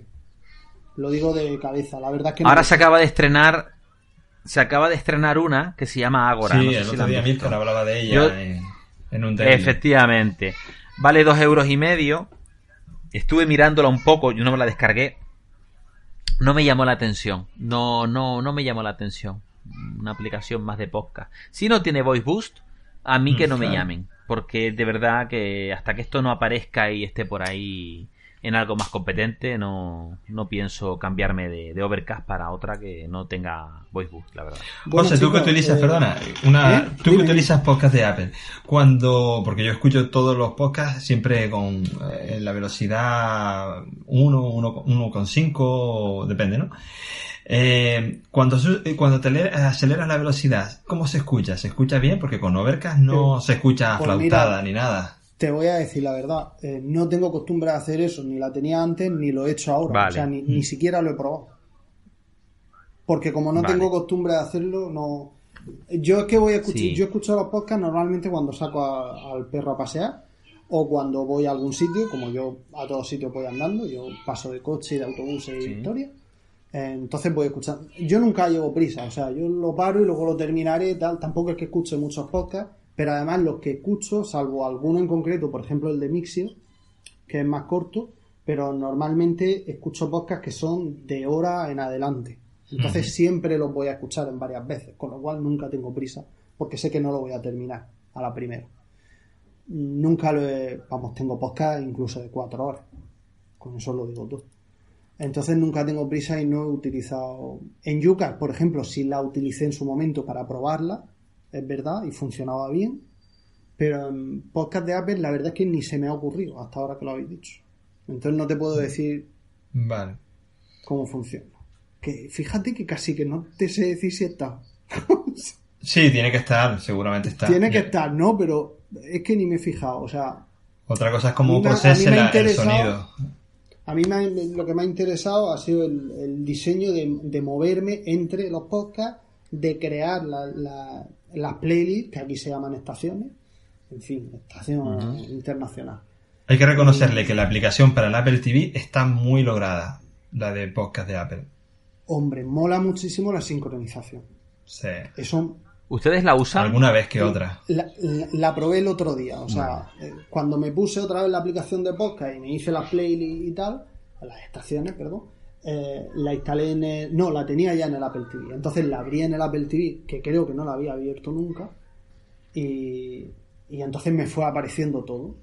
Lo digo de cabeza, la verdad es que no Ahora se acaba de estrenar. Se acaba de estrenar una que se llama Agora. sí, no sé el si otro día hablaba de ella Yo- en, en un daily. Efectivamente. Vale dos euros y medio. Estuve mirándola un poco, yo no me la descargué. No me llamó la atención. No, no, no me llamó la atención. Una aplicación más de podcast. Si no tiene Voice Boost, a mí que no me llamen. Porque de verdad que hasta que esto no aparezca y esté por ahí en algo más competente, no, no pienso cambiarme de, de Overcast para otra que no tenga Voice Boost, la verdad. Bueno, José, tú que utilizas, eh, perdona, una, ¿eh? tú que utilizas podcast de Apple, cuando, porque yo escucho todos los podcasts siempre con eh, la velocidad 1, 1,5, depende, ¿no? Eh, cuando, cuando te le- aceleras la velocidad, ¿cómo se escucha? ¿Se escucha bien? Porque con Overcast no se escucha pues flautada mira, ni nada. Te voy a decir la verdad, eh, no tengo costumbre de hacer eso, ni la tenía antes, ni lo he hecho ahora, Vale. o sea, ni, ni siquiera lo he probado. Porque como no Vale. tengo costumbre de hacerlo, no... Yo es que voy a escuchar, Sí. yo escucho los podcasts normalmente cuando saco a- al perro a pasear o cuando voy a algún sitio, como yo a todos sitios voy andando, yo paso de coche de autobuses y Sí. historia. Eh, Entonces voy escuchando. Yo nunca llevo prisa, o sea, yo lo paro y luego lo terminaré tal. Tampoco es que escuche muchos podcasts, pero además los que escucho, salvo alguno en concreto, por ejemplo el de Mixio, que es más corto, pero normalmente escucho podcasts que son de hora en adelante. Entonces siempre los voy a escuchar en varias veces, con lo cual nunca tengo prisa, porque sé que no lo voy a terminar a la primera. Nunca lo he, vamos, tengo podcast incluso de cuatro horas. Con eso lo digo todo. Entonces nunca tengo prisa y no he utilizado. En Yuka, por ejemplo, sí la utilicé en su momento para probarla, es verdad, y funcionaba bien. Pero en podcast de Apple la verdad es que ni se me ha ocurrido hasta ahora que lo habéis dicho. Entonces no te puedo decir Vale. cómo funciona. Que fíjate que casi que no te sé decir si está. Sí, tiene que estar, seguramente está. Tiene que estar, ¿no? Pero es que ni me he fijado. O sea, Otra cosa es cómo mí me ha- a procese mí me ha la- el sonido. A mí me ha- lo que me ha interesado ha sido el, el diseño de, de moverme entre los podcasts, de crear la- la- las playlists, que aquí se llaman estaciones, en fin, estación internacional. Hay que reconocerle que la aplicación para el Apple TV está muy lograda, la de podcast de Apple. Hombre, mola muchísimo la sincronización. Sí. Eso ¿Ustedes la usan? Alguna vez que otra. la, la- la probé el otro día, o sea, eh, cuando me puse otra vez la aplicación de podcast y me hice las playlists y tal, las estaciones, perdón, eh, la instalé en el, no, la tenía ya en el Apple TV, entonces la abrí en el Apple TV, que creo que no la había abierto nunca, y, y entonces me fue apareciendo todo,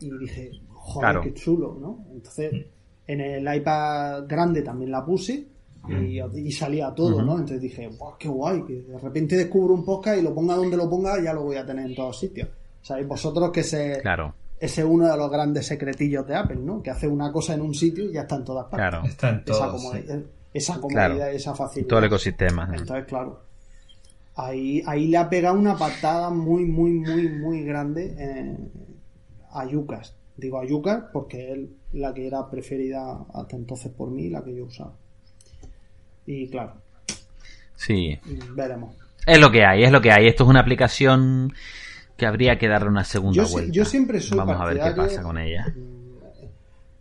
y dije, joder, Claro. qué chulo, ¿no? Entonces, en el iPad grande también la puse, y, y salía todo, ¿no? Entonces dije, wow, qué guay, que de repente descubro un podcast y lo ponga donde lo ponga, ya lo voy a tener en todos sitios. Sabéis vosotros que ese, Claro, ese es uno de los grandes secretillos de Apple, ¿no? Que hace una cosa en un sitio y ya está en todas partes. claro. Está en Esa todos. comodidad, esa, comodidad Claro. esa facilidad. Todo el ecosistema. Entonces, claro. Ahí, ahí le ha pegado una patada muy, muy, muy, muy grande eh, a Yucas. Digo a Yucas porque es la que era preferida hasta entonces por mí, la que yo usaba. Y claro, Sí. veremos. Es lo que hay, es lo que hay. Esto es una aplicación que habría que darle una segunda Yo, vuelta. yo siempre soy Vamos a ver qué pasa con ella.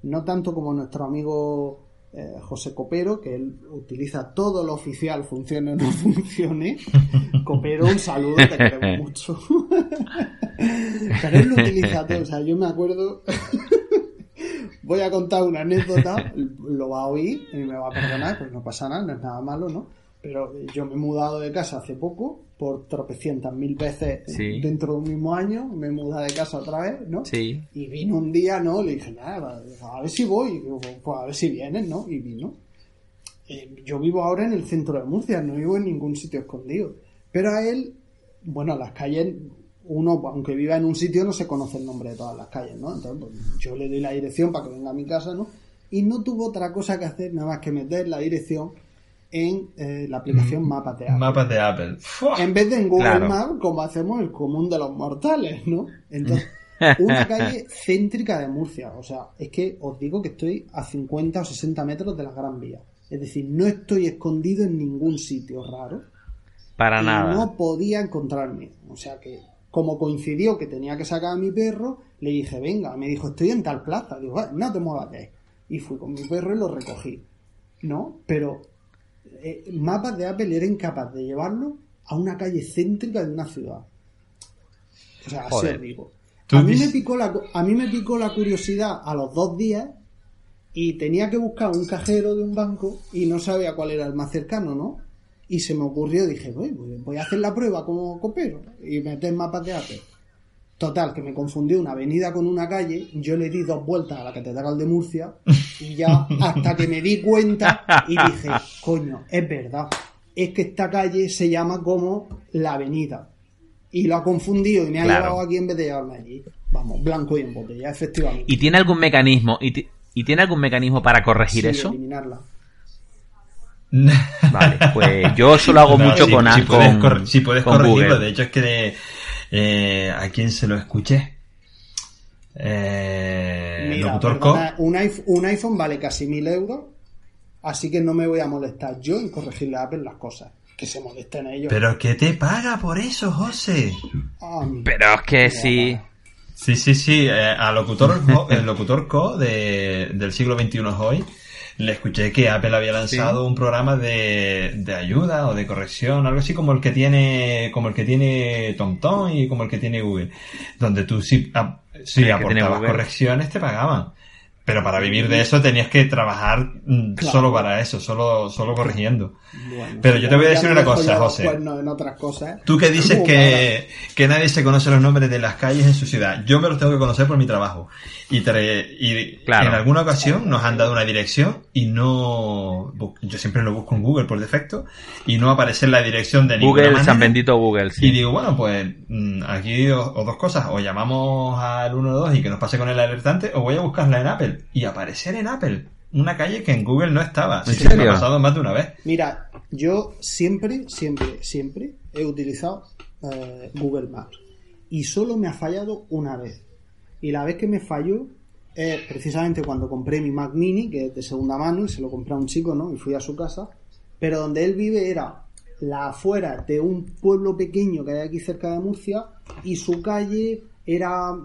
no tanto como nuestro amigo eh, José Copero, que él utiliza todo lo oficial, funcione o no funcione. Copero, un saludo, te queremos mucho. Pero él lo utiliza todo, o sea, yo me acuerdo. Voy a contar una anécdota, lo va a oír y me va a perdonar, pues no pasa nada, no es nada malo, ¿no? Pero yo me he mudado de casa hace poco, por tropecientas mil veces Sí. dentro de un mismo año, me he mudado de casa otra vez, ¿no? Sí. Y vino un día, ¿no? Le dije, nada, a ver si voy, digo, pues a ver si vienes, ¿no? Y vino. Eh, yo vivo ahora en el centro de Murcia, no vivo en ningún sitio escondido. Pero a él, bueno, las calles, uno, aunque viva en un sitio, no se conoce el nombre de todas las calles, ¿no? Entonces, pues, yo le doy la dirección para que venga a mi casa, ¿no? Y no tuvo otra cosa que hacer nada más que meter la dirección en eh, la aplicación Mapas de Apple. Mapas de Apple. ¡Fua! En vez de en Google Claro. Maps, como hacemos el común de los mortales, ¿no? Entonces, una calle céntrica de Murcia. O sea, es que os digo que estoy a 50 o 60 metros de la Gran Vía. Es decir, no estoy escondido en ningún sitio raro. Para y nada. no podía encontrarme. O sea que como coincidió que tenía que sacar a mi perro, le dije, venga, me dijo, estoy en tal plaza. Digo, "Vale, no te muevas de ahí. Y fui con mi perro y lo recogí. ¿No? Pero eh, mapas de Apple era incapaz de llevarlo a una calle céntrica de una ciudad. O sea, así os digo. A mí, me picó la, a mí me picó la curiosidad a los dos días y tenía que buscar un cajero de un banco y no sabía cuál era el más cercano, ¿no? Y se me ocurrió, dije, "Voy, voy- voy a hacer la prueba como copero y meter mapas de Apple. Total, que me confundió una avenida con una calle, yo le di dos vueltas a la Catedral de Murcia y ya hasta que me di cuenta y dije, coño, es verdad, es que esta calle se llama como la avenida. Y lo ha confundido y me ha Claro. llevado aquí en vez de llevarme allí. Vamos, blanco y en botella, efectivamente. ¿Y tiene algún mecanismo? ¿Y, ti- y tiene algún mecanismo para corregir Sí, eso? eliminarla. Vale, pues yo eso lo hago No, mucho si- con, si, puedes, si puedes con corregirlo, Google. de hecho es que eh, a quién se lo escuché. Eh, Mira, Locutor Co. perdona, un, iPhone, un iPhone vale casi mil euros, así que no me voy a molestar yo en corregirle a Apple las cosas. Que se molesten ellos. Pero ¿qué te paga por eso, José? Ah, Pero es que sí. Sí, sí, sí. eh, a Locutor el Locutor Co de, del siglo XXI hoy, le escuché que Apple había lanzado un programa de, de ayuda o de corrección, algo así como el que tiene, como el que tiene TomTom y como el que tiene Google, donde tú si, a- si aportabas correcciones te pagaban. Pero para vivir de eso tenías que trabajar mm, Claro. solo para eso, solo, solo corrigiendo. bueno, Pero yo te voy a decir una cosa, José. cuernos en otras cosas. Tú que dices Como que, que nadie se conoce los nombres de las calles en su ciudad. Yo me los tengo que conocer por mi trabajo. Y, tre- y Claro. en alguna ocasión nos han dado una dirección y no... Yo siempre lo busco en Google por defecto y no aparece la dirección de ninguna Google, manera. San Bendito Google, Y digo, bueno, pues mm, aquí o, o dos cosas, o llamamos al 112 y que nos pase con el alertante, o voy a buscarla en Apple. Y aparecer en Apple, una calle que en Google no estaba. ¿En Sí, me serio? ha pasado más de una vez. Mira, yo siempre, siempre, siempre he utilizado eh, Google Maps. Y solo me ha fallado una vez. Y la vez que me falló es precisamente cuando compré mi Mac Mini, que es de segunda mano, y se lo compré a un chico, ¿no? Y fui a su casa. Pero donde él vive era la afuera de un pueblo pequeño que hay aquí cerca de Murcia y su calle era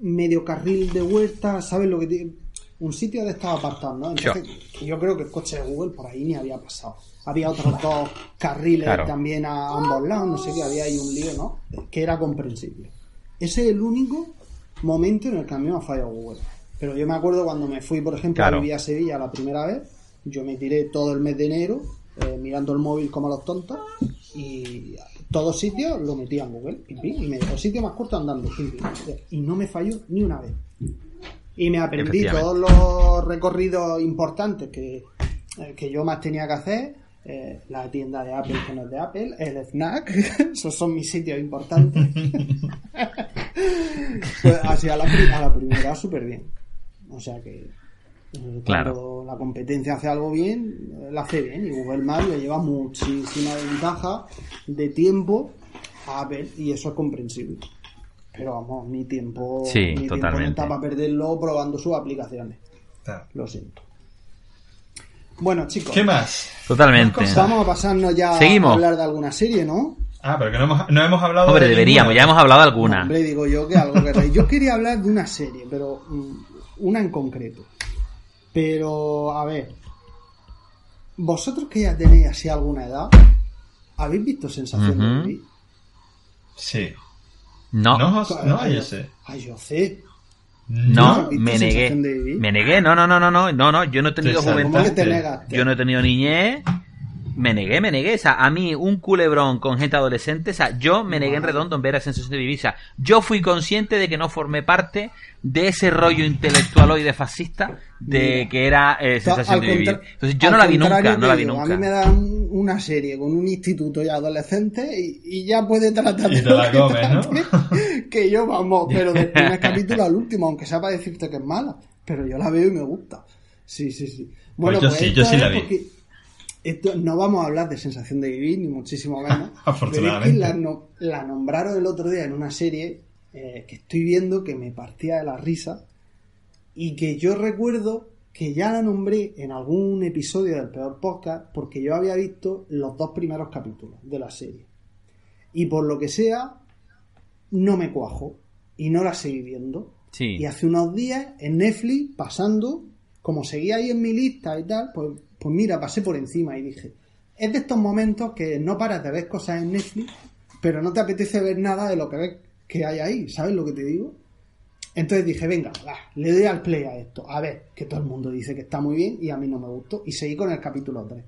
medio carril de huerta, ¿sabes lo que tiene? Un sitio de estaba apartado, ¿no? Entonces, yo creo que el coche de Google por ahí ni había pasado. Había otros dos carriles Claro. también a ambos lados, no sé qué, había ahí un lío, ¿no? Que era comprensible. Ese es el único momento en el que a mí me ha fallado Google. Pero yo me acuerdo cuando me fui, por ejemplo, Claro. a vivir a Sevilla la primera vez, yo me tiré todo el mes de enero eh, mirando el móvil como los tontos y todos sitios lo metía en Google pim, pim, y me dejó sitio más corto andando pim, pim, y no me falló ni una vez. Y me aprendí todos los recorridos importantes que, eh, que yo más tenía que hacer. Eh, la tienda de Apple que no es de Apple, el FNAC, esos son mis sitios importantes. pues así a la, pri- a la primera súper bien. O sea que eh, cuando Claro. la competencia hace algo bien, eh, la hace bien. Y Google Maps le lleva muchísima ventaja de tiempo a Apple y eso es comprensible. Pero vamos, mi tiempo, Sí, mi tiempo no totalmente. está para perderlo probando sus aplicaciones. Claro. Lo siento. Bueno, chicos, ¿Qué más? Totalmente. vamos a pasarnos ya Seguimos. a hablar de alguna serie, ¿no? Ah, pero que no hemos, no hemos hablado Hombre, de deberíamos, ya hemos hablado de alguna. Hombre, digo yo que algo que Yo quería hablar de una serie, pero mm, una en concreto. Pero, a ver, vosotros que ya tenéis así alguna edad, ¿habéis visto Sensación de. Vivir? Sí. No, No, no, yo sé. Ay, yo sé. No, ¿Viste me negué. Me negué, no, no, no, no, no, no, no, yo no he tenido juventud. Yo no he tenido niñez. Me negué, me negué. O sea, a mí, un culebrón con gente adolescente, o sea, yo me negué en redondo en ver a Sensación de sea, yo fui consciente de que no formé parte de ese rollo intelectualoide fascista de Mira. que era eh, Sensación Al de Vivir. Entonces, yo no la vi nunca, no la vi digo, nunca. A mí me dan una serie con un instituto ya adolescente y, y ya puede tratar Y de lo la que comes, ¿no? Que yo, vamos, pero del primer capítulo al último, aunque sea para decirte que es mala, pero yo la veo y me gusta. Sí, sí, sí. Bueno, Pues yo pues sí, yo sí la vi. porque esto, no vamos a hablar de sensación de vivir, ni muchísimo menos. Afortunadamente. Pero es que la, no- la nombraron el otro día en una serie eh, que estoy viendo que me partía de la risa y que yo recuerdo que ya la nombré en algún episodio del peor podcast porque yo había visto los dos primeros capítulos de la serie. Y por lo que sea, no me cuajo y no la seguí viendo. Sí. Y hace unos días en Netflix, pasando, como seguía ahí en mi lista y tal, pues, pues mira, pasé por encima y dije, es de estos momentos que no paras de ver cosas en Netflix, pero no te apetece ver nada de lo que ves que hay ahí, ¿sabes lo que te digo? Entonces dije, venga, va, le doy al play a esto. A ver, que todo el mundo dice que está muy bien y a mí no me gustó. Y seguí con el capítulo 3.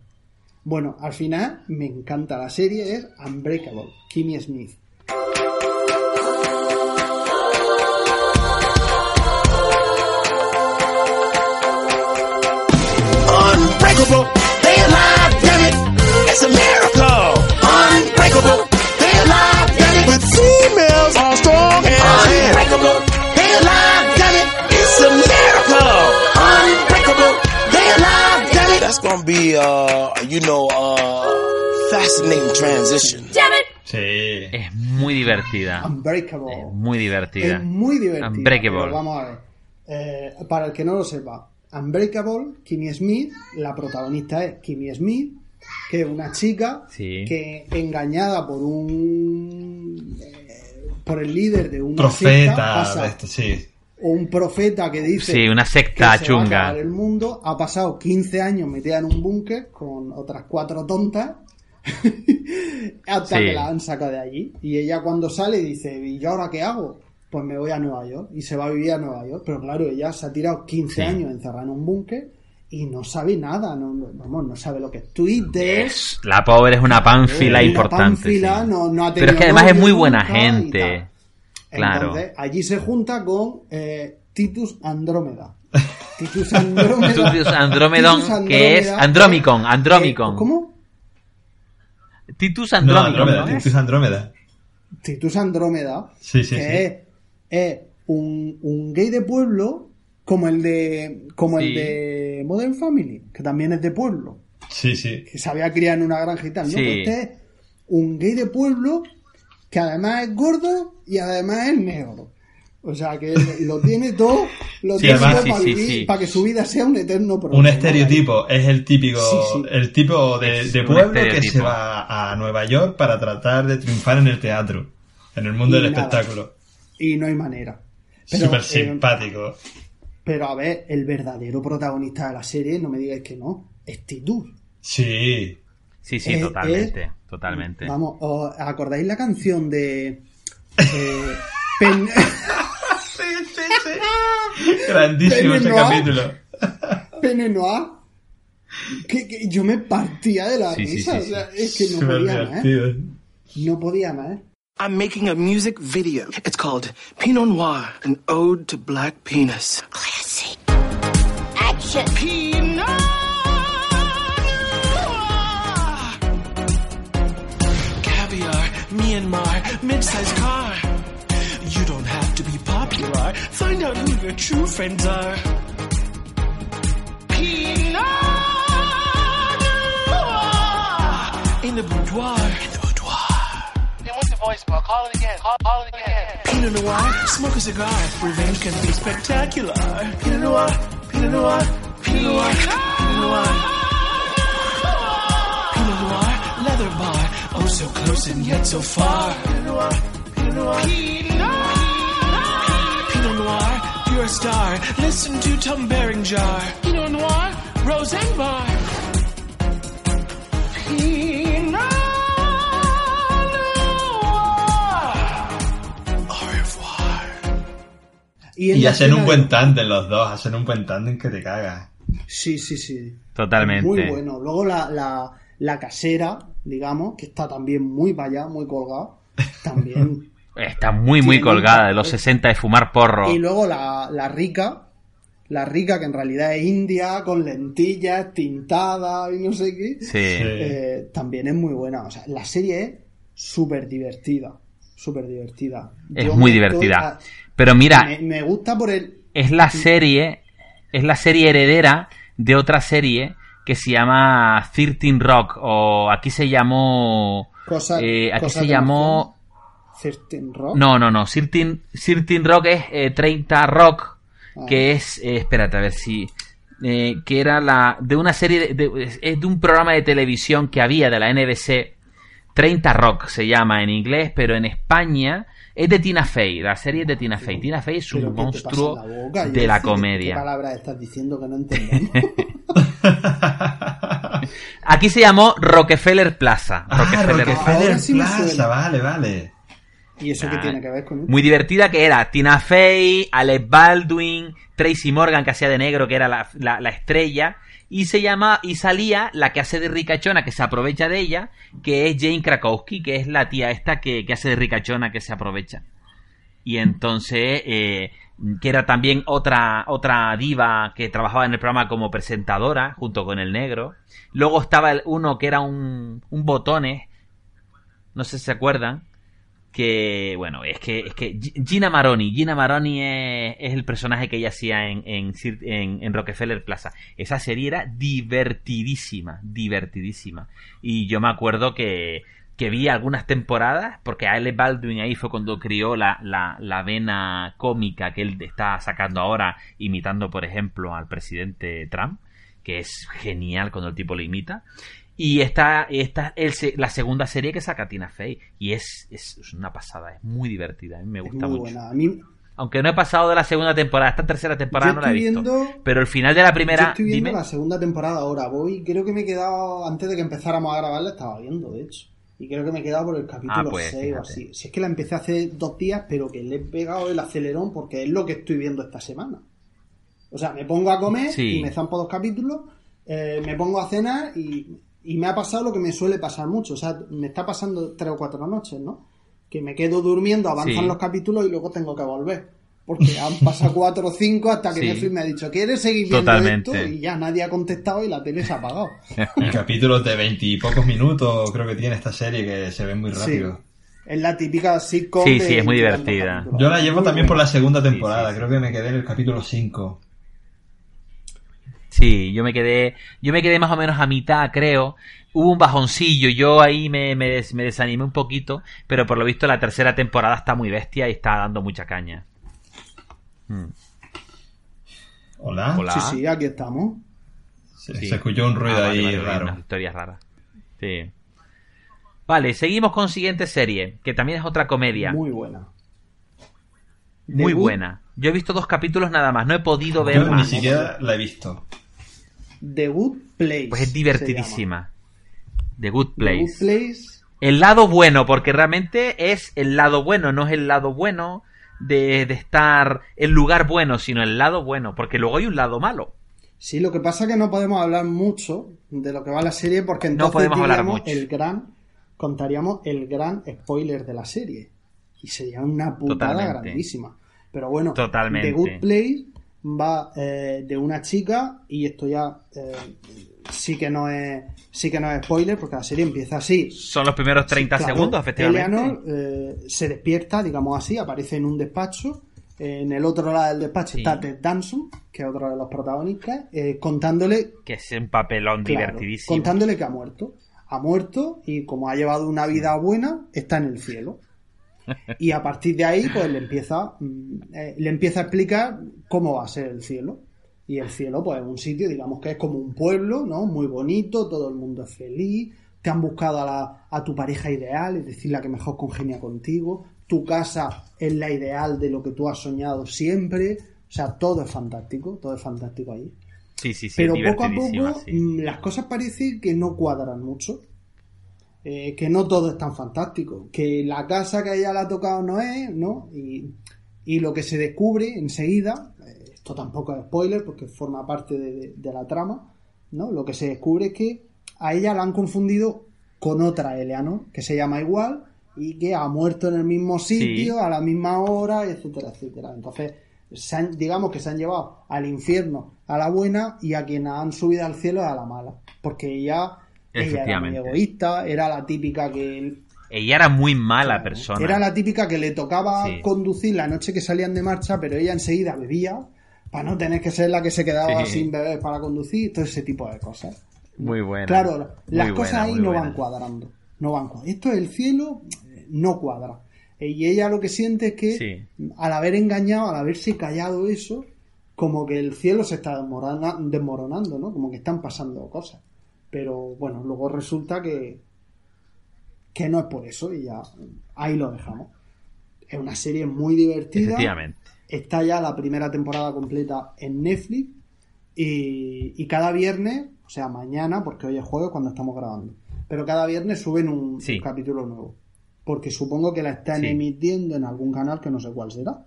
Bueno, al final me encanta la serie, es Unbreakable, Kimmy Smith. Unbreakable, they alive, damn it. It's a miracle. Unbreakable, they alive, damn it. With females all strong and unbreakable, they alive, damn it. It's a miracle. Unbreakable, they alive, damn it. That's gonna be, uh, you know, uh, fascinating transition. Sí. Es muy divertida. Unbreakable. Es muy divertida. Es muy divertida. Unbreakable. pero vamos a ver. Eh, para el que no lo sepa, Unbreakable, Kimmy Smith, la protagonista es Kimmy Smith, que es una chica Sí. que engañada por un eh, por el líder de secta, Profeta, pasa- de este, sí. o un profeta que dice Sí, una que secta se va a chunga. el mundo, ha pasado 15 años metida en un búnker con otras cuatro tontas hasta que la han sacado de allí. Y ella cuando sale dice, ¿y yo ahora qué hago? Pues me voy a Nueva York y se va a vivir a Nueva York. Pero claro, ella se ha tirado 15 Sí. años encerrada en un búnker y no sabe nada, no, no- vamos, no sabe lo que es Twitter. Es- La pobre es una pánfila Una importante. pánfila, sí. no- no ha Pero es que además es muy buena gente. Claro. Entonces, allí se junta con eh, Titus Andrómeda. Titus Andrómeda. Titus Andromedon, Titus que es Andrómeda, Andromicon, eh, Andromicon. ¿Cómo? Titus No. Andrómeda. Titus Andrómeda. Titus Andrómeda. Sí, sí, que sí. Es, es un, un gay de pueblo como el de como el de Modern Family, que también es de pueblo, Sí, sí. que se había criado en una granja y tal, ¿no? Sí. Pues este es un gay de pueblo que además es gordo y además es negro. O sea que lo tiene todo, lo Sí, tiene además, todo sí, para, sí, vivir- sí. para que su vida sea un eterno problema. Un estereotipo es el típico, Sí, sí. el tipo de, pueblo que se va a Nueva York para tratar de triunfar en el teatro, en el mundo Y del nada. espectáculo. Y no hay manera. Pero, Súper eh, simpático. pero a ver, el verdadero protagonista de la serie, no me digáis que no, es Titus. Sí. Sí, sí, Es- totalmente. es- Totalmente. Vamos, ¿os acordáis la canción de eh, Pen- Sí, sí, sí. Grandísimo ese Noir. capítulo. Pene Noir? Que, que yo me partía de la Sí, sí, risa, sí, o sea, es que no podía más. divertido. No podía más. I'm making a music video. It's called Pinot Noir, an ode to black penis. Classic. Action. Pinot Noir. Caviar, Myanmar, mid-sized car. You don't have to be popular. Find out who your true friends are. Pinot Noir. In the boudoir. In the boudoir. Voicemail? Call it again. Call, call it again. Pinot Noir, smoke a cigar. Revenge can be spectacular. Pinot Noir, Pinot Noir, Pinot Noir, Pinot Noir. Pinot Noir, leather bar. Oh, so close and yet so far. Pinot Noir, Pinot Noir, Pinot Noir. You're a star. Listen to Tom Berenger. Pinot Noir, Rose and Y la hacen un buen de- tándem los dos, hacen un buen tándem que te cagas. Sí, sí, sí. Totalmente. Muy bueno. Luego la, la, la casera, digamos, que está también muy para allá, muy colgada. También. Está muy, muy colgada de los papel. 60 de fumar porro. y luego la, la rica. La rica, que en realidad es india, con lentillas, tintada y no sé qué. Sí. eh, también es muy buena. O sea, la serie es súper divertida. Súper divertida. Es Yo muy divertida. Pero mira, me, me gusta por el. es la serie, es la serie heredera de otra serie que se llama 13 Rock o aquí se llamó Cosa, eh, aquí cosa se llamó nos- Certain Rock. no no no 13, 13 Rock es eh, 30 Rock Ah. que es eh, espérate a ver si eh, que era la de una serie de, de- es de un programa de televisión que había de la NBC 30 Rock se llama en inglés pero en España Es de Tina Fey, la serie es de Tina Fey. Tina Fey es un ¿qué te monstruo la de la decía, ¿Qué comedia. palabras estás diciendo que no entendemos? Aquí se llamó Rockefeller Plaza. Ah, Rockefeller Plaza. Rockefeller sí vale, vale. ¿Y eso qué Ah, tiene que ver con Muy divertida que era Tina Fey, Alec Baldwin, Tracy Morgan que hacía de negro que era la, la- la estrella y se llama y salía la que hace de ricachona que se aprovecha de ella que es Jane Krakowski que es la tía esta que, que hace de ricachona que se aprovecha. Y entonces eh, que era también otra otra diva que trabajaba en el programa como presentadora junto con el negro. Luego estaba el uno que era un un botones no sé si se acuerdan que bueno es que es que Gi- Gina Maroni Gina Maroni es, es el personaje que ella hacía en, en, en- en Rockefeller Plaza. Esa serie era divertidísima divertidísima. Y yo me acuerdo que que vi algunas temporadas porque Alec Baldwin ahí fue cuando crió la, la, la vena cómica que él está sacando ahora imitando por ejemplo al presidente Trump que es genial cuando el tipo lo imita y esta, esta el se- la segunda serie que saca Tina Fey. Y es, es, es una pasada, es muy divertida. A mí me Es gusta muy mucho. buena. A mí, Aunque no he pasado de la segunda temporada, esta tercera temporada Yo no la he visto. viendo- Pero el final de la yo primera, estoy viendo dime. la segunda temporada ahora. Voy, creo que me he quedado, antes de que empezáramos a grabar, la estaba viendo, de hecho. Y creo que me he quedado por el capítulo Ah, pues, 6 o fíjate. así. Si es que la empecé hace dos días, pero que le he pegado el acelerón porque es lo que estoy viendo esta semana. O sea, me pongo a comer Sí. y me zampo dos capítulos, eh, me pongo a cenar y, y me ha pasado lo que me suele pasar mucho. O sea, me está pasando tres o cuatro noches, ¿no? Que me quedo durmiendo, avanzan Sí. los capítulos y luego tengo que volver. Porque han pasado cuatro o cinco hasta que Sí. Netflix me ha dicho, ¿quieres seguir viendo Totalmente. esto? Y ya nadie ha contestado y la tele se ha apagado. Capítulos de veintipocos minutos creo que tiene esta serie que se ven muy rápido. Es la típica sitcom. Sí, sí, es muy divertida. Yo la llevo Muy también por la segunda temporada, sí, sí. creo que me quedé en el capítulo 5. Sí, yo me quedé, yo me quedé más o menos a mitad, creo. Hubo un bajoncillo, yo ahí me, me, des- me desanimé un poquito, pero por lo visto la tercera temporada está muy bestia y está dando mucha caña. Mm. Hola. Hola. Sí, sí, aquí estamos. Se, Sí. se escuchó un ruido Ah, vale, ahí vale, vale, raro. unas historias raras. Sí. Vale, seguimos con siguiente serie, que también es otra comedia. Muy, Muy buena. Good- buena. Yo he visto dos capítulos nada más, no he podido ver Yo ni más. siquiera la he visto. The Good Place. Pues es divertidísima. The Good llama. The Good Place. El lado bueno, porque realmente es el lado bueno, no es el lado bueno de, de estar el lugar bueno, sino el lado bueno, porque luego hay un lado malo. Sí, lo que pasa es que no podemos hablar mucho de lo que va la serie porque entonces podemos hablar diríamos mucho. el gran contaríamos el gran spoiler de la serie y sería una putada Totalmente. grandísima. Pero bueno, Totalmente. The Good Place va eh, de una chica y esto ya eh, sí que no es sí que no es spoiler porque la serie empieza así. Son los primeros 30 Sí, claro. segundos, efectivamente. Eleanor eh, se despierta, digamos así, aparece en un despacho. En el otro lado del despacho Sí. está Ted Danson, que es otro de los protagonistas, eh, contándole, Que es un papelón claro, divertidísimo. contándole que ha muerto. Ha muerto y como ha llevado una vida buena, está en el cielo. Y a partir de ahí, pues le empieza, mm, eh, le empieza a explicar cómo va a ser el cielo. Y el cielo, pues es un sitio, digamos que es como un pueblo, ¿no? Muy bonito, todo el mundo es feliz, te han buscado a, la- a tu pareja ideal, es decir, la que mejor congenia contigo, tu casa es la ideal de lo que tú has soñado siempre, o sea, todo es fantástico, todo es fantástico ahí. Sí, sí, sí, Pero poco a poco sí. mm, las cosas parece que no cuadran mucho. Eh, que no todo es tan fantástico. Que la casa que a ella le ha tocado no es, ¿no? Y, y lo que se descubre enseguida, eh, esto tampoco es spoiler porque forma parte de, de- de la trama, ¿no? Lo que se descubre es que a ella la han confundido con otra Eleanor, que se llama igual y que ha muerto en el mismo sitio, Sí. a la misma hora, etcétera, etcétera. Entonces, se han- digamos que se han llevado al infierno a la buena y a quien han subido al cielo a la mala. Porque ella, ella era muy egoísta, era la típica que Ella era muy mala Claro. persona. Era la típica que le tocaba Sí. conducir la noche que salían de marcha, pero ella enseguida bebía para no tener que ser la que se quedaba Sí. sin beber para conducir, todo ese tipo de cosas. Muy buena. Claro, las Muy cosas buena, ahí no buena. van cuadrando. No van cuadrando. Esto es el cielo, eh, no cuadra. Eh, Y ella lo que siente es que Sí. al haber engañado, al haberse callado eso, como que el cielo se está desmorona- desmoronando, ¿no? Como que están pasando cosas. Pero bueno, luego resulta que, que no es por eso y ya ahí lo dejamos. Es una serie muy divertida. Efectivamente. Está ya la primera temporada completa en Netflix. Y, y cada viernes, o sea, mañana, porque hoy es jueves cuando estamos grabando. Pero cada viernes suben un, Sí. un capítulo nuevo. Porque supongo que la están Sí. emitiendo en algún canal que no sé cuál será.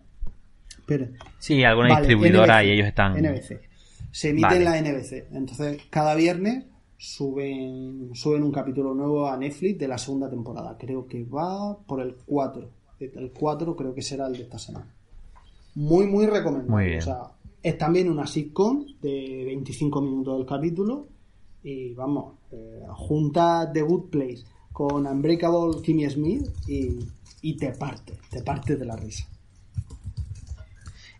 Pero, Sí, alguna Vale, distribuidora NBC, y ellos están. NBC. Se emite Vale. en la NBC. Entonces, cada viernes suben, suben un capítulo nuevo a Netflix de la segunda temporada. Creo que va por el 4. El 4 creo que será el de esta semana. Muy, muy recomendable. Muy bien. O sea, es también una sitcom de 25 minutos del capítulo. Y vamos, eh, junta The Good Place con Unbreakable Kimmy Smith y, y te parte, te parte de la risa.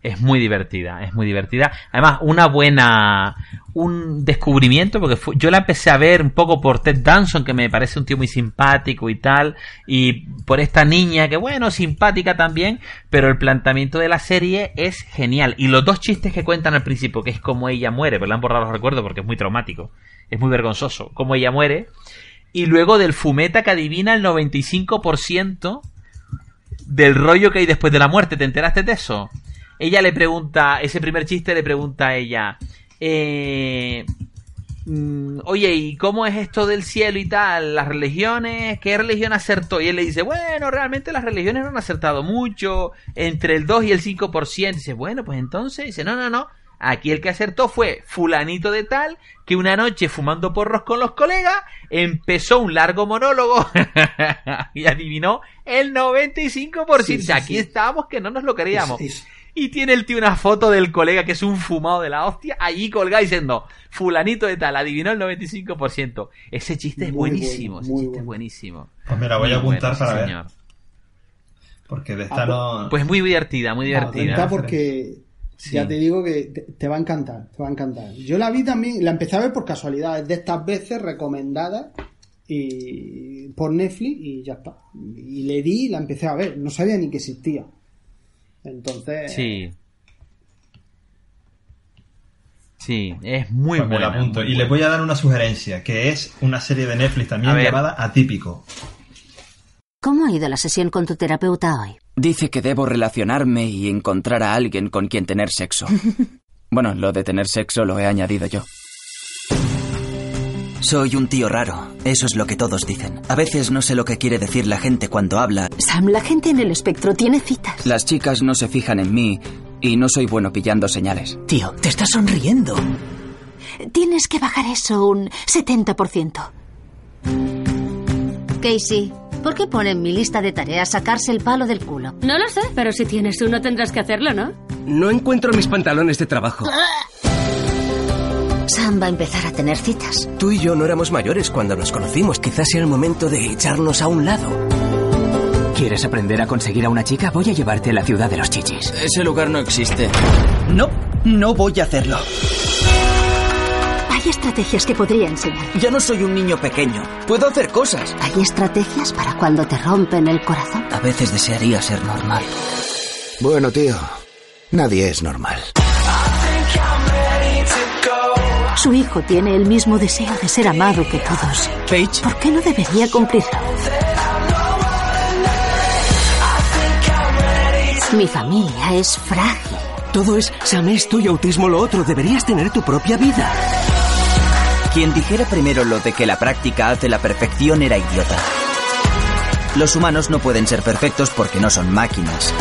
Es muy divertida, es muy divertida. Además, una buena. Un descubrimiento, porque fu- yo la empecé a ver un poco por Ted Danson, que me parece un tío muy simpático y tal, y por esta niña, que bueno, simpática también, pero el planteamiento de la serie es genial. Y los dos chistes que cuentan al principio, que es como ella muere, pero le han borrado los recuerdos porque es muy traumático, es muy vergonzoso, como ella muere. Y luego del fumeta que adivina el 95% del rollo que hay después de la muerte. ¿Te enteraste de eso? Ella le pregunta, ese primer chiste le pregunta a ella, eh, mm, oye, ¿y cómo es esto del cielo y tal? ¿Las religiones? ¿Qué religión acertó? Y él le dice, bueno, realmente las religiones no han acertado mucho, entre el 2 y el 5%. dice, bueno, pues entonces, dice, no, no, no. Aquí el que acertó fue fulanito de tal, que una noche fumando porros con los colegas, empezó un largo monólogo y adivinó el 95%. Sí, sí, Aquí sí. estábamos que no nos lo creíamos. Es- es- Y tiene el tío una foto del colega que es un fumado de la hostia, allí colgado diciendo, fulanito de tal, adivinó el 95%. Ese chiste es Muy buenísimo, bueno, ese chiste bueno. es buenísimo. Pues me la voy a Muy apuntar sí, para ver. señor. Porque de esta Ah, no. Pues muy divertida, muy divertida. porque Sí. ya te digo que te, te va a encantar, te va a encantar. Yo la vi también, la empecé a ver por casualidad, es de estas veces recomendadas y por Netflix y ya está. Y le di y la empecé a ver, no sabía ni que existía. Entonces, Sí. Sí, es muy pues buena. apunto. muy Y le buena. voy a dar una sugerencia, que es una serie de Netflix también llamada Atípico. ¿Cómo ha ido la sesión con tu terapeuta hoy? Dice que debo relacionarme y encontrar a alguien con quien tener sexo. Bueno, lo de tener sexo lo he añadido yo. Soy un tío raro, eso es lo que todos dicen. A veces no sé lo que quiere decir la gente cuando habla. Sam, la gente en el espectro tiene citas. Las chicas no se fijan en mí y no soy bueno pillando señales. Tío, te estás sonriendo. Tienes que bajar eso un 70%. Casey, ¿por qué pone en mi lista de tareas sacarse el palo del culo? No lo sé, pero si tienes uno tendrás que hacerlo, ¿no? No encuentro mis pantalones de trabajo. Sam va a empezar a tener citas. Tú y yo no éramos mayores cuando nos conocimos. Quizás sea el momento de echarnos a un lado. ¿Quieres aprender a conseguir a una chica? Voy a llevarte a la ciudad de los chichis. Ese lugar no existe. No, no voy a hacerlo. Hay estrategias que podría enseñar. Ya no soy un niño pequeño. Puedo hacer cosas. Hay estrategias para cuando te rompen el corazón. A veces desearía ser normal. Bueno, tío, nadie es normal. Su hijo tiene el mismo deseo de ser amado que todos. Paige, ¿Por qué no debería cumplirlo? Mi familia es frágil. Todo es Sam esto y autismo lo otro. Deberías tener tu propia vida. quien dijera primero lo de que la práctica hace la perfección era idiota. Los humanos no pueden ser perfectos porque no son máquinas.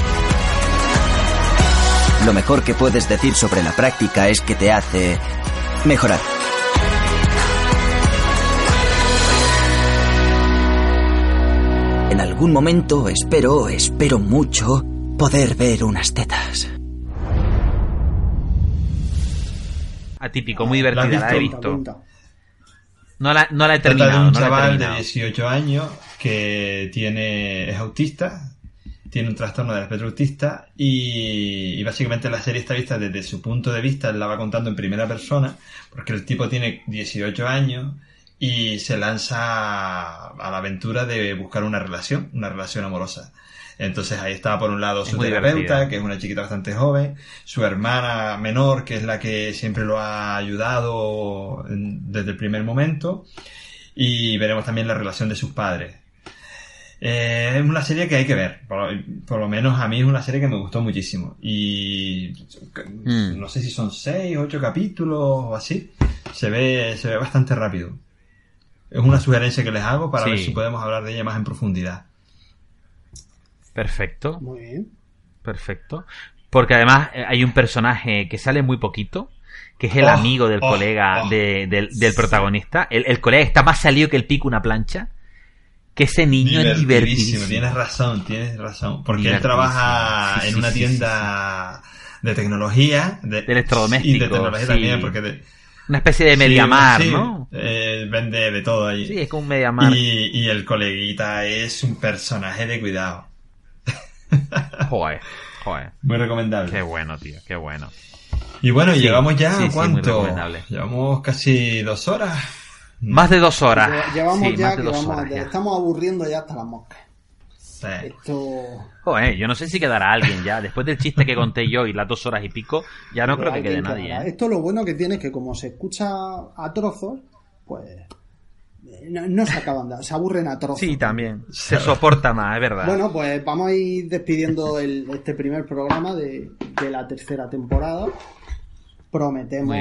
Lo mejor que puedes decir sobre la práctica es que te hace mejorar. En algún momento espero, espero mucho, poder ver unas tetas. Atípico, muy ¿La has divertida, la he visto? No la, no la he Trata terminado. de un no la he chaval de terminado. 18 años que tiene es autista, tiene un trastorno del espectro autista y, y básicamente la serie está vista desde su punto de vista, él la va contando en primera persona, porque el tipo tiene 18 años y se lanza a la aventura de buscar una relación, una relación amorosa. Entonces ahí está por un lado su terapeuta, que es una chiquita bastante joven, su hermana menor, que es la que siempre lo ha ayudado desde el primer momento, y veremos también la relación de sus padres. Eh, es una serie que hay que ver. Por, por lo menos a mí es una serie que me gustó muchísimo. Y Mm. no sé si son seis, ocho capítulos o así. Se ve, se ve bastante rápido. Es una sugerencia que les hago para Sí. ver si podemos hablar de ella más en profundidad. Perfecto. Muy bien. Perfecto. Porque además eh, hay un personaje que sale muy poquito, que es el Oh, amigo del oh, colega oh. de- del, del protagonista. El, el colega está más salido que el pico una plancha. Que ese niño es divertidísimo. Tienes razón, tienes razón. Porque él trabaja Sí, en sí, una sí, tienda de tecnología. De, De electrodomésticos, Y de tecnología también, porque... de- Una especie de Mediamar, ¿no? eh, vende de todo allí. Sí, es como un Mediamar. Y, y el coleguita es un personaje de cuidado. Joder, joder. Muy recomendable. Qué bueno, tío, qué bueno. Y bueno, Sí, llevamos ya, sí, muy ¿cuánto? recomendable. llevamos casi dos horas. Más de dos horas. Lle- Llevamos Sí, ya más de que dos vamos, horas ya. estamos aburriendo ya hasta las moscas. Sí. Esto. Joder, yo no sé si quedará alguien ya. Después del chiste que conté yo y las dos horas y pico, ya no creo que quede nadie. ¿eh? Esto lo bueno que tiene es que como se escucha a trozos, pues eh, no, no se acaban de, se aburren a trozos. Sí, también. Se soporta más, es verdad. Bueno, pues vamos a ir despidiendo el- este primer programa de, de la tercera temporada. Prometemos,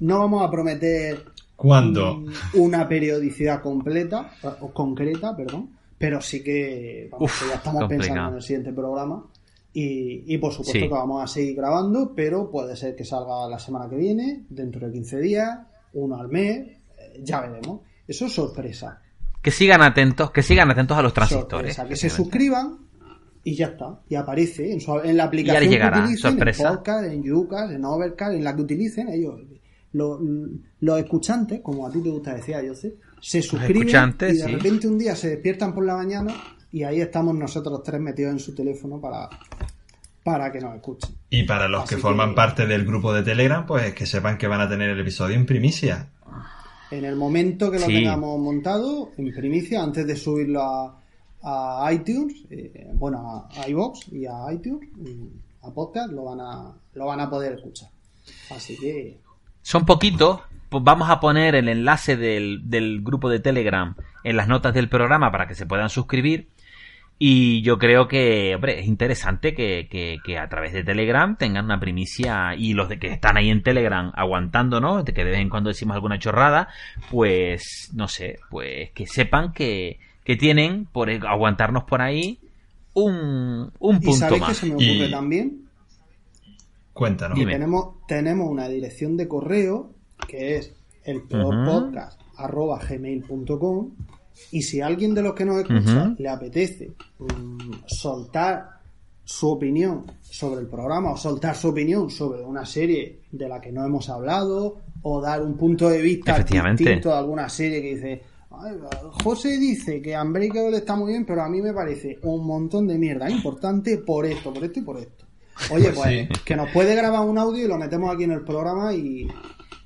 no vamos a prometer ¿Cuándo? una periodicidad completa o concreta, perdón, pero sí que, vamos, Uf, que ya estamos complicado. pensando en el siguiente programa y, y por supuesto Sí. que vamos a seguir grabando, pero puede ser que salga la semana que viene, dentro de 15 días, uno al mes, eh, ya veremos. Eso es sorpresa. Que sigan atentos, que sigan atentos a los transistores. Sorpresa, que se suscriban y ya está. Y aparece en, su- en la aplicación les llegará, que utilicen, sorpresa. en Podcast, en Yucas, en Overcast, en la que utilicen, ellos, los, los escuchantes, como a ti te gusta decir, yo sé, se suscriben y de sí. repente un día se despiertan por la mañana y ahí estamos nosotros tres metidos en su teléfono para, para que nos escuchen. Y para los Así que forman que- parte del grupo de Telegram, pues que sepan que van a tener el episodio en primicia. En el momento que lo Sí. tengamos montado, en primicia, antes de subirlo a, a iTunes, eh, bueno, a, iBox y a iTunes, a podcast, lo van a, lo van a poder escuchar. Así que, Son poquitos. Pues vamos a poner el enlace del, del grupo de Telegram en las notas del programa para que se puedan suscribir. Y yo creo que, hombre, es interesante que, que- que a través de Telegram tengan una primicia y los de que están ahí en Telegram aguantándonos, de que de vez en cuando decimos alguna chorrada, pues, no sé, pues que sepan que, que tienen por aguantarnos por ahí un, un ¿y punto sabéis que más. se me ocurre Y- también? Cuéntanos. Dime. tenemos, tenemos una dirección de correo que es el gmail.com y si a alguien de los que nos escucha le apetece mm, soltar su opinión sobre el programa o soltar su opinión sobre una serie de la que no hemos hablado o dar un punto de vista distinto de alguna serie que dice "Ay, José dice que Unbreakable está muy bien pero a mí me parece un montón de mierda importante por esto, por esto y por esto Oye, Pues pues sí. que nos puede grabar un audio y lo metemos aquí en el programa y,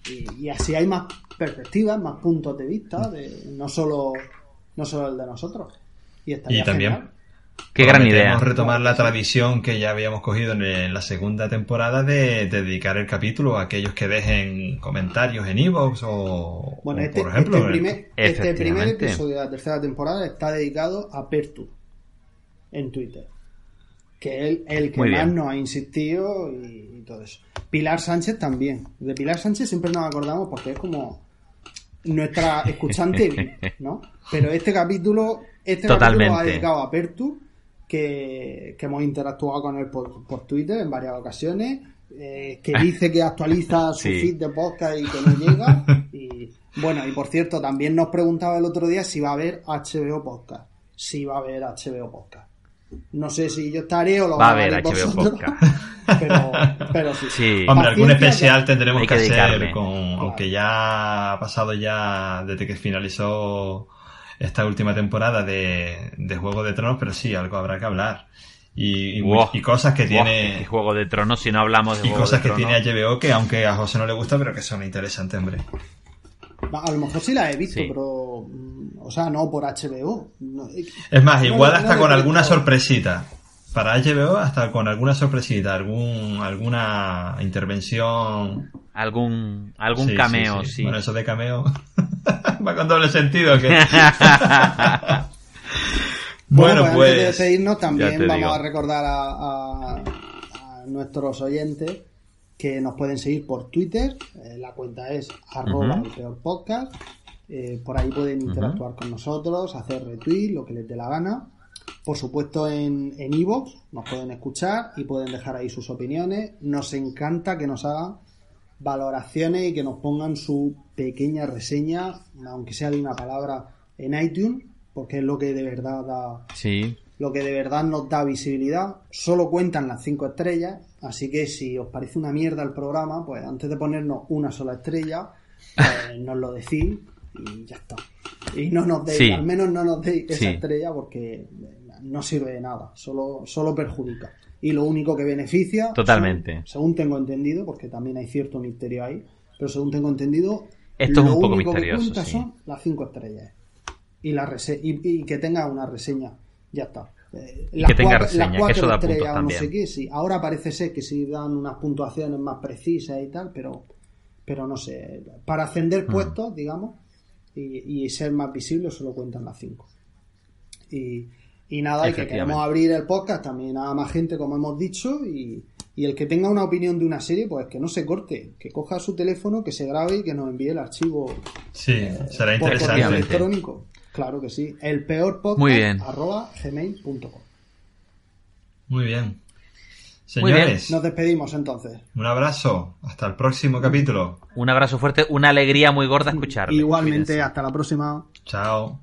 y, y así hay más perspectivas, más puntos de vista, de, no solo no solo el de nosotros. Y, Y también genial. Qué gran idea. retomar la tradición que ya habíamos cogido en, en la segunda temporada de, de dedicar el capítulo a aquellos que dejen comentarios en iVoox o, Bueno, o, este, por ejemplo, este primer, este primer episodio de la tercera temporada está dedicado a Pertu en Twitter. Que es el, que Muy más bien. nos ha insistido y, y todo eso. Pilar Sánchez también. De Pilar Sánchez siempre nos acordamos porque es como nuestra escuchante, ¿no? Pero este capítulo, este capítulo Totalmente. ha dedicado a Pertu, que, que hemos interactuado con él por, por Twitter en varias ocasiones, eh, que dice que actualiza su Sí. feed de podcast y que no llega. Y bueno, y por cierto, también nos preguntaba el otro día si va a haber HBO Podcast. Si va a haber HBO Podcast. No sé si yo estaré o lo Va a haber HBO vosotros, Podcast. Pero, pero sí. Sí. Hombre, algún especial ya- tendremos Hay que, que hacer, con, aunque ya ha pasado ya desde que finalizó esta última temporada de, de Juego de Tronos, pero sí, algo habrá que hablar. Y, y, Wow. y cosas que Wow, tiene qué Juego de Tronos, si no hablamos de y Juego cosas de que Tronos. tiene HBO que aunque a José no le gusta, pero que son interesantes, hombre. A lo mejor sí la he visto, Sí. pero. mm, O sea, no por HBO. No, eh, Es más, no igual hasta no con alguna sorpresita. Para HBO hasta con alguna sorpresita, algún alguna intervención. Algún, algún Sí, cameo, sí. sí. Bueno, eso de cameo va con doble sentido. que Bueno, antes de pues, ya también vamos digo. a recordar a, a- a nuestros oyentes que nos pueden seguir por Twitter. eh, la cuenta es arroba el peor podcast. Eh, por ahí pueden interactuar con nosotros, hacer retweet, lo que les dé la gana. Por supuesto en en iVoox nos pueden escuchar y pueden dejar ahí sus opiniones. Nos encanta que nos hagan valoraciones y que nos pongan su pequeña reseña, aunque sea de una palabra, en iTunes, porque es lo que de verdad da, Sí. Lo que de verdad nos da visibilidad. Solo cuentan las cinco estrellas, así que si os parece una mierda el programa, pues antes de ponernos una sola estrella, pues nos lo decís y ya está. Y no nos deis, Sí. al menos no nos deis esa Sí. estrella porque no sirve de nada, solo, solo perjudica. Y lo único que beneficia, Totalmente. según, según tengo entendido, porque también hay cierto misterio ahí, pero según tengo entendido, Esto es lo un poco único misterioso, que cuenta sí. son las cinco estrellas y la rese- y, y que tenga una reseña ya está Eh, las que tenga cuatro- reseña, las que cuatro eso da puntos no sé también. qué sí ahora parece ser que sí dan unas puntuaciones más precisas y tal pero pero no sé para ascender Mm. puestos digamos y, y ser más visible solo cuentan las cinco y, y nada, y que queremos abrir el podcast también a más gente, como hemos dicho, y, y el que tenga una opinión de una serie, pues que no se corte, que coja su teléfono, que se grabe y que nos envíe el archivo Sí, será por correo interesante. electrónico. Claro que sí. El peor podcast Muy bien. arroba gmail.com. Muy bien. Muy bien. Señores, Nos despedimos entonces. un abrazo. Hasta el próximo capítulo. Un abrazo fuerte, una alegría muy gorda escucharle. Igualmente, Cuídense. hasta la próxima. Chao.